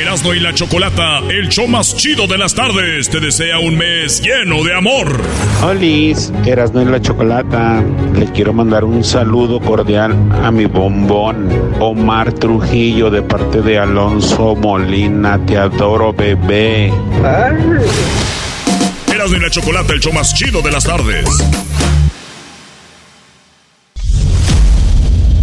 Erasmo y la Chocolata, el show más chido de las tardes, te desea un mes lleno de amor. Olis, Erasmo y la Chocolata, le quiero mandar un saludo cordial a mi bombón Omar Trujillo de parte de Alonso Molina, te adoro bebé. Erasmo y la Chocolata, el show más chido de las tardes.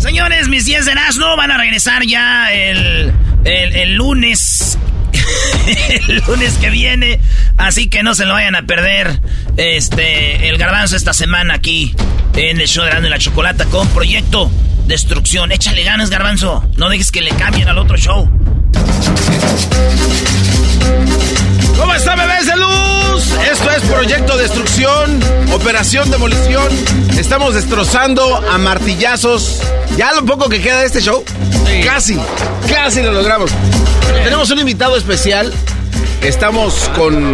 Señores, mis 10 de Erasmo van a regresar ya el el, lunes. el lunes que viene. Así que no se lo vayan a perder. Este, el garbanzo esta semana aquí en el show de Grande la Chocolata con Proyecto Destrucción. Échale ganas, garbanzo. No dejes que le cambien al otro show. ¿Cómo está, bebés de luz? Esto es Proyecto Destrucción, Operación Demolición. Estamos destrozando a martillazos. Ya lo poco que queda de este show, casi, casi lo logramos. Tenemos un invitado especial. Estamos con.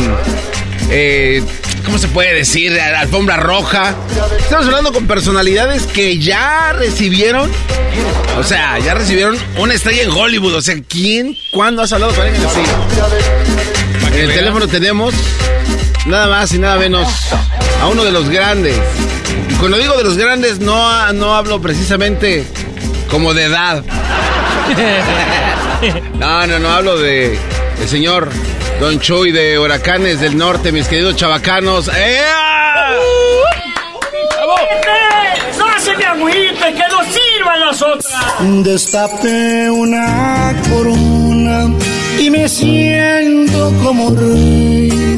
Eh, ¿Cómo se puede decir? Alfombra roja. Estamos hablando con personalidades que ya recibieron. O sea, ya recibieron una estrella en Hollywood. O sea, ¿quién? ¿Cuándo has hablado con alguien así? En el teléfono tenemos nada más y nada menos a uno de los grandes. Y cuando digo de los grandes, no, no hablo precisamente como de edad. No, no, no hablo de el señor Don Chuy de Huracanes del Norte, mis queridos chavacanos. ¡Ea! ¡No se me agüite, que no sirvan las otras! Destapé una corona y me siento como rey.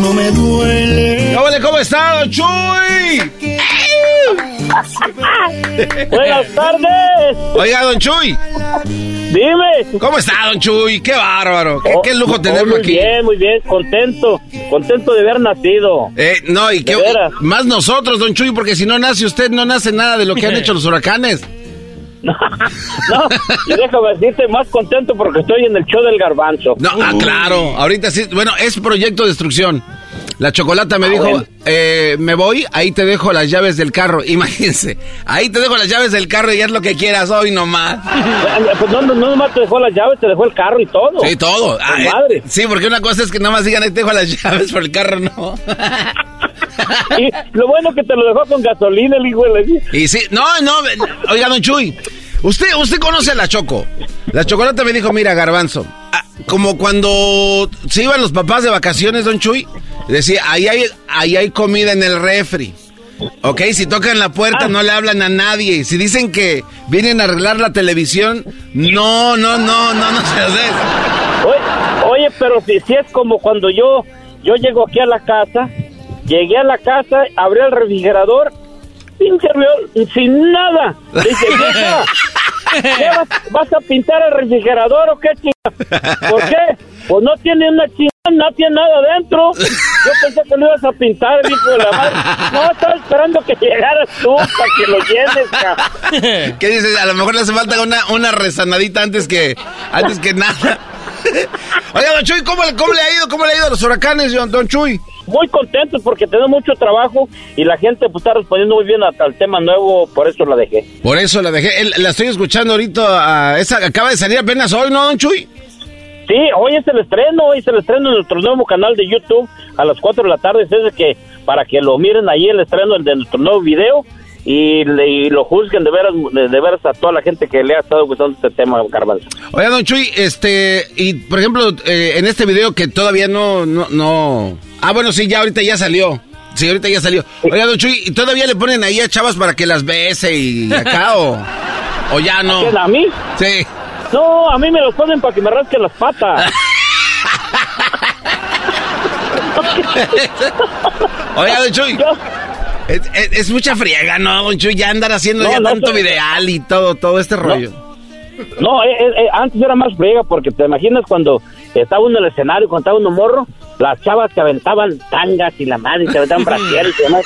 No me duele. ¿Cómo, cómo está, Don Chuy? Buenas tardes. Oiga, Don Chuy. Dime. ¿Cómo está, Don Chuy? Qué bárbaro. Qué, Oh, qué lujo oh, tenerlo muy aquí. bien, muy bien, contento. Contento de haber nacido. Eh, no, y qué más nosotros, Don Chuy, porque si no nace usted, no nace nada de lo que han hecho los huracanes. No, y déjame decirte más contento porque estoy en el show del garbanzo. No, ah, claro, ahorita sí. Bueno, es proyecto destrucción. La chocolata me Ah, dijo, bueno. eh, me voy, ahí te dejo las llaves del carro. Imagínense, ahí te dejo las llaves del carro y haz lo que quieras hoy nomás. Pues no, no, no nomás te dejó las llaves, te dejó el carro y todo. Sí, todo. Ah, eh, madre. sí, porque una cosa es que nada más digan, ahí te dejo las llaves, pero el carro no. Y lo bueno que te lo dejó con gasolina el hijo de la... Y sí, no, no, oiga, don Chuy, usted, usted conoce a la Choco. La chocolata me dijo, mira, garbanzo, ah, como cuando se iban los papás de vacaciones, don Chuy, decía, ahí hay, ahí hay comida en el refri. Ok, si tocan la puerta no le hablan a nadie. Si dicen que vienen a arreglar la televisión, no, no, no, no, no se hace. Oye, oye, pero si, si es como cuando yo, yo llego aquí a la casa, llegué a la casa, abrí el refrigerador, pinche reol- sin nada. Dice, vieja, ¿qué vas, vas a pintar el refrigerador o qué chinga? ¿Por qué? Pues no tiene una chingada, no tiene nada adentro. Yo pensé que lo ibas a pintar, hijo de la madre. No, estaba esperando que llegaras tú para que lo llenes. ¿Qué dices? A lo mejor le hace falta una, una rezanadita antes que, antes que nada. Oiga, don Chuy, ¿cómo, le- ¿cómo le ha ido? ¿Cómo le ha ido a los huracanes, don Chuy? Muy contentos porque tenemos mucho trabajo y la gente pues está respondiendo muy bien al tema nuevo, por eso la dejé. Por eso la dejé. El- la estoy escuchando ahorita. a esa acaba de salir apenas hoy, ¿no, don Chuy? Sí, hoy es el estreno, hoy es el estreno en nuestro nuevo canal de YouTube a las 4 de la tarde, es que para que lo miren ahí el estreno de nuestro nuevo video y, lo juzguen de veras, de, veras a toda la gente que le ha estado gustando este tema, Garbanzo. Oiga, don Chuy, este, y por ejemplo, eh, en este video que todavía no, no, no... Ah, bueno, sí, ya ahorita ya salió. Sí, ahorita ya salió. Oiga, don Chuy, ¿y todavía le ponen ahí a chavas para que las bese y acá o, o ya no? ¿A, ¿A mí? Sí. No, a mí me los ponen para que me rasquen las patas. Oiga, don Chuy. Es, mucha friega, ¿no, don Chuy? Ya andar haciendo ya tanto videal y todo, todo este rollo. No, eh, eh, eh, antes era más friega porque te imaginas cuando estaba uno en el escenario, cuando estaba uno morro, las chavas que aventaban tangas y la madre, que aventaban brasieres y demás.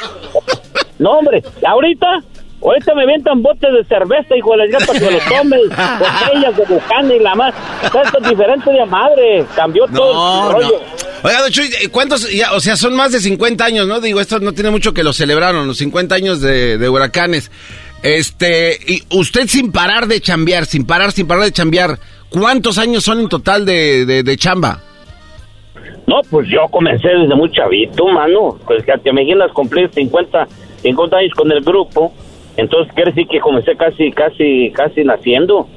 No, hombre, ahorita Ahorita me avientan botes de cerveza, hijo de las gatas, que lo tomen, botellas de bucana y la más. Esto es diferente de madre, cambió todo el rollo. Oiga, don Chuy, ¿cuántos? o sea, son más de 50 años, ¿no? Digo, esto no tiene mucho que lo celebraron, los 50 años de, huracanes. Este, y usted sin parar de chambear, sin parar, sin parar de chambear, ¿cuántos años son en total de, de, chamba? No, pues yo comencé desde muy chavito, mano. Pues que te imaginas cumplir 50, 50 años con el grupo entonces quiere decir que comencé casi, casi, casi naciendo.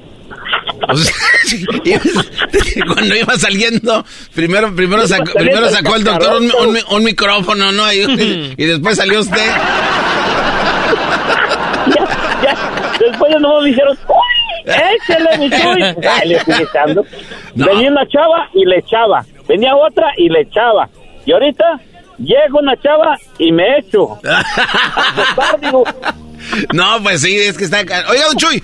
cuando iba saliendo, primero, primero, sacó, primero sacó el doctor un, micrófono, ¿no? Y, y, después salió usted. Ya, ya. Después ya no me dijeron, ¡Uy! ¡Échale, mi chuy! Ay, le estoy echando. Venía una chava y le echaba. Venía otra y le echaba. Y ahorita llega una chava y me echo. No, pues sí, es que está... Oiga, don Chuy,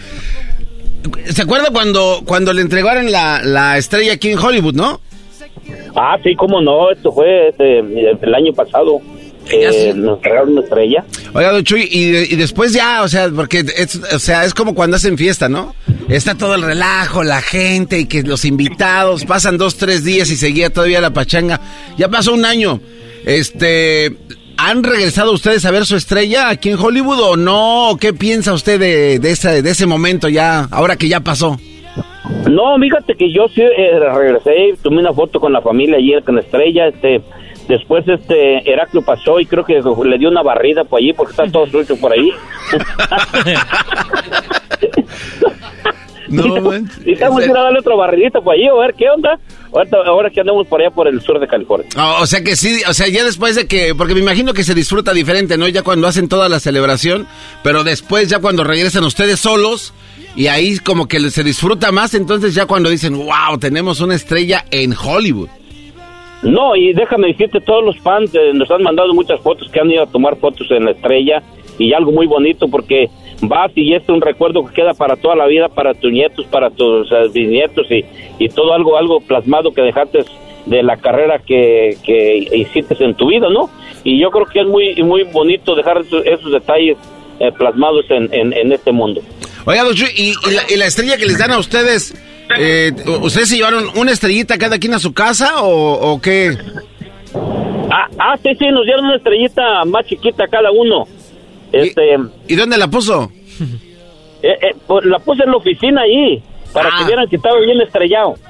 ¿se acuerda cuando, cuando le entregaron la, la estrella aquí en Hollywood, no? Ah, sí, cómo no, esto fue este, el año pasado. Eh, nos entregaron una estrella. Oiga, don Chuy, y, y, después ya, o sea, porque es, o sea, es como cuando hacen fiesta, ¿no? Está todo el relajo, la gente y que los invitados pasan dos, tres días y seguía todavía la pachanga. Ya pasó un año. Este, ¿Han regresado ustedes a ver su estrella aquí en Hollywood o no? ¿Qué piensa usted de, de, ese, de ese momento ya, ahora que ya pasó? No, fíjate que yo sí eh, regresé, tomé una foto con la familia ayer con la estrella, este, después este Heraclio pasó y creo que le dio una barrida por allí porque está todo sucio por ahí. No, Y estamos a ir a darle otro barridito por allí, a ver qué onda. Ahora, que andamos por allá por el sur de California. o sea que sí, o sea, ya después de que, porque me imagino que se disfruta diferente, ¿no? Ya cuando hacen toda la celebración, pero después ya cuando regresan ustedes solos y ahí como que se disfruta más, entonces ya cuando dicen, wow, tenemos una estrella en Hollywood. No, y déjame decirte, todos los fans eh, nos han mandado muchas fotos que han ido a tomar fotos en la estrella y algo muy bonito porque vas y es un recuerdo que queda para toda la vida, para tus nietos, para tus eh, bisnietos y, y, todo algo, algo plasmado que dejaste de la carrera que, que hiciste en tu vida, ¿no? Y yo creo que es muy, muy bonito dejar esos, detalles eh, plasmados en, en, este mundo. Oiga, ¿y, y, la, estrella que les dan a ustedes, eh, ¿ustedes se llevaron una estrellita cada quien a su casa o, o qué? Ah, ah, sí, sí, nos dieron una estrellita más chiquita cada uno. Este, ¿Y, dónde la puso? Eh, eh, pues, la puse en la oficina ahí, para que ah. vieran que estaba bien estrellado.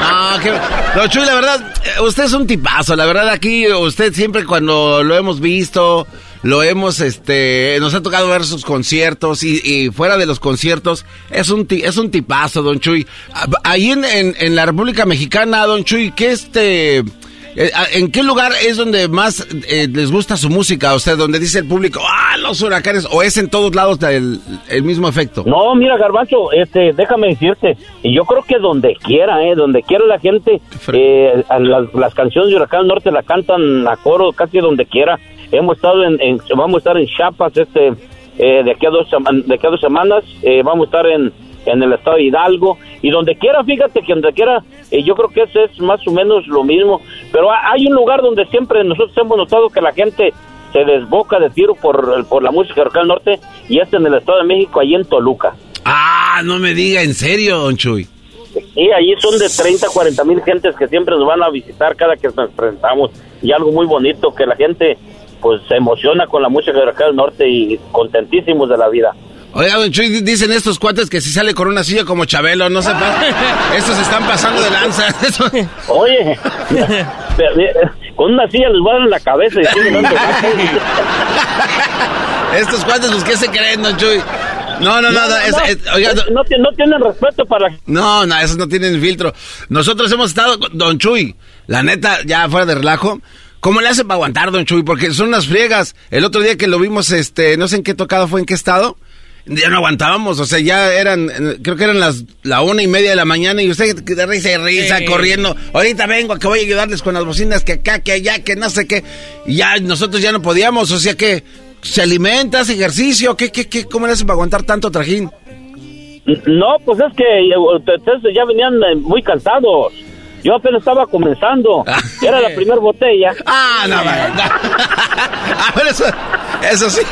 Ah, no, Chuy, la verdad, eh, usted es un tipazo. La verdad, aquí usted siempre cuando lo hemos visto, lo hemos, este, nos ha tocado ver sus conciertos y, fuera de los conciertos, es un, es un tipazo, don Chuy. Ahí en, en la República Mexicana, don Chuy, ¿qué este eh, ¿En qué lugar es donde más eh, les gusta su música? O sea, donde dice el público, ah, los huracanes, o es en todos lados el, el mismo efecto? No, mira, Garbanzo, este, déjame decirte, yo creo que donde quiera, eh, donde quiera la gente, eh, las, canciones de Huracán Norte la cantan a coro casi donde quiera. Hemos estado en, vamos a estar en Chiapas, este, de aquí a dos, de aquí a dos semanas, vamos a estar en en el estado de Hidalgo y donde quiera, fíjate que donde quiera, eh, yo creo que ese es más o menos lo mismo, pero hay un lugar donde siempre nosotros hemos notado que la gente se desboca de tiro por, por la música del norte y es en el estado de México, ahí en Toluca. Ah, no me diga, ¿en serio, don Chuy? Y allí son de 30, 40 mil gentes que siempre nos van a visitar cada que nos presentamos y algo muy bonito que la gente pues se emociona con la música del norte y contentísimos de la vida. Oiga, don Chuy, dicen estos cuates que si sale con una silla como Chabelo, no sepa. Estos están pasando de lanza. Oye, con una silla les dar en la cabeza y Estos cuates, pues, ¿qué se creen, don Chuy? No, no, no, no, es- es- oiga, no, no tienen- no tienen respeto para la... No, no, esos no tienen filtro. Nosotros hemos estado, con Don Chuy, la neta, ya fuera de relajo. ¿Cómo le hace para aguantar, Don Chuy? Porque son unas friegas. El otro día que lo vimos, este, no sé en qué tocado fue, en qué estado, ya no aguantábamos. O sea, ya eran, eh, creo que eran las, la una y media de la mañana y usted de risa y risa, Sí. corriendo. Ahorita vengo, que voy a ayudarles con las bocinas, que acá, que allá, que no sé qué. Y ya nosotros ya no podíamos, o sea que, ¿se alimenta, hace ejercicio? ¿Qué, qué, qué, cómo le hace para aguantar tanto trajín? No, pues es que eh, ustedes ya venían eh, muy cansados. Yo apenas estaba comenzando. Era la primera botella. Ah, no, no. Ah, bueno, eso, eso sí,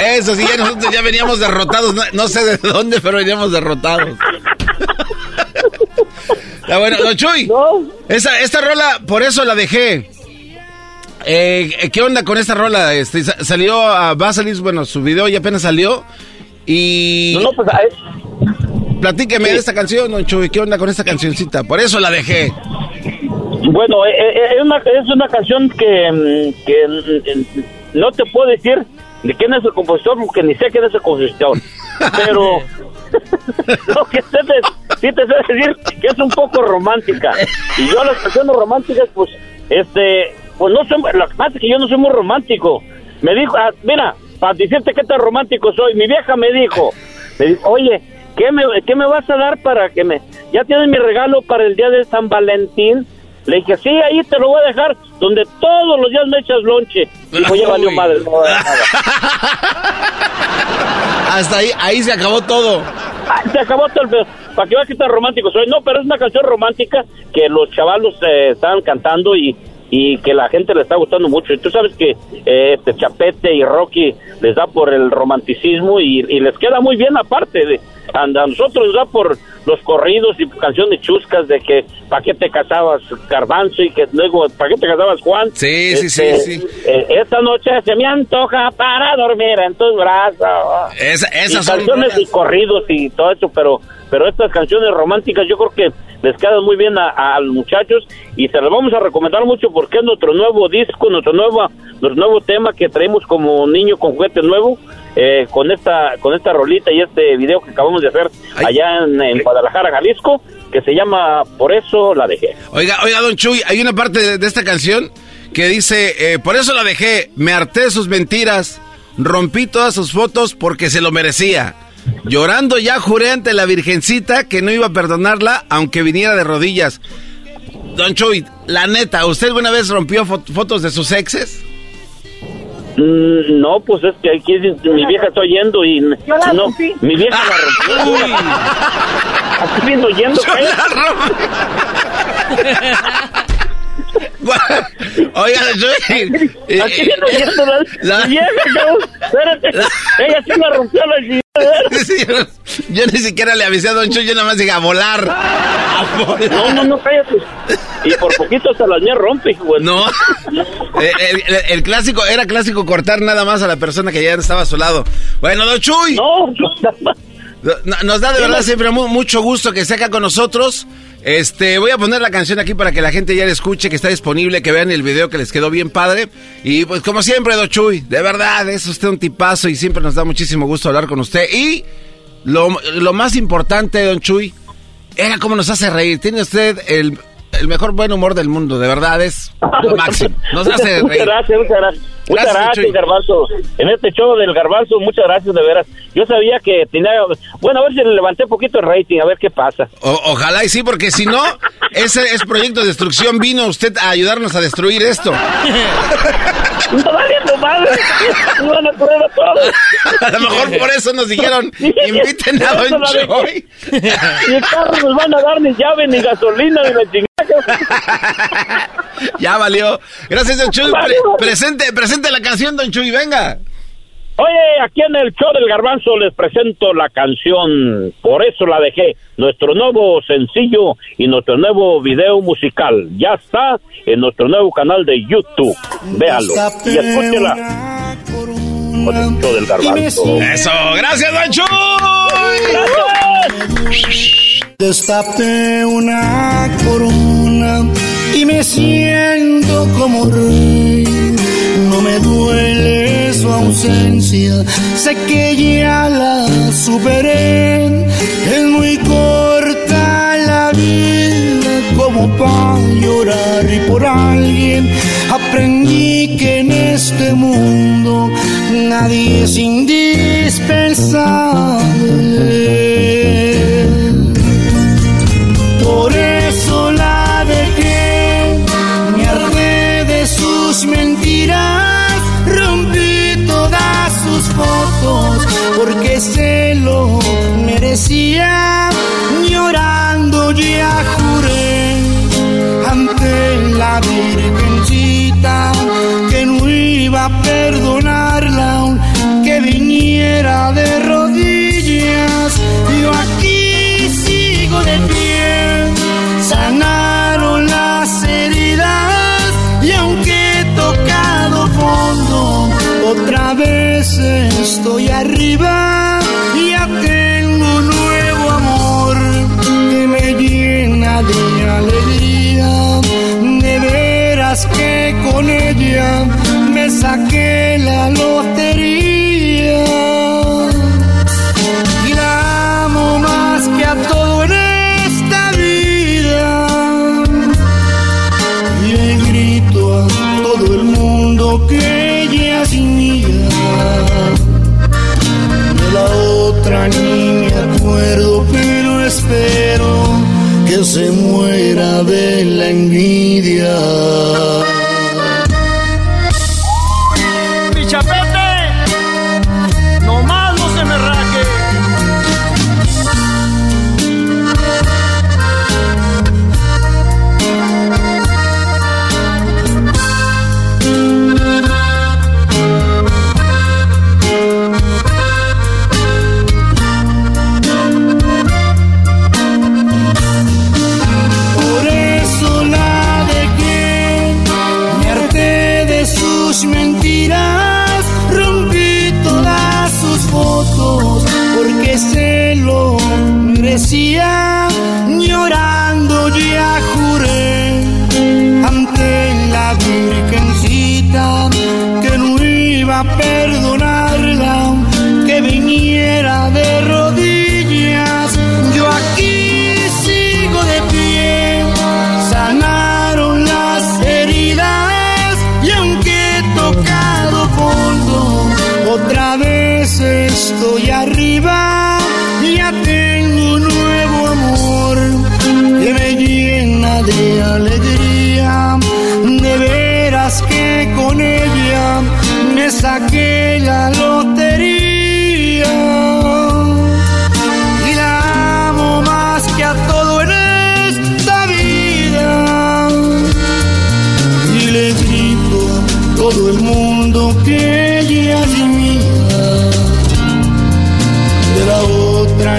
eso sí, ya nosotros ya veníamos derrotados, no, no sé de dónde, pero veníamos derrotados. Ya, bueno, don Chuy, No. esa, esta rola, por eso la dejé. Eh, ¿Qué onda con esta rola? Este, sa- salió, a, va a salir, bueno, su video ya apenas salió. Y No, no, pues platíqueme de esta canción, don Chuy, ¿qué onda con esta cancioncita? Por eso la dejé. Bueno, eh, eh, es, una, es una canción que, mm, que mm, no te puedo decir de quién es el compositor porque ni sé quién es el compositor. Pero lo que sé te- sí te sé decir que es un poco romántica. Y yo las canciones románticas, pues, este, pues no soy, lo que pasa es que yo no soy muy romántico. Me dijo, ah, mira, para decirte qué tan romántico soy, mi vieja me dijo, me dijo, oye, ¿qué me, ¿qué me vas a dar para que me... Ya tienes mi regalo para el día de San Valentín? Le dije, sí, ahí te lo voy a dejar, donde todos los días me echas lonche. Dijo, ya valió madre, no a nada. Hasta ahí, ahí se acabó todo. Se acabó todo el pedo. Para que veas que tan romántico soy. No, pero es una canción romántica que los chavalos eh, estaban cantando y, y que la gente le está gustando mucho. Y tú sabes que eh, este Chapete y Rocky les da por el romanticismo y, y les queda muy bien aparte. De, a, a nosotros nos da por los corridos y canciones chuscas de que para qué te casabas Garbanzo y que luego para qué te casabas Juan. Sí, sí, sí, Este, sí. eh, esta noche se me antoja para dormir en tus brazos Esa- esas y son canciones y corridos y todo eso, pero pero estas canciones románticas yo creo que les quedan muy bien a, a los muchachos y se las vamos a recomendar mucho porque es nuestro nuevo disco, nuestro nuevo nuestro nuevo tema que traemos como niño con juguete nuevo eh, con esta con esta rolita y este video que acabamos de hacer Ay. allá en, en Guadalajara, Jalisco, que se llama Por eso la dejé. Oiga, oiga, don Chuy, hay una parte de, de esta canción que dice, eh, por eso la dejé, me harté sus mentiras, rompí todas sus fotos porque se lo merecía. Llorando ya juré ante la Virgencita que no iba a perdonarla aunque viniera de rodillas. Don Chuy, la neta, ¿usted alguna vez rompió fo- fotos de sus exes? Mm, no, pues es que aquí mi vieja está oyendo y no, mi vieja la rompió. Uy. Aquí viendo oyendo. Yo cállate. la rompí. Oiga, eh, Aquí viendo oyendo la, la-. Espérate. Ella sí la rompió la yo, ni siquiera le avisé a Don Chuy, yo nada más dije a volar. A volar. No, no, no, cállate. Y por poquito hasta las mías rompe, güey. No. Eh, El, el- el clásico, era clásico cortar nada más a la persona que ya estaba a su lado. Bueno, Don Chuy, No, no, no- nos da de verdad siempre mu- mucho gusto que esté acá con nosotros. Este, voy a poner la canción aquí para que la gente ya la escuche, que está disponible, que vean el video que les quedó bien padre. Y pues como siempre, Don Chuy, de verdad, es usted un tipazo y siempre nos da muchísimo gusto hablar con usted. Y lo, lo más importante, Don Chuy, era cómo nos hace reír. Tiene usted el, el mejor buen humor del mundo, de verdad, es lo máximo. Nos hace Muchas reír. gracias, muchas gracias. Muchas Gracias, gracias. Garbanzo. En este show del Garbanzo, muchas gracias, de veras. Yo sabía que tenía... Bueno, a ver si le levanté un poquito el rating, a ver qué pasa. O- ojalá y sí, porque si no, ese es proyecto de destrucción. Vino usted a ayudarnos a destruir esto. ¡No valiendo madre! ¡Me van a correr a todos! A lo mejor por eso nos dijeron, inviten a Don Choy. Ni carros nos van a dar ni llave, ni gasolina, ni la chingada. Ya valió. Gracias, Don Chuy. Vale, Pre- vale. presente, presente la canción, Don Chuy, venga. Oye, aquí en el show del Garbanzo les presento la canción Por eso la dejé, nuestro nuevo sencillo y nuestro nuevo video musical. Ya está en nuestro nuevo canal de YouTube. Véalo y escúchela con el show del Garbanzo. Eso, gracias, Don Chuy. ¡Gracias! Destapé una corona y me siento como rey. No me duele su ausencia, sé que ya la superé. Es muy corta la vida como para llorar y por alguien aprendí que en este mundo nadie es indispensable. Merecía. Llorando saqué la lotería. Y la amo más que a todo en esta vida. Y le grito a todo el mundo que ella es mía. De la otra ni me acuerdo, pero espero que se muera de la envidia.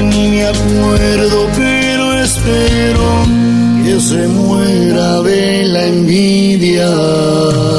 Ni me acuerdo, pero espero que se muera de la envidia.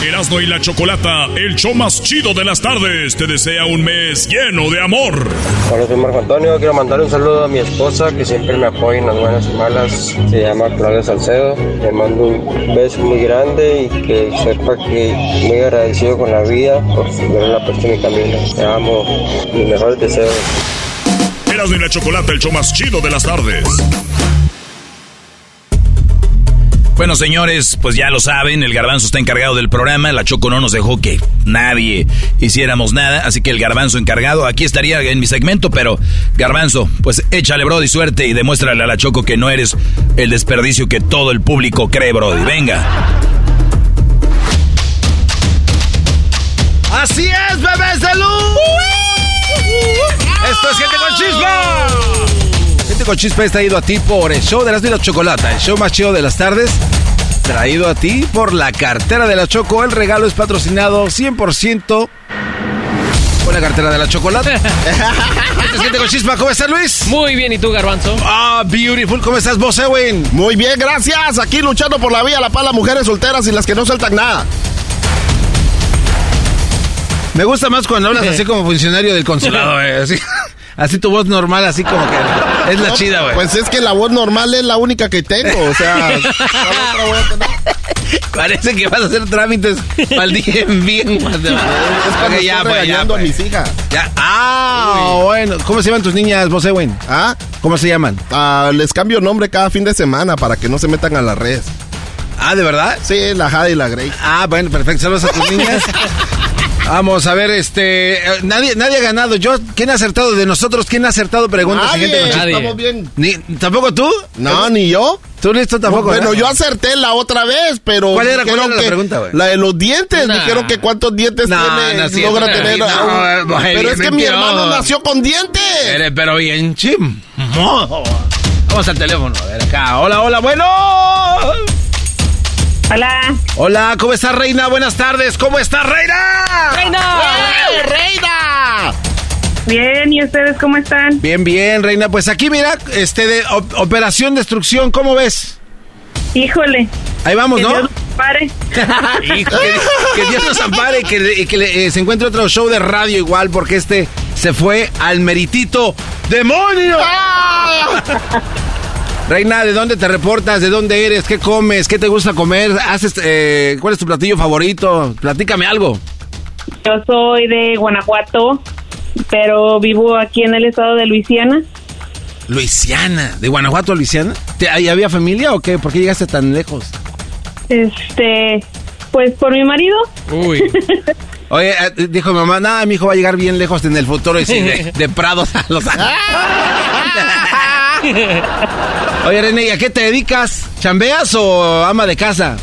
Erasmo y la Chocolata, el show más chido de las tardes, te desea un mes lleno de amor. Hola, soy Marco Antonio. Quiero mandar un saludo a mi esposa que siempre me apoya en las buenas y malas. Se llama Claudia Salcedo. Le mando un beso muy grande y que sepa que muy agradecido con la vida por ver la puesto en mi camino. Te amo. Mis mejores deseos. Erasmo y la Chocolata, el show más chido de las tardes. Bueno, señores, pues ya lo saben, el garbanzo está encargado del programa, la Choco no nos dejó que nadie hiciéramos nada, así que el garbanzo encargado, aquí estaría en mi segmento, pero garbanzo, pues échale, Brody, suerte y demuéstrale a la Choco que no eres el desperdicio que todo el público cree, Brody. Venga. Así es, bebés de luz. Esto es Gente con Chispa. Con Chispa es traído a ti por el show de las de la chocolata, el show más chido de las tardes. Traído a ti por la cartera de la Choco. El regalo es patrocinado 100% por la cartera de la chocolate. Es Gente con Chispa. ¿Cómo estás, Luis? Muy bien, ¿y tú, Garbanzo? Ah, beautiful. ¿Cómo estás, vos, Edwin? Muy bien, gracias. Aquí luchando por la vida, la pala, mujeres solteras y las que no sueltan nada. Me gusta más cuando hablas así como funcionario del consulado, eh, así, así tu voz normal, así como que es la No, chida, güey. Pues es que la voz normal es la única que tengo, o sea, ¿cuál otra voy a tener? Parece que vas a hacer trámites en bien. Es cuando estoy regañando a mis hijas. Ya. Ah, bueno. ¿Cómo se llaman tus niñas, vos, Edwin? ¿Ah? ¿Cómo se llaman? Ah, les cambio nombre cada fin de semana para que no se metan a las redes. Ah, ¿de verdad? Sí, la Jade y la Grey. Ah, bueno, perfecto. Saludos a tus niñas. Vamos a ver, este. eh, Nadie, nadie ha ganado. Yo, ¿quién ha acertado de nosotros? ¿Quién ha acertado preguntas? Nadie, Gente chispa? estamos bien. Ni- ¿Tampoco tú? No, ni yo. ¿Tú listo tampoco? Bueno, ¿verdad? yo acerté la otra vez, pero. ¿Cuál era- cuál dijeron era la pregunta, güey? La de los dientes. Nah. Dijeron que cuántos dientes tiene, no logra tener. No, no, pero es que mi hermano nació con dientes. Eres, pero bien chim. Vamos al teléfono, a ver acá. Hola, hola, bueno. Hola. Hola, ¿cómo estás, Reina? Buenas tardes. ¿Cómo estás, Reina? ¡Reina! ¡Eh, ¡Reina! Bien, ¿y ustedes cómo están? Bien, bien, Reina. Pues aquí, mira, este de op- Operación Destrucción, ¿cómo ves? Híjole. Ahí vamos, que ¿no? Dios nos pare. Hijo, que, Dios nos ampare y que, que le- eh, se encuentre otro show de radio igual, porque este se fue al meritito demonio. Reina, ¿de dónde te reportas? ¿De dónde eres? ¿Qué comes? ¿Qué te gusta comer? ¿Haces, eh, ¿Cuál es tu platillo favorito? Platícame algo. Yo soy de Guanajuato, pero vivo aquí en el estado de Luisiana. Luisiana, de Guanajuato a Luisiana. ¿Te- ahí ¿Había familia o qué? ¿Por qué llegaste tan lejos? Este, pues por mi marido. Uy. Oye, eh, dijo mi mamá, nada, mi hijo va a llegar bien lejos en el futuro y sí, de, de Prados a Los Ángeles. Oye, René, ¿y a qué te dedicas? ¿Chambeas o ama de casa?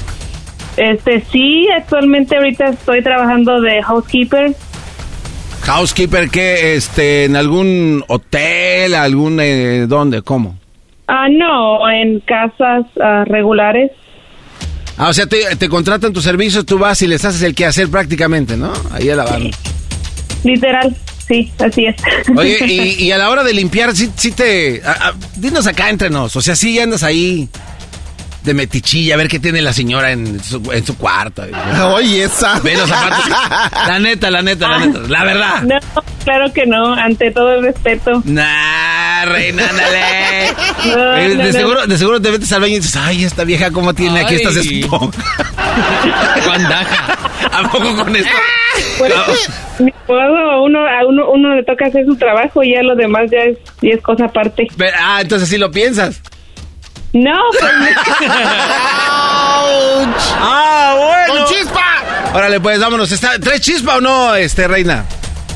Este, sí, actualmente ahorita estoy trabajando de housekeeper. Housekeeper, ¿qué? Este, ¿En algún hotel? ¿Algún, eh, dónde? ¿Cómo? Ah, no, en casas ah, regulares. Ah, o sea, te, te contratan tus servicios, tú vas y les haces el quehacer prácticamente, ¿no? Ahí a la banda. Literal, sí, así es. Oye, y, y a la hora de limpiar, sí, sí te... a- a- dinos acá entre nos, o sea, sí andas ahí de metichilla, a ver qué tiene la señora en su, en su cuarto. Oye, esa. Ve los zapatos. La neta, la neta, la neta. La verdad. No, claro que no, ante todo el respeto. Nah, reina, ándale. No, Eh, no, de, no. seguro, de seguro te metes al baño y dices, ay, esta vieja cómo tiene aquí estas Ay. esponjas. Guandaja. ¿A poco con esto? Pues, a uno, a uno, uno le toca hacer su trabajo y ya lo demás ya es, ya es cosa aparte. Ah, entonces sí lo piensas. No, pues ¡Ah, bueno! ¡Con chispa! Órale, pues vámonos. ¿Está, ¿Traes chispa o no, este, reina?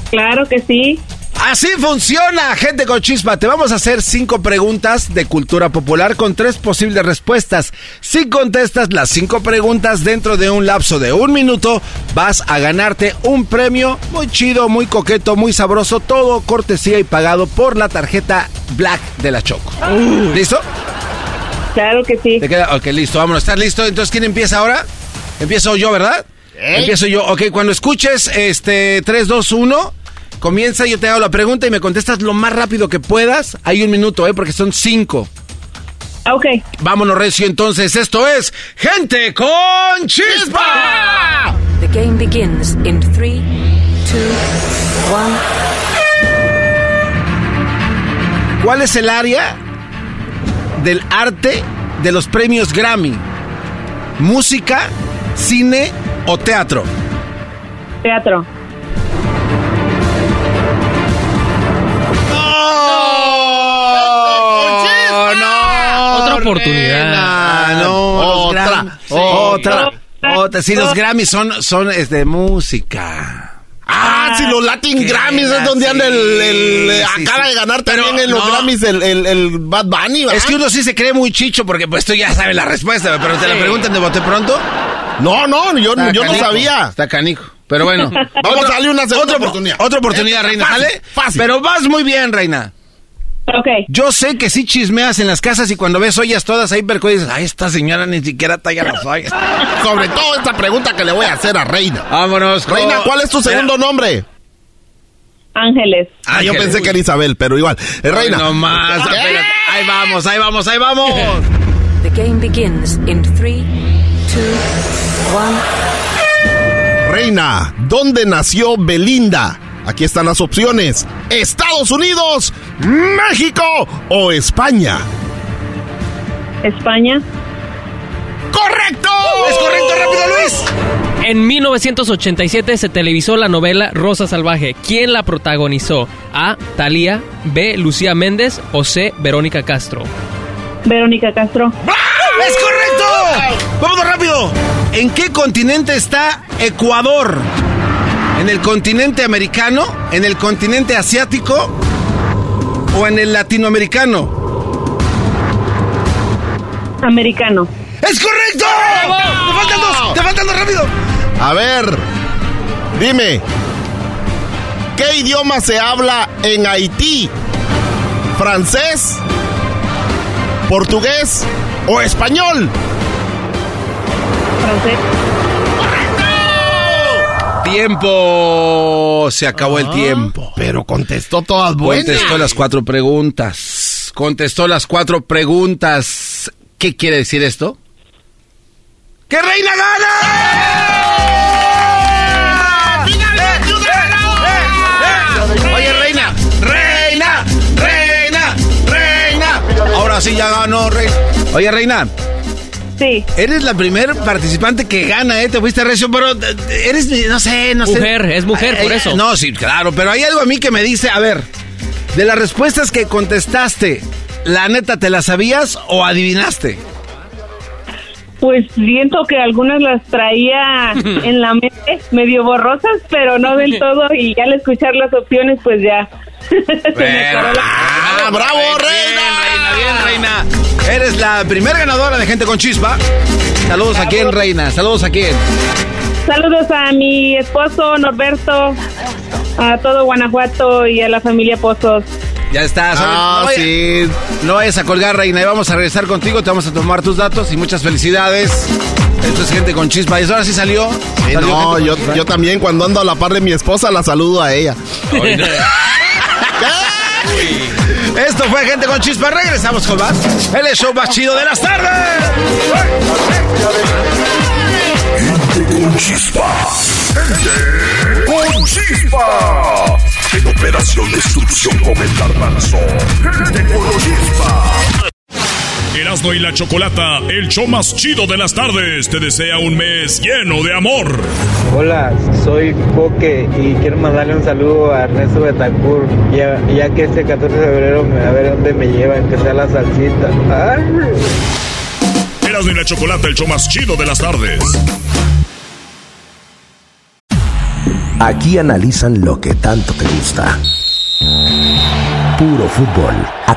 claro que sí. Así funciona, gente con chispa. Te vamos a hacer cinco preguntas de cultura popular con tres posibles respuestas. Si contestas las cinco preguntas dentro de un lapso de un minuto, vas a ganarte un premio muy chido, muy coqueto, muy sabroso, todo cortesía y pagado por la tarjeta Black de la Choco. ¿Listo? Claro que sí. ¿Te queda? Ok, listo, vámonos. ¿Estás listo? Entonces, ¿quién empieza ahora? Empiezo yo, ¿verdad? Empiezo yo. Ok, cuando escuches este 3, 2, 1, comienza, yo te hago la pregunta y me contestas lo más rápido que puedas. Hay un minuto, ¿eh? Porque son cinco. Ok. Vámonos, Recio, entonces. Esto es Gente con Chispa. The game begins in three, two, one. ¿Cuál es el área del arte de los premios Grammy? ¿Música, cine o teatro? Teatro. ¡Oh, no! Otra oportunidad. No, otra. otra, otra. Sí, los Grammys son, son es de música. Ah, sí, los Latin Grammys es donde anda el, el- sí, sí, acaba sí. de ganar Pero también en los no. Grammys el, el, el Bad Bunny, ¿verdad? Es que uno sí se cree muy chicho porque pues tú ya sabes la respuesta, pero te la preguntan de bote pronto. No, no, yo, Está yo no sabía. Está canijo. Pero bueno. Vamos a darle una segunda otra, oportunidad. Otra oportunidad, reina, Fácil, ¿sale? fácil. Pero vas muy bien, reina. Ok. Yo sé que sí chismeas en las casas y cuando ves ollas todas ahí perco dices, ay, esta señora ni siquiera talla las ollas. Sobre todo esta pregunta que le voy a hacer a Reina. Vámonos. con- Reina, ¿cuál es tu segundo nombre? Ángeles. Ah, yo pensé que era Isabel, pero igual. Eh, Reina. Ay, no más. Ahí vamos, ahí vamos, ahí vamos. The game begins in three, two, one. Reina, ¿dónde nació Belinda? Aquí están las opciones. Estados Unidos, México o España. España. ¡Correcto! Es correcto, rápido, Luis. En 1987 se televisó la novela Rosa Salvaje. ¿Quién la protagonizó? A. Talía, B. Lucía Méndez o C. Verónica Castro. Verónica Castro. ¡Es correcto! ¡Vamos rápido! ¿En qué continente está Ecuador? ¿En el continente americano? ¿En el continente asiático? ¿O en el latinoamericano? Americano. ¡Es correcto! ¡Te faltan dos! ¡Te faltan dos rápido! A ver, dime, ¿qué idioma se habla en Haití? ¿Francés? ¿Portugués o español? Francés. Tiempo. Se acabó el tiempo. Pero contestó todas buenas. Contestó las cuatro preguntas. Contestó las cuatro preguntas. ¿Qué quiere decir esto? ¡Que Reina gana! Oye, Reina, Reina, Reina, Reina. Ahora sí ya ganó, Reina. Oye, Reina. Sí. Eres la primer participante que gana, ¿eh? Te fuiste recio, pero eh, eres, no sé, no sé. Mujer, es mujer, por eso. No, sí, claro, pero hay algo a mí que me dice, a ver, de las respuestas que contestaste, ¿la neta te las sabías o adivinaste? Pues siento que algunas las traía en la mente, medio borrosas, pero no del todo. Y ya al escuchar las opciones, pues ya. ¡Ah, bravo, Reina! Reina, bien, Reina. Eres la primer ganadora de Gente con Chispa. Saludos a quién, Reina. Saludos a quién. Saludos a mi esposo Norberto, a todo Guanajuato y a la familia Pozos. Ya está. Ah, no, vaya- sí. no vayas a colgar, Reina. Y vamos a regresar contigo. Te vamos a tomar tus datos y muchas felicidades. Esto es Gente con Chispa. Y eso ahora sí salió. Sí, Salió no, yo, yo también cuando ando a la par de mi esposa la saludo a ella. Esto fue Gente con Chispa. Regresamos con más. El show más chido de las tardes. Gente con chispa. Gente con chispa. En Operación Destrucción con el. Gente con chispa. Erasmo y la Chocolata, el show más chido de las tardes, te desea un mes lleno de amor. Hola, soy Coque y quiero mandarle un saludo a Ernesto Betancourt, ya, ya que este 14 de febrero a ver dónde me llevan, que sea la salsita. Ay. Erasmo y la Chocolata, el show más chido de las tardes. Aquí analizan lo que tanto te gusta. Puro fútbol.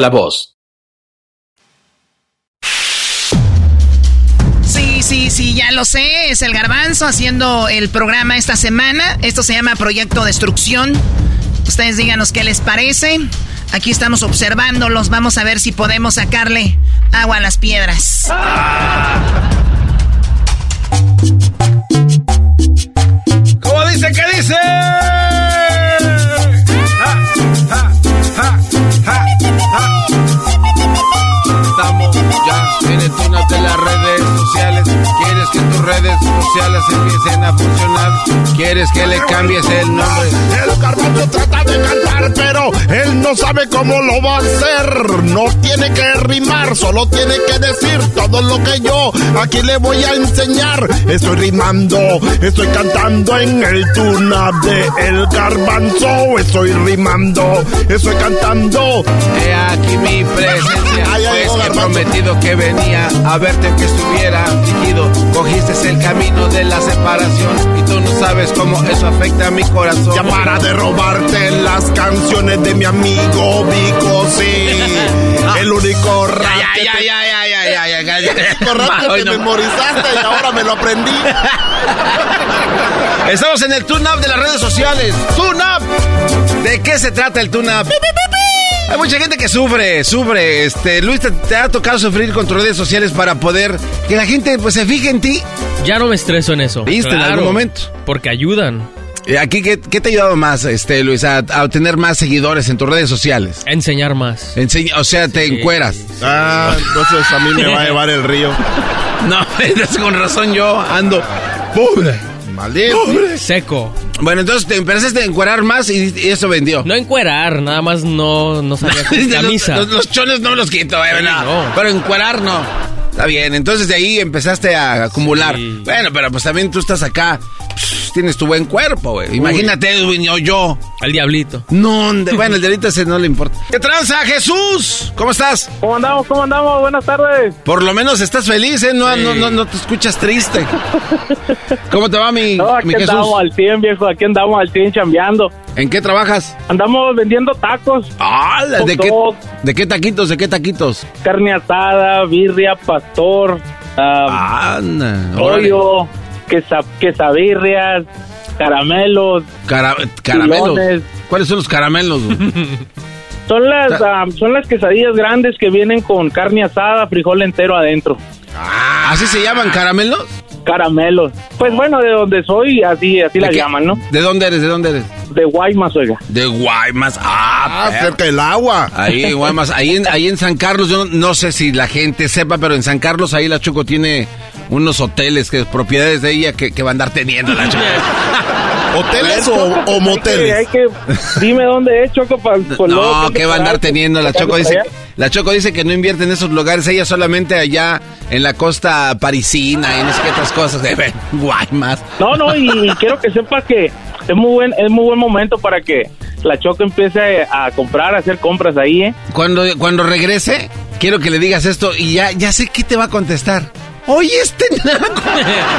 la voz. Sí, sí, sí, ya lo sé. Es el garbanzo haciendo el programa esta semana. Esto se llama Proyecto Destrucción. Ustedes díganos qué les parece. Aquí estamos observándolos. Vamos a ver si podemos sacarle agua a las piedras. ¿Cómo dice? ¿Qué dice? Las redes. ¿Quieres que tus redes sociales empiecen a funcionar? ¿Quieres que le cambies el nombre? El garbanzo trata de cantar, pero él no sabe cómo lo va a hacer. No tiene que rimar, solo tiene que decir todo lo que yo aquí le voy a enseñar. Estoy rimando, estoy cantando en el tuna de El Garbanzo. Estoy rimando, estoy cantando. He aquí mi presencia. Ay, ay, pues he prometido que venía a verte aunque estuviera afligido. Cogiste el camino de la separación y tú no sabes cómo eso afecta a mi corazón. Ya para de robarte las canciones de mi amigo Vico, sí. El único rap Ya, que ya, te- ya, ya, ya, ya, ya, ya, ya. El único rap que te no. memorizaste y ahora me lo aprendí. Estamos en el tune-up de las redes sociales. ¡Tune-up! ¿De qué se trata el tune-up? Hay mucha gente que sufre, sufre. Este, Luis, ¿te, te ha tocado sufrir con tus redes sociales para poder que la gente pues se fije en ti? Ya no me estreso en eso. ¿Viste en algún momento? Porque ayudan. Eh, Aquí, ¿qué, qué te ha ayudado más, este, Luis, a, a obtener más seguidores en tus redes sociales? A enseñar más. Enseña- o sea, te encueras. Ah, entonces a mí me va a llevar el río. No, con razón yo ando pobre. Maldito. Seco. Bueno, entonces te empezaste a encuerar más y, y eso vendió. No encuerar, nada más no, no salía con los, camisa. los- los chones no los quito, eh, Sí, no. no. Pero encuerar no. Está bien, entonces de ahí empezaste a acumular. Bueno, pero pues también tú estás acá. pss, tienes tu buen cuerpo, güey. Imagínate, Edwin, o yo. Al diablito. No, bueno, el delito ese no le importa. ¿Qué tranza, Jesús? ¿Cómo estás? ¿Cómo andamos? ¿Cómo andamos? Buenas tardes. Por lo menos estás feliz, ¿eh? No, no, no, no te escuchas triste. ¿Cómo te va, mi, No, aquí mi Jesús? andamos al 100, viejo. Aquí andamos al 100 chambeando. ¿En qué trabajas? Andamos vendiendo tacos. ¡Hala! ¿De qué, ¿De qué taquitos? ¿De qué taquitos? Carne asada, birria, pastor, ah, Anda, órale. Quesa, quesabirrias, caramelos. Cara- caramelos. Pilones. ¿Cuáles son los caramelos? Son las, ah, son las quesadillas grandes que vienen con carne asada, frijol entero adentro. ¿Así se llaman caramelos? caramelos. Pues bueno, de donde soy, así así la qué? llaman, ¿no? ¿De dónde eres? ¿De dónde eres? De Guaymas, oiga. De Guaymas. Ah, Ah, cerca del agua. Ahí, en Guaymas. Ahí en, ahí en San Carlos, yo no, no sé si la gente sepa, pero en San Carlos ahí la Choco tiene unos hoteles que es propiedades de ella que, que va a andar teniendo la Choco. ¿Hoteles o, o Hay que, moteles? hay que- dime dónde es, Choco, para No, ¿qué va a andar teniendo? La Choco dice, la Choco dice que no invierte en esos lugares, ella solamente allá en la costa parisina y no sé qué otras cosas. De Guaymas. No, no, y, y quiero que sepa que es muy buen es muy buen momento para que la Choco empiece a comprar, a hacer compras ahí, ¿eh? Cuando, cuando regrese, quiero que le digas esto y ya, ya sé qué te va a contestar. Oye, este naco,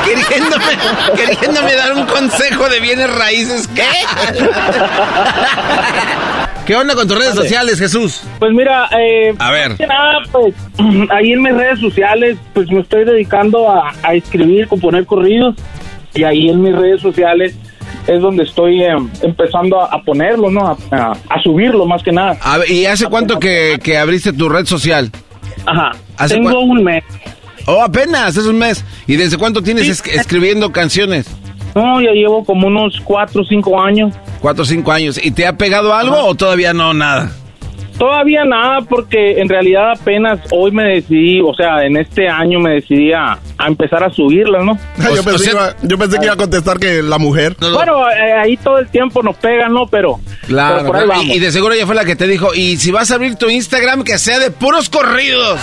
queriéndome, queriéndome dar un consejo de bienes raíces. ¿Qué? ¿Qué onda con tus redes sociales, Jesús? Pues mira, eh, A ver. más que nada, pues ahí en mis redes sociales, pues me estoy dedicando a, a escribir, componer corridos y ahí en mis redes sociales es donde estoy eh, empezando a, a ponerlo, ¿no? A, subirlo más que nada. A ver, ¿Y hace cuánto que, que abriste tu red social? Ajá. ¿Hace Tengo un mes. Oh, apenas, es un mes. ¿Y desde cuánto tienes es- escribiendo canciones? No, ya llevo como unos cuatro o cinco años. Cuatro o cinco años. ¿Y te ha pegado algo o todavía no nada? Todavía nada, porque en realidad apenas hoy me decidí, o sea, en este año me decidí a, a empezar a subirlas, ¿no? yo, pensé que iba, yo pensé que iba a contestar que la mujer. Bueno, eh, ahí todo el tiempo nos pegan, ¿no? Pero, Claro, pero por ahí claro. vamos. Y, y de seguro ella fue la que te dijo, y si vas a abrir tu Instagram, que sea de puros corridos.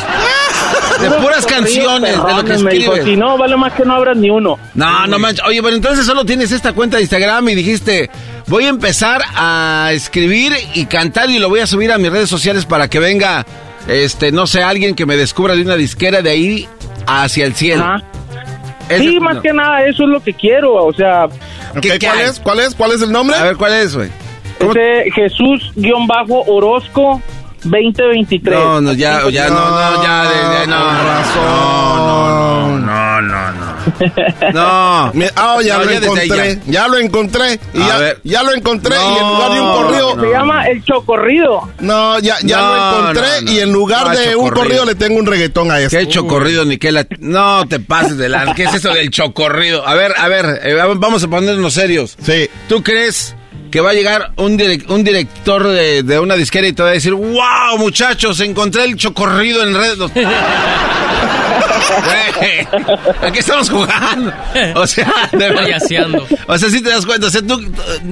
De puras canciones, de lo que Perrones, me dijo, escribes. Si no, vale más que no abras ni uno. No, no manches. Oye, pero entonces solo tienes esta cuenta de Instagram y dijiste, voy a empezar a escribir y cantar y lo voy a subir a mis redes sociales para que venga, este, no sé, alguien que me descubra de una disquera de ahí hacia el cielo. Ese- Sí, más no. que nada, eso es lo que quiero, o sea... Ok, ¿Cuál es? ¿Cuál es? ¿Cuál es el nombre? A ver, ¿cuál es, güey? Jesús-Orozco 2023. No, no, ya, ya, no, no, ya, de- de- no, no, no, no, no, no. No. Me- ah, ya No, lo ya encontré. ya. Ya. lo encontré. Y ya, ya lo encontré. y en No, lugar de un corrido. Se llama El Chocorrido. No, ya, ya No, lo encontré. no, no. Y en lugar No, de un corrido. le tengo un reggaetón a este. ¿Qué chocorrido ni qué la... No te pases de la... ¿Qué es eso del chocorrido? A ver, a ver, eh, vamos a ponernos serios. Sí. ¿Tú crees que va a llegar un, un director de, de una disquera y te va a decir, wow, muchachos, encontré el chocorrido en redes? Güey, ¿A qué estamos jugando? O sea, de verdad. O sea, si te das cuenta, o sea, tú,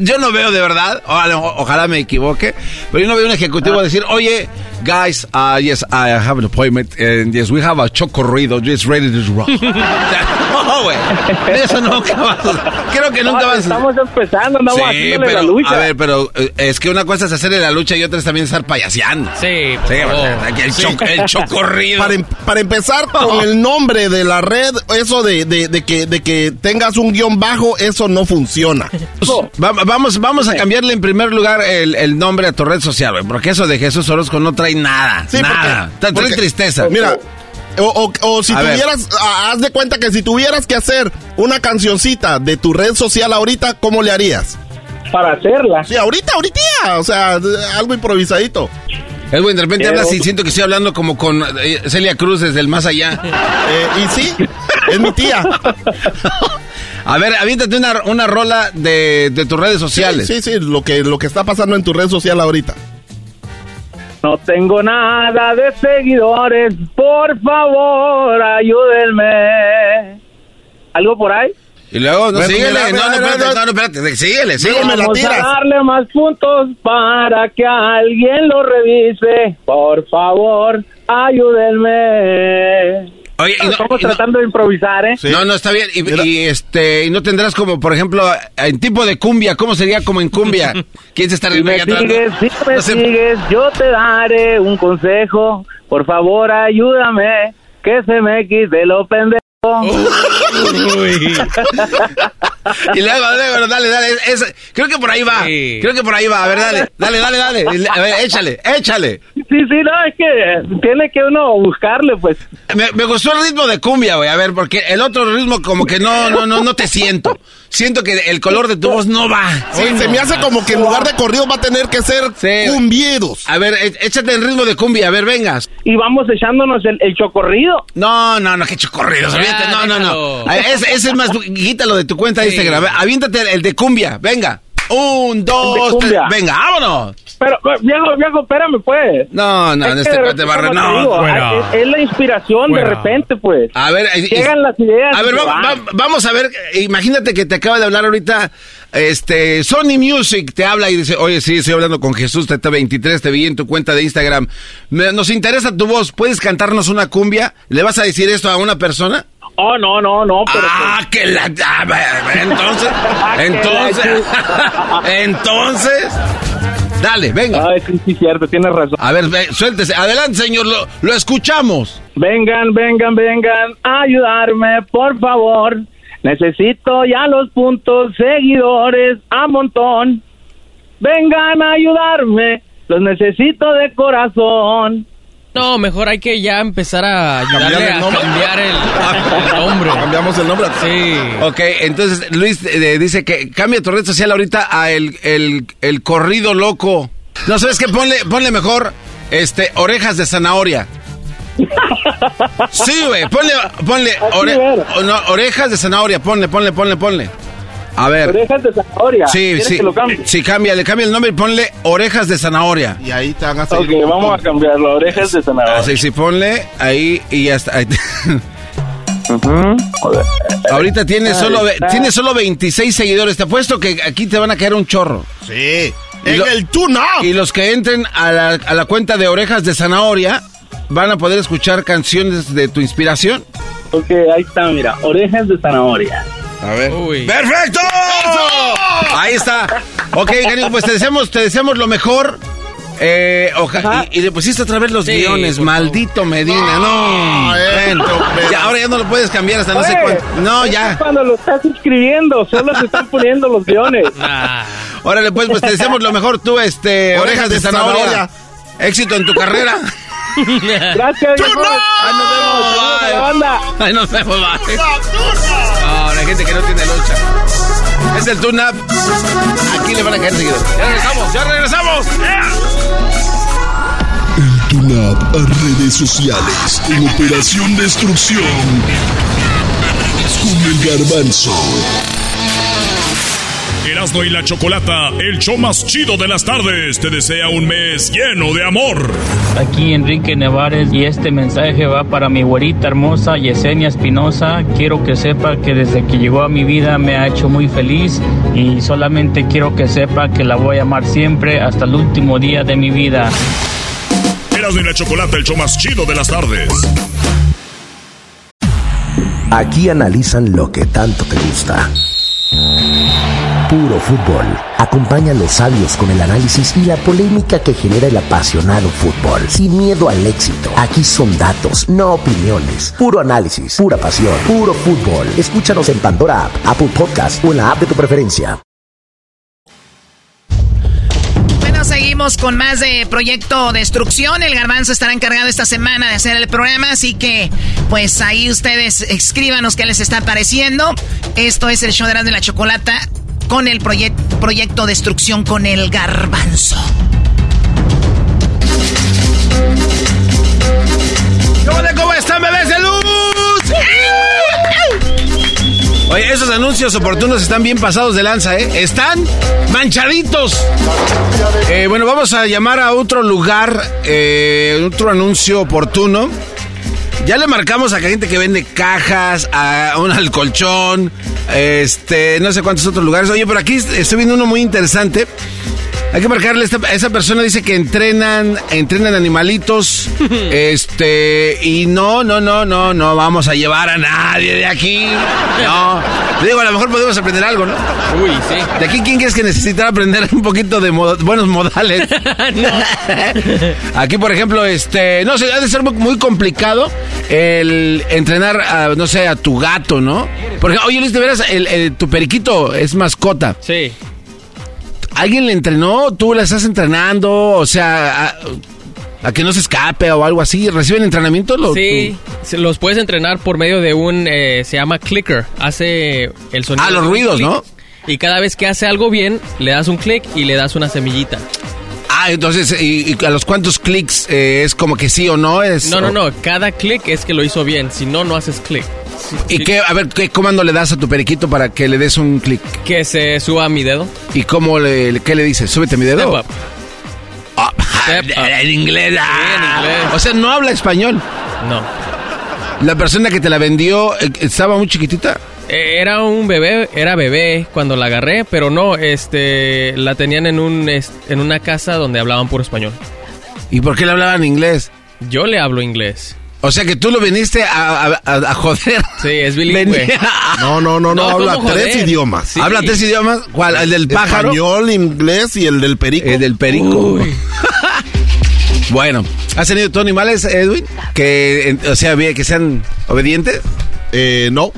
yo no veo de verdad, ojalá, ojalá me equivoque, pero yo no veo un ejecutivo decir, oye, guys, uh, yes, I have an appointment, and yes, we have a chocorrido, just ready to rock. No, güey, eso nunca va a Creo que nunca No, va a Estamos empezando, andamos Sí, haciéndole pero, la lucha. a ver, pero eh, es que una cosa es hacerle la lucha y otra es también estar payaseando. Sí, Sí, por o sea, favor. aquí el, Sí. cho- el chocorrido. Para, em- para empezar con el nombre de la red, eso de, de- de que, de que tengas un guion bajo, eso no funciona. Va- vamos, vamos a cambiarle en primer lugar el, el nombre a tu red social, güey, porque eso de Jesús Orozco no trae nada, Sí, nada. porque- Trae porque- tristeza. Mira, o, o- o si A tuvieras, haz de cuenta que si tuvieras que hacer una cancioncita de tu red social ahorita, ¿cómo le harías? Para hacerla. Sí, ahorita, ahorita, o sea, algo improvisadito. Edwin, de repente hablas y siento que estoy hablando como con eh, Celia Cruz desde el más allá. Eh, y sí, es mi tía. A ver, aviéntate una, una rola de, de tus redes sociales. Sí, sí, sí, lo que, lo que está pasando en tu red social ahorita. No tengo nada de seguidores, por favor, ayúdenme. ¿Algo por ahí? Y luego, no, Bueno, síguele. no, no, espérate, no, no, espérate, síguele, síguele. Vamos a darle más puntos para que alguien lo revise. Por favor, ayúdenme. Oye, no- Estamos no- tratando de improvisar, ¿eh? No, no, está bien. Y, y, este, y no tendrás como, por ejemplo, en tipo de cumbia, ¿cómo sería como en cumbia? ¿Quién se está Si me sigues, si me No sigues, yo te daré un consejo. Por favor, ayúdame, que se me quite lo pendejo. Uy. y luego, luego, dale, dale. es- creo que por ahí va. Sí. Creo que por ahí va. A ver, dale, dale, dale, dale. A ver, échale, échale. sí, sí, no, es que tiene que uno buscarle, pues. Me, me gustó el ritmo de cumbia, güey. A ver, porque el otro ritmo como que no, no, no, no te siento. Siento que el color de tu voz no va. Sí, Hoy se no. me hace como que en lugar de corrido va a tener que ser cumbiedos. A ver, é- échate el ritmo de cumbia, a ver, vengas. Y vamos echándonos el, el chocorrido. No, no, no, que chocorridos, olvídate, no, no, no. Ese, ese es más, quítalo de tu cuenta de Sí. Instagram. Aviéntate el, de cumbia, venga. Un, dos, tres, venga, vámonos. Pero, viejo, viejo, espérame, pues. No, no, Es que este de cuate va a re- repente, como te no. digo, Bueno. es, es la inspiración Bueno. de repente, pues. A ver, y- Llegan las ideas. A ver, va- va- vamos a ver, imagínate que te acaba de hablar ahorita, este, Sony Music te habla y dice, oye, sí, estoy hablando con Jesús, TT23, te vi en tu cuenta de Instagram. Me- nos interesa tu voz, ¿puedes cantarnos una cumbia? ¿Le vas a decir esto a una persona? Oh, no, no, no, pero. Ah, que la... ah, va- entonces, entonces, entonces... Dale, venga. Ay, sí, sí, cierto, tienes razón. A ver, ve, suéltese. Adelante, señor, lo, lo escuchamos. Vengan, vengan, vengan a ayudarme, por favor. Necesito ya los puntos seguidores a montón. Vengan a ayudarme, los necesito de corazón. No, mejor hay que ya empezar a ayudarle ¿Cambiar el a nombre? cambiar el, el nombre. Cambiamos el nombre. Sí. Ok, entonces Luis eh, dice que cambia tu red social ahorita a el, el, el corrido loco. No, ¿sabes qué? Ponle, ponle mejor este, orejas de zanahoria. Sí, güey, ponle, ponle ore- no, orejas de zanahoria, ponle, ponle, ponle, ponle. A ver. Orejas de zanahoria. Sí, ¿Quieres sí. que lo cambie? Sí, cambia, le cambia el nombre y ponle orejas de zanahoria. Y ahí te van a Ok, vamos a cambiarlo. Orejas de zanahoria. Así, sí, ponle ahí y ya está. Ahorita tiene solo, tiene solo 26 seguidores. Te apuesto que aquí te van a caer un chorro. Sí. Y En lo- el. Y los que entren a la, a la cuenta de orejas de zanahoria van a poder escuchar canciones de tu inspiración. Ok, ahí está, mira. Orejas de zanahoria. A ver. ¡Perfecto! Ahí está. Ok, cariño, pues te deseamos, te deseamos lo mejor. Eh, oja- y, y le pusiste otra vez los Sí, guiones, maldito Medina, no. Bueno, eso, ya, ahora ya no lo puedes cambiar hasta no sé cuánto. No, ya. Cuando lo estás escribiendo, solo se están poniendo los guiones. Órale, pues, pues te deseamos lo mejor tú, este, orejas, de, zanahoria. Éxito en tu carrera. Gracias, viejo. Ahí nos vemos. Ahí nos vemos, bye. Gente que no tiene lucha. Es el tune. Aquí le van a caer seguido. Ya regresamos, ya regresamos. El Tunab a redes sociales en Operación Destrucción con el garbanzo. Erasmo y la Chocolata, el show más chido de las tardes, te desea un mes lleno de amor. Aquí Enrique Nevares y este mensaje va para mi güerita hermosa Yesenia Espinosa. Quiero que sepa que desde que llegó a mi vida me ha hecho muy feliz y solamente quiero que sepa que la voy a amar siempre hasta el último día de mi vida. Erasmo y la Chocolata, el show más chido de las tardes. Aquí analizan lo que tanto te gusta. Puro fútbol. Acompaña a los sabios con el análisis y la polémica que genera el apasionado fútbol. Sin miedo al éxito. Aquí son datos, no opiniones. Puro análisis, pura pasión, puro fútbol. Escúchanos en Pandora App, Apple Podcast o en la app de tu preferencia. Bueno, seguimos con más de Proyecto Destrucción. El Garbanzo estará encargado esta semana de hacer el programa, así que pues ahí ustedes escríbanos qué les está pareciendo. Esto es el show de la Chocolata con el proyec- Proyecto Destrucción con el Garbanzo. ¿Cómo, están, bebés de luz? Oye, esos anuncios oportunos están bien pasados de lanza, ¿eh? Están manchaditos. Eh, bueno, vamos a llamar a otro lugar, eh, otro anuncio oportuno. Ya le marcamos a gente que vende cajas, a un alcolchón, este, no sé cuántos otros lugares. Oye, pero aquí estoy viendo uno muy interesante. Hay que marcarle, esta, esa persona dice que entrenan, entrenan animalitos, este, y no, no, no, no, no vamos a llevar a nadie de aquí. No, digo, a lo mejor podemos aprender algo, ¿no? Uy, sí. ¿De aquí quién crees que necesitará aprender un poquito de buenos modales? Aquí, por ejemplo, este, no sé, ha de ser muy, muy complicado el entrenar, a, no sé, a tu gato, ¿no? Porque, oye, Luis, de veras, el- el- tu periquito es mascota. Sí. ¿Alguien le entrenó? ¿Tú la estás entrenando? O sea, a- a que no se escape o algo así. ¿Reciben entrenamiento? Lo- Sí, se- los puedes entrenar por medio de un, eh, se llama clicker, hace el sonido. Ah, los ruidos, click. ¿no? Y cada vez que hace algo bien, le das un clic y le das una semillita. Ah, entonces, ¿y, y a los cuántos clics eh, es como que sí o no? Es, No, no, no, cada clic es que lo hizo bien, si no, no haces clic. ¿Y qué, a ver, qué comando le das a tu periquito para que le des un clic? Que se suba mi dedo. ¿Y cómo le, qué le dices? ¿Súbete mi dedo? Step up. Ah, en inglés. ah. O sea, no habla español. No. La persona que te la vendió eh, estaba muy chiquitita. Eh, Era un bebé, era bebé cuando la agarré, pero no, este, la tenían en un, en una casa donde hablaban puro español. ¿Y por qué le hablaban inglés? Yo le hablo inglés. O sea que tú lo viniste a, a- a- a joder. Sí, es bilingüe. Venía- No, no, no, no, No, habla ¿cómo tres idiomas. Sí. ¿Habla tres idiomas? ¿Cuál? ¿El del pájaro? Español, inglés y el del perico. El del perico. bueno, ¿has tenido tú animales, Edwin? Que, o sea, bien, que sean obedientes. Eh, no.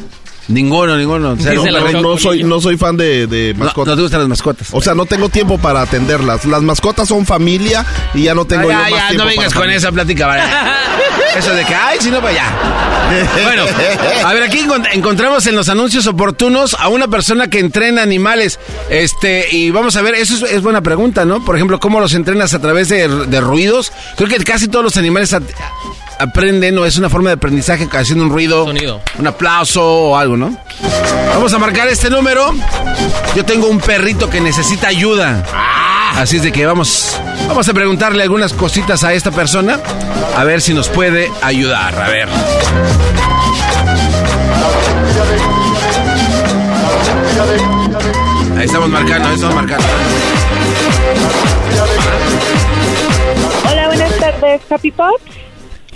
Ninguno, ninguno. O sea, No, soy, no soy fan de, de no, mascotas. no te gustan las mascotas. O sea, no tengo tiempo para atenderlas. Las mascotas son familia y ya no tengo yo ya, más ya, tiempo no vengas para con esa plática, ¿vale? Eso de que, ay, si no, para allá. Bueno, a ver, aquí encont- encontramos en los anuncios oportunos a una persona que entrena animales. Este, y vamos a ver, eso es, es buena pregunta, ¿no? Por ejemplo, ¿cómo los entrenas a través de, de ruidos? Creo que casi todos los animales aprenden o es una forma de aprendizaje haciendo un ruido, Sonido. un aplauso o algo, ¿no? Vamos a marcar este número. Yo tengo un perrito que necesita ayuda. Así es de que vamos, vamos a preguntarle algunas cositas a esta persona. A ver si nos puede ayudar. A ver. Ahí estamos marcando, ahí estamos marcando. Hola, buenas tardes, Happy Pop.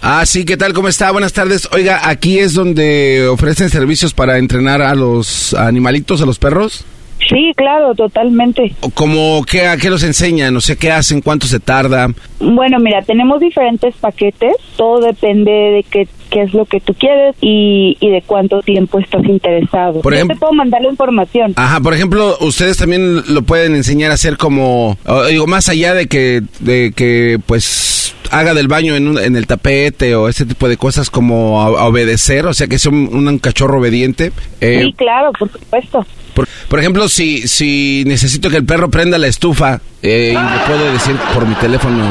Ah, sí, ¿qué tal? ¿Cómo está? Buenas tardes. Oiga, aquí es donde ofrecen servicios para entrenar a los animalitos, a los perros. Sí, claro, totalmente. O Como, ¿qué, ¿A qué los enseñan? O sea, ¿qué hacen? ¿Cuánto se tarda? Bueno, mira, tenemos diferentes paquetes. Todo depende de qué, qué es lo que tú quieres y, y de cuánto tiempo estás interesado. Por Yo ejemplo- te puedo mandar la información. Ajá, por ejemplo, ustedes también lo pueden enseñar a hacer como, digo, más allá de que, de que, pues, haga del baño en, un- en el tapete o ese tipo de cosas como a, a obedecer, o sea, que sea un, un cachorro obediente. Eh, sí, claro, por supuesto. por, por ejemplo, si, si necesito que el perro prenda la estufa eh, y le puedo decir por mi teléfono,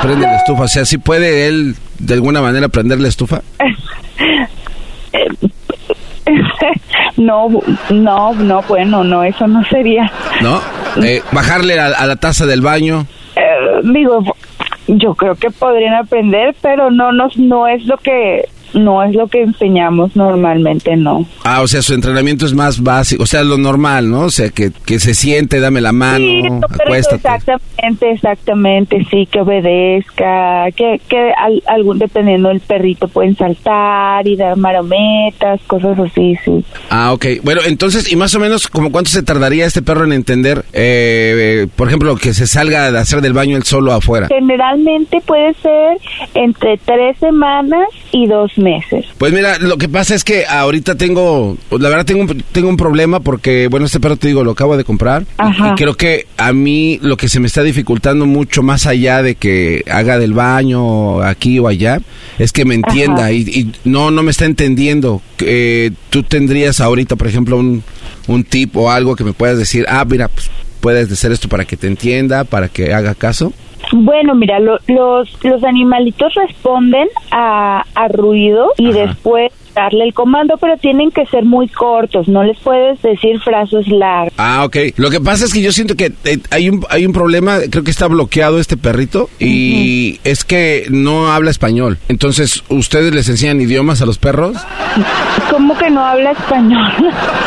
prende la estufa, o sea, si puede él de alguna manera prender la estufa. no, no, no, bueno, no, eso no sería. ¿No? Eh, bajarle a, a la taza del baño. Eh, digo, yo creo que podrían aprender, pero no, no, no es lo que, no es lo que enseñamos normalmente, no. Ah, o sea, su entrenamiento es más básico, o sea, lo normal, ¿no? O sea, que, que se siente, dame la mano, Sí, no, pero acuéstate. exactamente, exactamente, sí, que obedezca, que, que al- algún, dependiendo del perrito pueden saltar y dar marometas, cosas así, sí. Ah, ok. Bueno, entonces, ¿y más o menos como cuánto se tardaría este perro en entender, eh, eh, por ejemplo, que se salga de hacer del baño él solo afuera? Generalmente puede ser entre tres semanas y dos meses. Pues mira, lo que pasa es que ahorita tengo, la verdad tengo un, tengo un problema porque, bueno, este perro te digo, lo acabo de comprar. Ajá. Y creo que a mí lo que se me está dificultando mucho más allá de que haga del baño aquí o allá, es que me entienda y no, no me está entendiendo. Eh, Tú tendrías ahorita, por ejemplo, un, un tip o algo que me puedas decir, ah, mira, pues puedes hacer esto para que te entienda, para que haga caso. Bueno, mira, lo- los, los animalitos responden a, a ruido y después darle el comando, pero tienen que ser muy cortos, no les puedes decir frases largas. Ah, ok. Lo que pasa es que yo siento que eh, hay un hay un problema, creo que está bloqueado este perrito y es que no habla español. Entonces, ¿ustedes les enseñan idiomas a los perros? ¿Cómo que no habla español?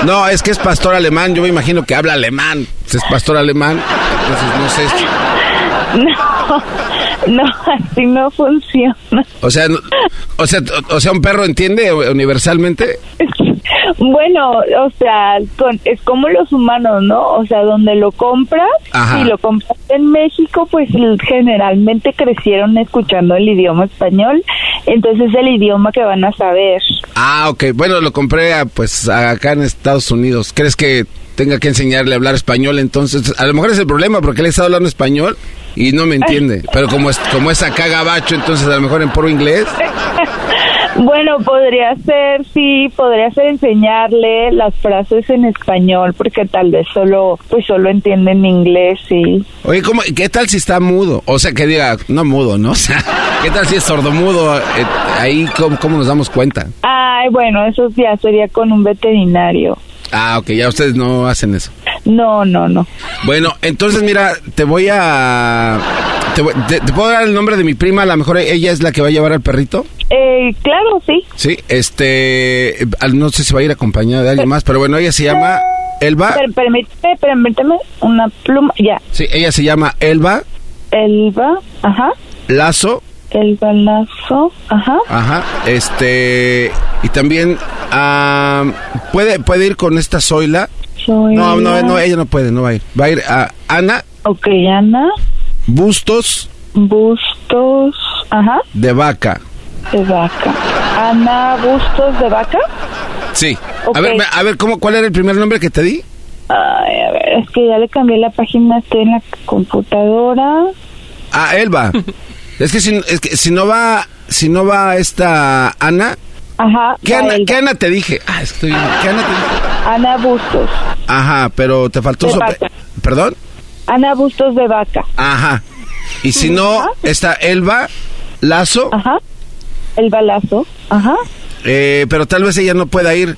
No, es que es pastor alemán, yo me imagino que habla alemán. Es pastor alemán. Entonces, no sé. No, no, así no funciona. O sea, o sea, o sea, un perro entiende universalmente. Bueno, o sea, con- es como los humanos, ¿no? O sea, donde lo compras, Ajá. si lo compras en México, pues generalmente crecieron escuchando el idioma español, entonces es el idioma que van a saber. Ah, ok. Bueno, lo compré a, pues acá en Estados Unidos. ¿Crees que tenga que enseñarle a hablar español entonces? A lo mejor es el problema porque he estado hablando español y no me entiende. Pero como es, como es acá gabacho, entonces a lo mejor en puro inglés. Bueno, podría ser, sí, podría ser enseñarle las frases en español, porque tal vez solo, pues solo entienden inglés, sí. Oye, ¿cómo, ¿qué tal si está mudo? O sea, que diga, no mudo, ¿no? O sea, ¿qué tal si es sordomudo? Eh, ahí, ¿cómo, ¿cómo nos damos cuenta? Ay, bueno, eso ya sería con un veterinario. Ah, ok, ya ustedes no hacen eso. No, no, no. Bueno, entonces mira, te voy a... Te, voy- te- te puedo dar el nombre de mi prima, a lo mejor ella es la que va a llevar al perrito. Eh, claro, sí. Sí, este, no sé si va a ir acompañada de alguien más, pero bueno, ella se llama Elba. Per- permíteme, permíteme una pluma, ya. Sí, ella se llama Elba Elba, ajá. Lazo. Elba Lazo, ajá. Ajá, este, y también ah, puede puede ir con esta Zoila. No, no, no, ella no puede, no va a ir. Va a ir a Ana Ok, Ana. Bustos Bustos, ajá, de Vaca. de vaca. Ana Bustos de vaca. Sí. A ver, a ver, ¿cómo, ¿cuál era el primer nombre que te di? Ay, a ver, es que ya le cambié la página, estoy en la computadora. Ah, Elba. es que si, es que si no va, si no va esta Ana, Ajá. ¿qué Ana, Elba. ¿qué Ana te dije? Ah, estoy viendo. ¿Qué Ana te dije? Ana Bustos. Ajá, pero te faltó vaca. ¿Perdón? Ana Bustos de vaca. Ajá. Y si no, está Elba Lazo, Ajá. El balazo. Ajá. eh, pero tal vez ella no pueda ir.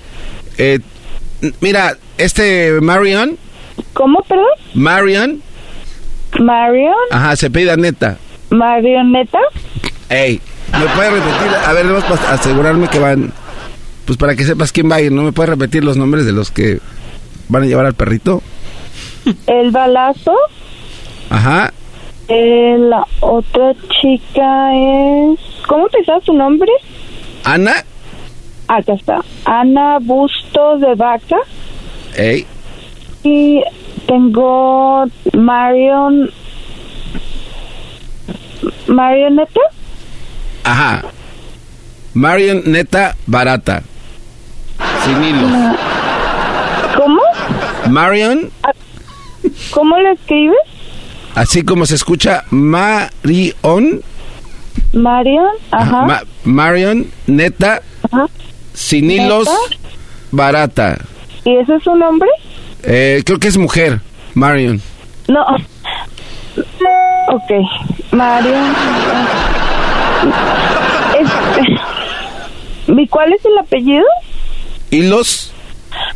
Eh, mira, este Marion, ¿Cómo, perdón? Marion, Marion. ajá, se pide neta. Marioneta. Ey, ¿me puede repetir? A ver, vamos para asegurarme que van, pues para que sepas quién va a ir, ¿no me puede repetir los nombres de los que van a llevar al perrito? El balazo. Ajá, Eh, la otra chica es... ¿Cómo te sabes su nombre? Ana, Acá está. Ana Bustos de Vaca. ey, Y tengo Marion... Marioneta. ajá. Marion neta barata. Sin hilos. ¿Cómo? Marion, ¿Cómo lo escribes? así como se escucha, Marion, Marion. Ajá. Ma- Marion neta, Ajá. sin hilos, ¿Neta? barata. ¿Y ese es su nombre? Eh, creo que es mujer, Marion. No. Ok. Marion. Este... ¿Y cuál es el apellido? Hilos,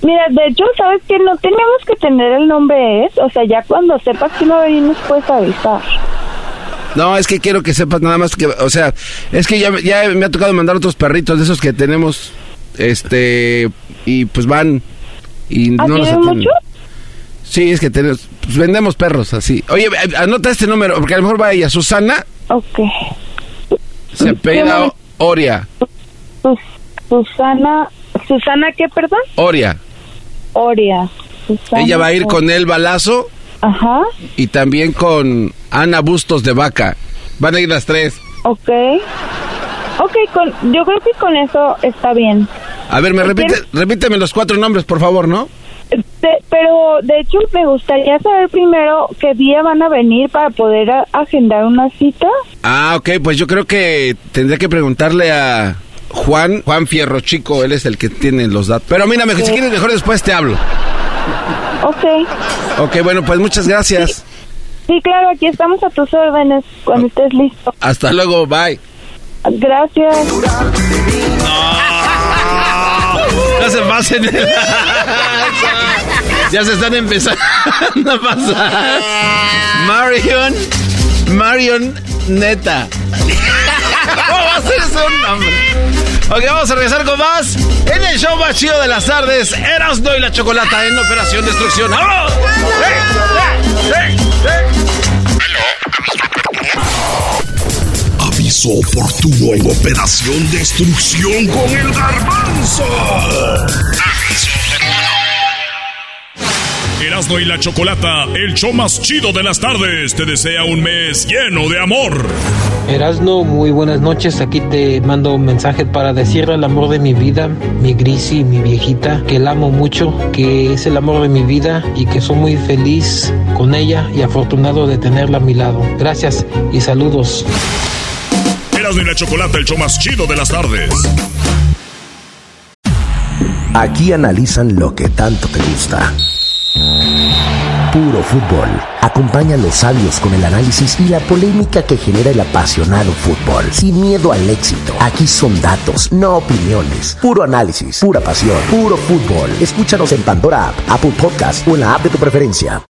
Mira, de hecho, ¿sabes que No tenemos que tener el nombre, ¿es? O sea, ya cuando sepas que no venir nos puedes avisar. No, es que quiero que sepas nada más que, o sea, es que ya, ya me ha tocado mandar otros perritos de esos que tenemos, este, y pues van y ¿Ah, no los atienden. muchos? Sí, es que tenemos, pues vendemos perros así. Oye, eh, anota este número, porque a lo mejor va ella, Susana, Ok. se apellida. Oria, Sus- Susana... ¿Susana qué, perdón? Oria. Oria. Susana Ella va a ir con el balazo Ajá. y también con Ana Bustos de Vaca. Van a ir las tres. Ok. Ok, con, yo creo que con eso está bien. A ver, me repite, repíteme los cuatro nombres, por favor, ¿no? Este, pero de hecho me gustaría saber primero qué día van a venir para poder a- agendar una cita. Ah, ok, pues yo creo que tendría que preguntarle a Juan, Juan Fierro Chico, él es el que tiene los datos. Pero mira, mejor, si quieres mejor después te hablo. Ok. Ok, bueno, pues muchas gracias. Sí, claro, aquí estamos a tus órdenes cuando estés listo. Hasta luego, bye. Gracias. No se pasen. ya se están empezando a pasar. Marion, Marion Neta. ¿Cómo va a ser nombre? Ok, vamos a regresar con más en el show más de las tardes. Erasno y la Chocolata en Operación Destrucción. ¡Vámonos! ¡Eh, eh, eh, Aviso oportuno en Operación Destrucción con el Garbanzo. Erasmo y la Chocolata, el show más chido de las tardes, te desea un mes lleno de amor. Erasno, muy buenas noches. Aquí te mando un mensaje para decirle al amor de mi vida, mi Grisi, mi viejita, que la amo mucho, que es el amor de mi vida y que soy muy feliz con ella y afortunado de tenerla a mi lado. Gracias y saludos. Y la Chocolata, el show más chido de las tardes. Aquí analizan lo que tanto te gusta. Puro fútbol. Acompaña a los sabios con el análisis y la polémica que genera el apasionado fútbol. Sin miedo al éxito. Aquí son datos, no opiniones. Puro análisis, pura pasión, puro fútbol. Escúchanos en Pandora App, Apple Podcast o en la app de tu preferencia.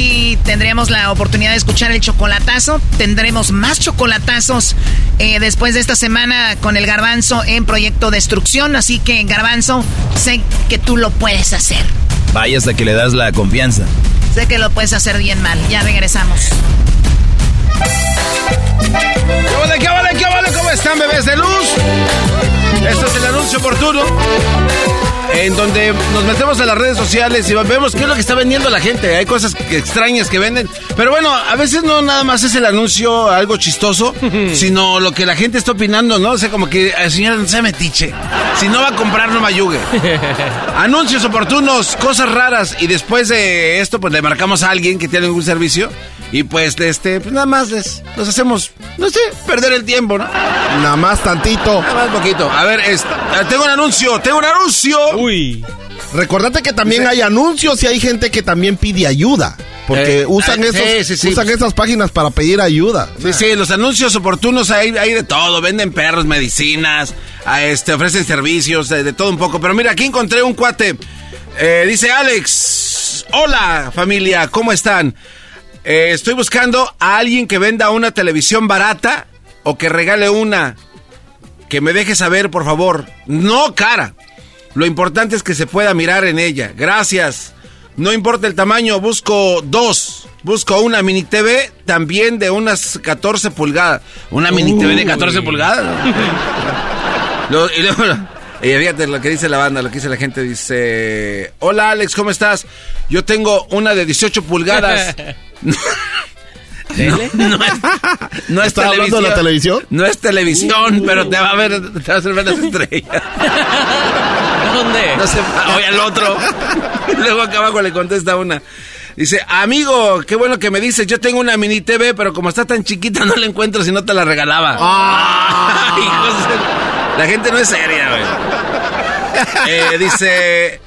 Aquí tendremos la oportunidad de escuchar el chocolatazo. Tendremos más chocolatazos eh, después de esta semana con el garbanzo en Proyecto Destrucción. Así que, garbanzo, sé que tú lo puedes hacer. Vaya hasta que le das la confianza. Sé que lo puedes hacer bien mal. Ya regresamos. ¿Qué vale, qué vale, qué vale? ¿Cómo están, bebés de luz? Esto es el anuncio oportuno. En donde nos metemos a las redes sociales y vemos qué es lo que está vendiendo la gente. Hay cosas extrañas que venden. Pero bueno, a veces no nada más es el anuncio algo chistoso, sino lo que la gente está opinando, ¿no? O sea, como que, "Ay, señora, no se metiche. Si no va a comprar, no me ayude. Anuncios oportunos, cosas raras. Y después de esto, pues le marcamos a alguien que tiene algún servicio. Y pues, este, pues nada más les, los hacemos, no sé, perder el tiempo, ¿no? Nada más tantito. Nada más poquito. A ver, eh, tengo un anuncio, tengo un anuncio. Uy. Recordate que también hay anuncios y hay gente que también pide ayuda. Porque Eh, usan, ah, esos, sí, sí, sí. usan esas páginas para pedir ayuda. Sí, sí, los anuncios oportunos hay, hay de todo. Venden perros, medicinas, a este, ofrecen servicios, de, de todo un poco. Pero mira, aquí encontré un cuate. Eh, dice Alex, hola familia, ¿cómo están? Eh, estoy buscando a alguien que venda una televisión barata o que regale una. Que me deje saber, por favor. No cara. Lo importante es que se pueda mirar en ella. Gracias. No importa el tamaño, busco dos. Busco una mini TV también de unas 14 pulgadas. Una mini TV de 14 pulgadas. Lo- y luego, y fíjate lo que dice la banda, lo que dice la gente. Dice, hola Alex, ¿cómo estás? Yo tengo una de 18 pulgadas. No, no es, no es ¿Está hablando de la televisión? No es televisión, pero te va a ver, te va a hacer ver las estrellas. ¿Dónde? No se oye al otro. Luego acá abajo le contesta una. Dice, amigo, qué bueno que me dices, yo tengo una mini TV, pero como está tan chiquita no la encuentro si no te la regalaba. Ay, hijos de- La gente no es seria, güey. Eh, dice,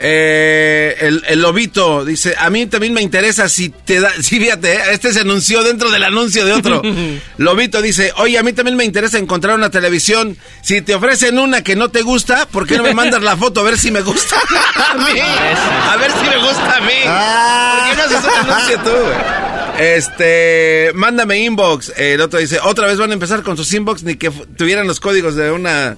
eh, el, el lobito, dice, a mí también me interesa si te da, sí, fíjate, eh, este se anunció dentro del anuncio de otro. Lobito dice, oye, a mí también me interesa encontrar una televisión. Si te ofrecen una que no te gusta, ¿por qué no me mandas la foto a ver si me gusta a mí? A ver si me gusta a mí. ¿Por qué no haces un anuncio tú, güey? Este, mándame inbox. El otro dice, otra vez van a empezar con sus inbox ni que tuvieran los códigos de una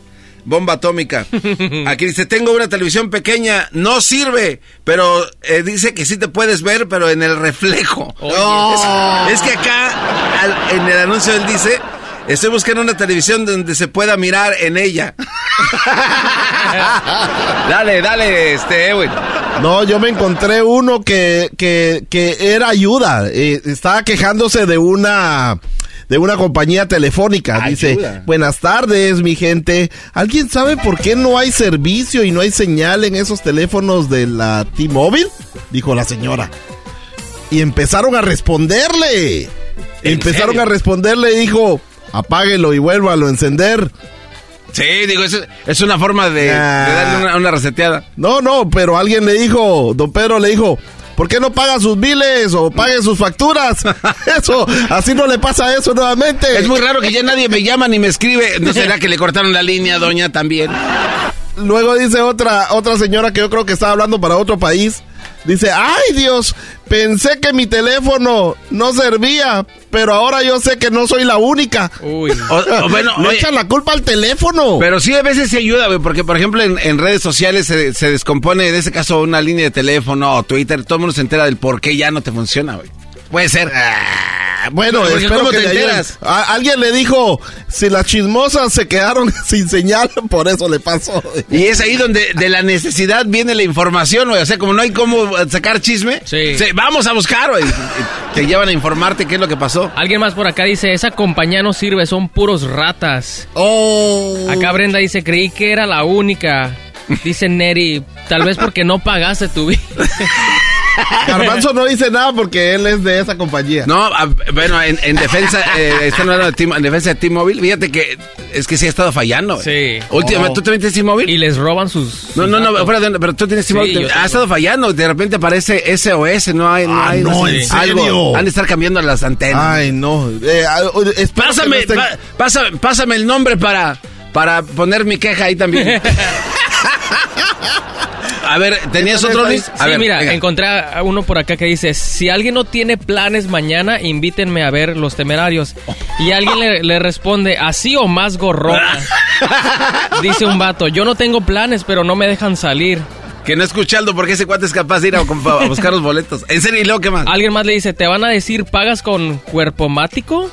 bomba atómica. Aquí dice, tengo una televisión pequeña, no sirve, pero eh, dice que sí te puedes ver, pero en el reflejo. Es, es que acá, al- en el anuncio él dice, estoy buscando una televisión donde se pueda mirar en ella. dale, dale, este, Edwin. No, yo me encontré uno que, que, que era ayuda. Eh, estaba quejándose de una de una compañía telefónica. Dice, Ayuda. buenas tardes, mi gente. ¿Alguien sabe por qué no hay servicio y no hay señal en esos teléfonos de la T-Mobile? Dijo la señora. Y empezaron a responderle. Empezaron serio? a responderle y dijo, apáguelo y vuélvalo a encender. Sí, digo, es, es una forma de, de darle una, una reseteada. No, no, pero alguien le dijo, don Pedro le dijo, ¿por qué no paga sus biles o pague sus facturas? Eso, así no le pasa eso nuevamente. Es muy raro que ya nadie me llama ni me escribe. ¿No será que le cortaron la línea, doña, también? Luego dice otra, otra señora que yo creo que estaba hablando para otro país. Dice, ay Dios, pensé que mi teléfono no servía, pero ahora yo sé que no soy la única. Uy. O- o bueno, oye, echan la culpa al teléfono. Pero sí, a veces sí ayuda, güey, porque por ejemplo en, en redes sociales se, se descompone, en ese caso, una línea de teléfono o Twitter, todo el mundo se entera del por qué ya no te funciona, güey. Puede ser. Ah, bueno, Porque espero ¿cómo que te le enteras? A- alguien le dijo, si las chismosas se quedaron sin señal, por eso le pasó. Y es ahí donde de la necesidad viene la información, güey. O sea, como no hay cómo sacar chisme, Sí. se- vamos a buscar, güey. Y Te llevan a informarte qué es lo que pasó. Alguien más por acá dice, esa compañía no sirve, son puros ratas. Oh. Acá Brenda dice, creí que era la única. Dice Neri, tal vez porque no pagaste tu vida. Garbanzo no dice nada porque él es de esa compañía. No, a- bueno, en, en defensa, eh, están hablando de T- en defensa de T-Mobile, fíjate que es que sí ha estado fallando. güey. Sí. Últimamente, Oh. ¿tú también tienes T-Mobile? Y les roban sus... No, sus no, no, pero tú tienes T-Mobile. Sí, ha estado fallando. De repente aparece SOS, no hay. No, Ah, hay, no, sé, ¿en serio? Han de estar cambiando las antenas. Ay, no. Eh, pásame, no pásame, pásame el nombre para, para poner mi queja ahí también. A ver, ¿tenías otro, Luis? A sí, ver, mira, venga. encontré a uno por acá que dice, si alguien no tiene planes mañana, invítenme a ver Los Temerarios. Y alguien le, le responde, así o más gorrona. dice un vato, yo no tengo planes, pero no me dejan salir. Que no escuchando porque ese cuate es capaz de ir a, a buscar los boletos. En serio, ¿y luego qué más? Alguien más le dice, ¿te van a decir pagas con cuerpo mático?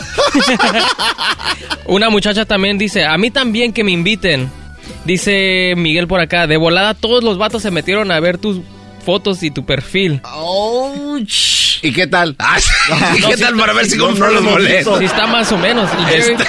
Una muchacha también dice, a mí también que me inviten. Dice Miguel por acá, de volada todos los vatos se metieron a ver tus fotos y tu perfil. ¿Y qué tal? ¿Y No, qué tal para ver si no los boletos? está más o menos. Y Jerry- Está,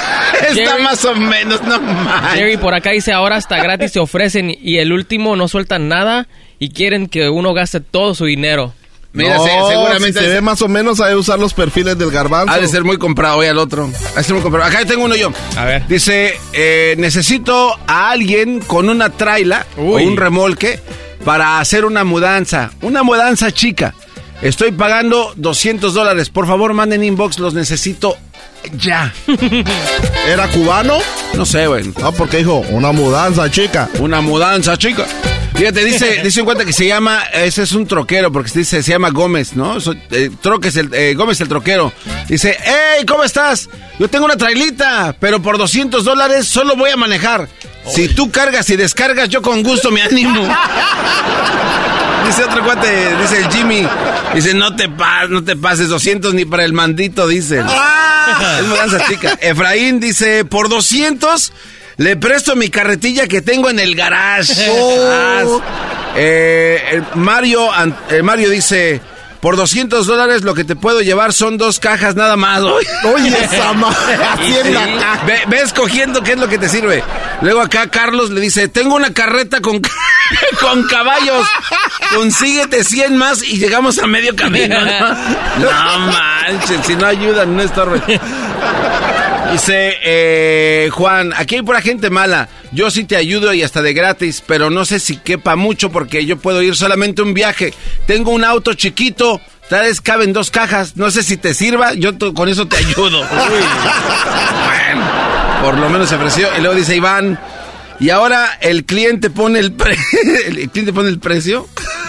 está Jerry- más o menos, no más. Jerry por acá dice, ahora hasta gratis se ofrecen y el último no sueltan nada y quieren que uno gaste todo su dinero. Mira, No, se- seguramente si se ve más o menos, hay que usar los perfiles del garbanzo. Ha de ser muy comprado hoy al otro. Ha de ser muy comprado. Acá tengo uno yo. A ver. Dice, eh, necesito a alguien con una traila o un remolque para hacer una mudanza. Una mudanza chica. Estoy pagando 200 dólares. Por favor, manden inbox. Los necesito ya. ¿Era cubano? No sé, güey. Ah, porque dijo, una mudanza, chica. Una mudanza, chica. Fíjate, dice, dice un cuenta que se llama, ese es un troquero, porque se dice, se llama Gómez, ¿no? So- eh, troques el, eh, Gómez el troquero. Dice, hey, ¿cómo estás? Yo tengo una trailita, pero por 200 dólares solo voy a manejar. Si tú cargas y descargas, yo con gusto me animo. Dice otro cuate, dice el Jimmy, dice, no te, pas, no te pases 200 ni para el mandito, dice. Es mudanza chica. Efraín dice, por 200 le presto mi carretilla que tengo en el garage. Oh. Eh, el Mario, eh, Mario dice, por 200 dólares lo que te puedo llevar son dos cajas nada más. Oye, esa caja. Ve, ve escogiendo qué es lo que te sirve. Luego acá Carlos le dice, tengo una carreta con, con caballos. Consíguete 100 más y llegamos a medio camino. No, no manches, si no ayudan, no estorben. Dice eh, Juan, aquí hay pura gente mala. Yo sí te ayudo y hasta de gratis, pero no sé si quepa mucho porque yo puedo ir solamente un viaje. Tengo un auto chiquito, tal vez caben dos cajas. No sé si te sirva, yo con eso te ayudo. Bueno, por lo menos se ofreció. Y luego dice Iván, y ahora el cliente pone el, pre- el cliente pone el precio.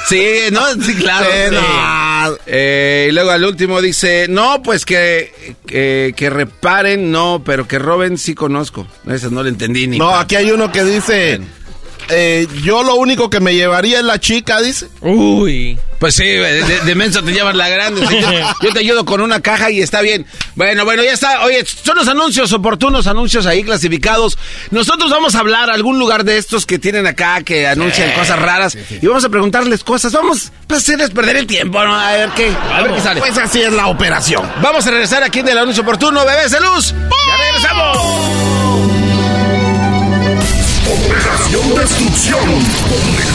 Sí, no, sí, claro. Sí, no. Eh, y luego al último dice, no, pues que, que, que reparen, no, pero que roben sí conozco. Esa no le entendí ni. No, aquí hay uno que dice, eh, yo lo único que me llevaría es la chica, dice. Uy. Pues sí, de, de- de menso te llevan la grande. sí, yo, yo te ayudo con una caja y está bien. Bueno, bueno, ya está. Oye, son los anuncios oportunos, anuncios ahí clasificados. Nosotros vamos a hablar a algún lugar de estos que tienen acá, que anuncian cosas raras. Y vamos a preguntarles cosas. Vamos a hacerles perder el tiempo, ¿no? A ver qué, a ver qué sale. Pues así es la operación. Vamos a regresar aquí en el anuncio oportuno, bebés de luz. ¡Ya Operación Destrucción con el.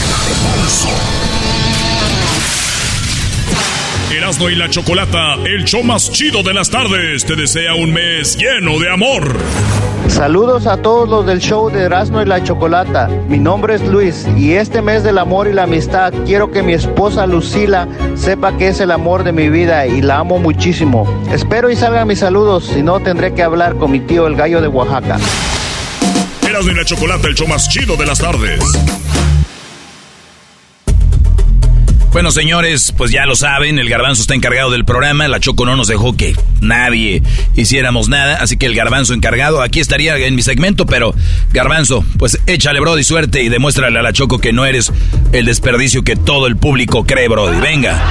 Erasmo y la Chocolata, el show más chido de las tardes, te desea un mes lleno de amor. Saludos a todos los del show de Erasmo y la Chocolata. Mi nombre es Luis y este mes del amor y la amistad quiero que mi esposa Lucila sepa que es el amor de mi vida y la amo muchísimo. Espero y salgan mis saludos, si no tendré que hablar con mi tío el gallo de Oaxaca. Erasmo y la Chocolata, el show más chido de las tardes. Bueno, señores, pues ya lo saben, el garbanzo está encargado del programa, la Choco no nos dejó que nadie hiciéramos nada, así que el garbanzo encargado aquí estaría en mi segmento, pero garbanzo, pues échale, Brody, suerte y demuéstrale a la Choco que no eres el desperdicio que todo el público cree, Brody. Venga.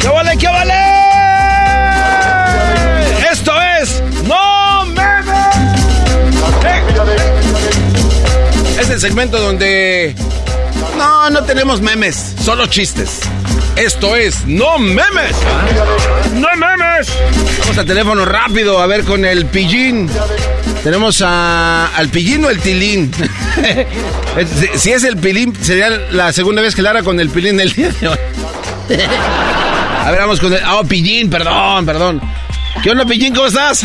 ¿Qué vale, qué vale? Esto es No Es el segmento donde no, no tenemos memes, solo chistes. Esto es No Memes. No Memes. Vamos al teléfono rápido a ver con el pillín. Tenemos a, al pillín o el tilín. si, es el pilín, sería la segunda vez que le hará con el pilín del día de hoy. A ver, vamos con el. Oh, pillín, perdón, perdón. ¿Qué onda, pillín? ¿Cómo estás?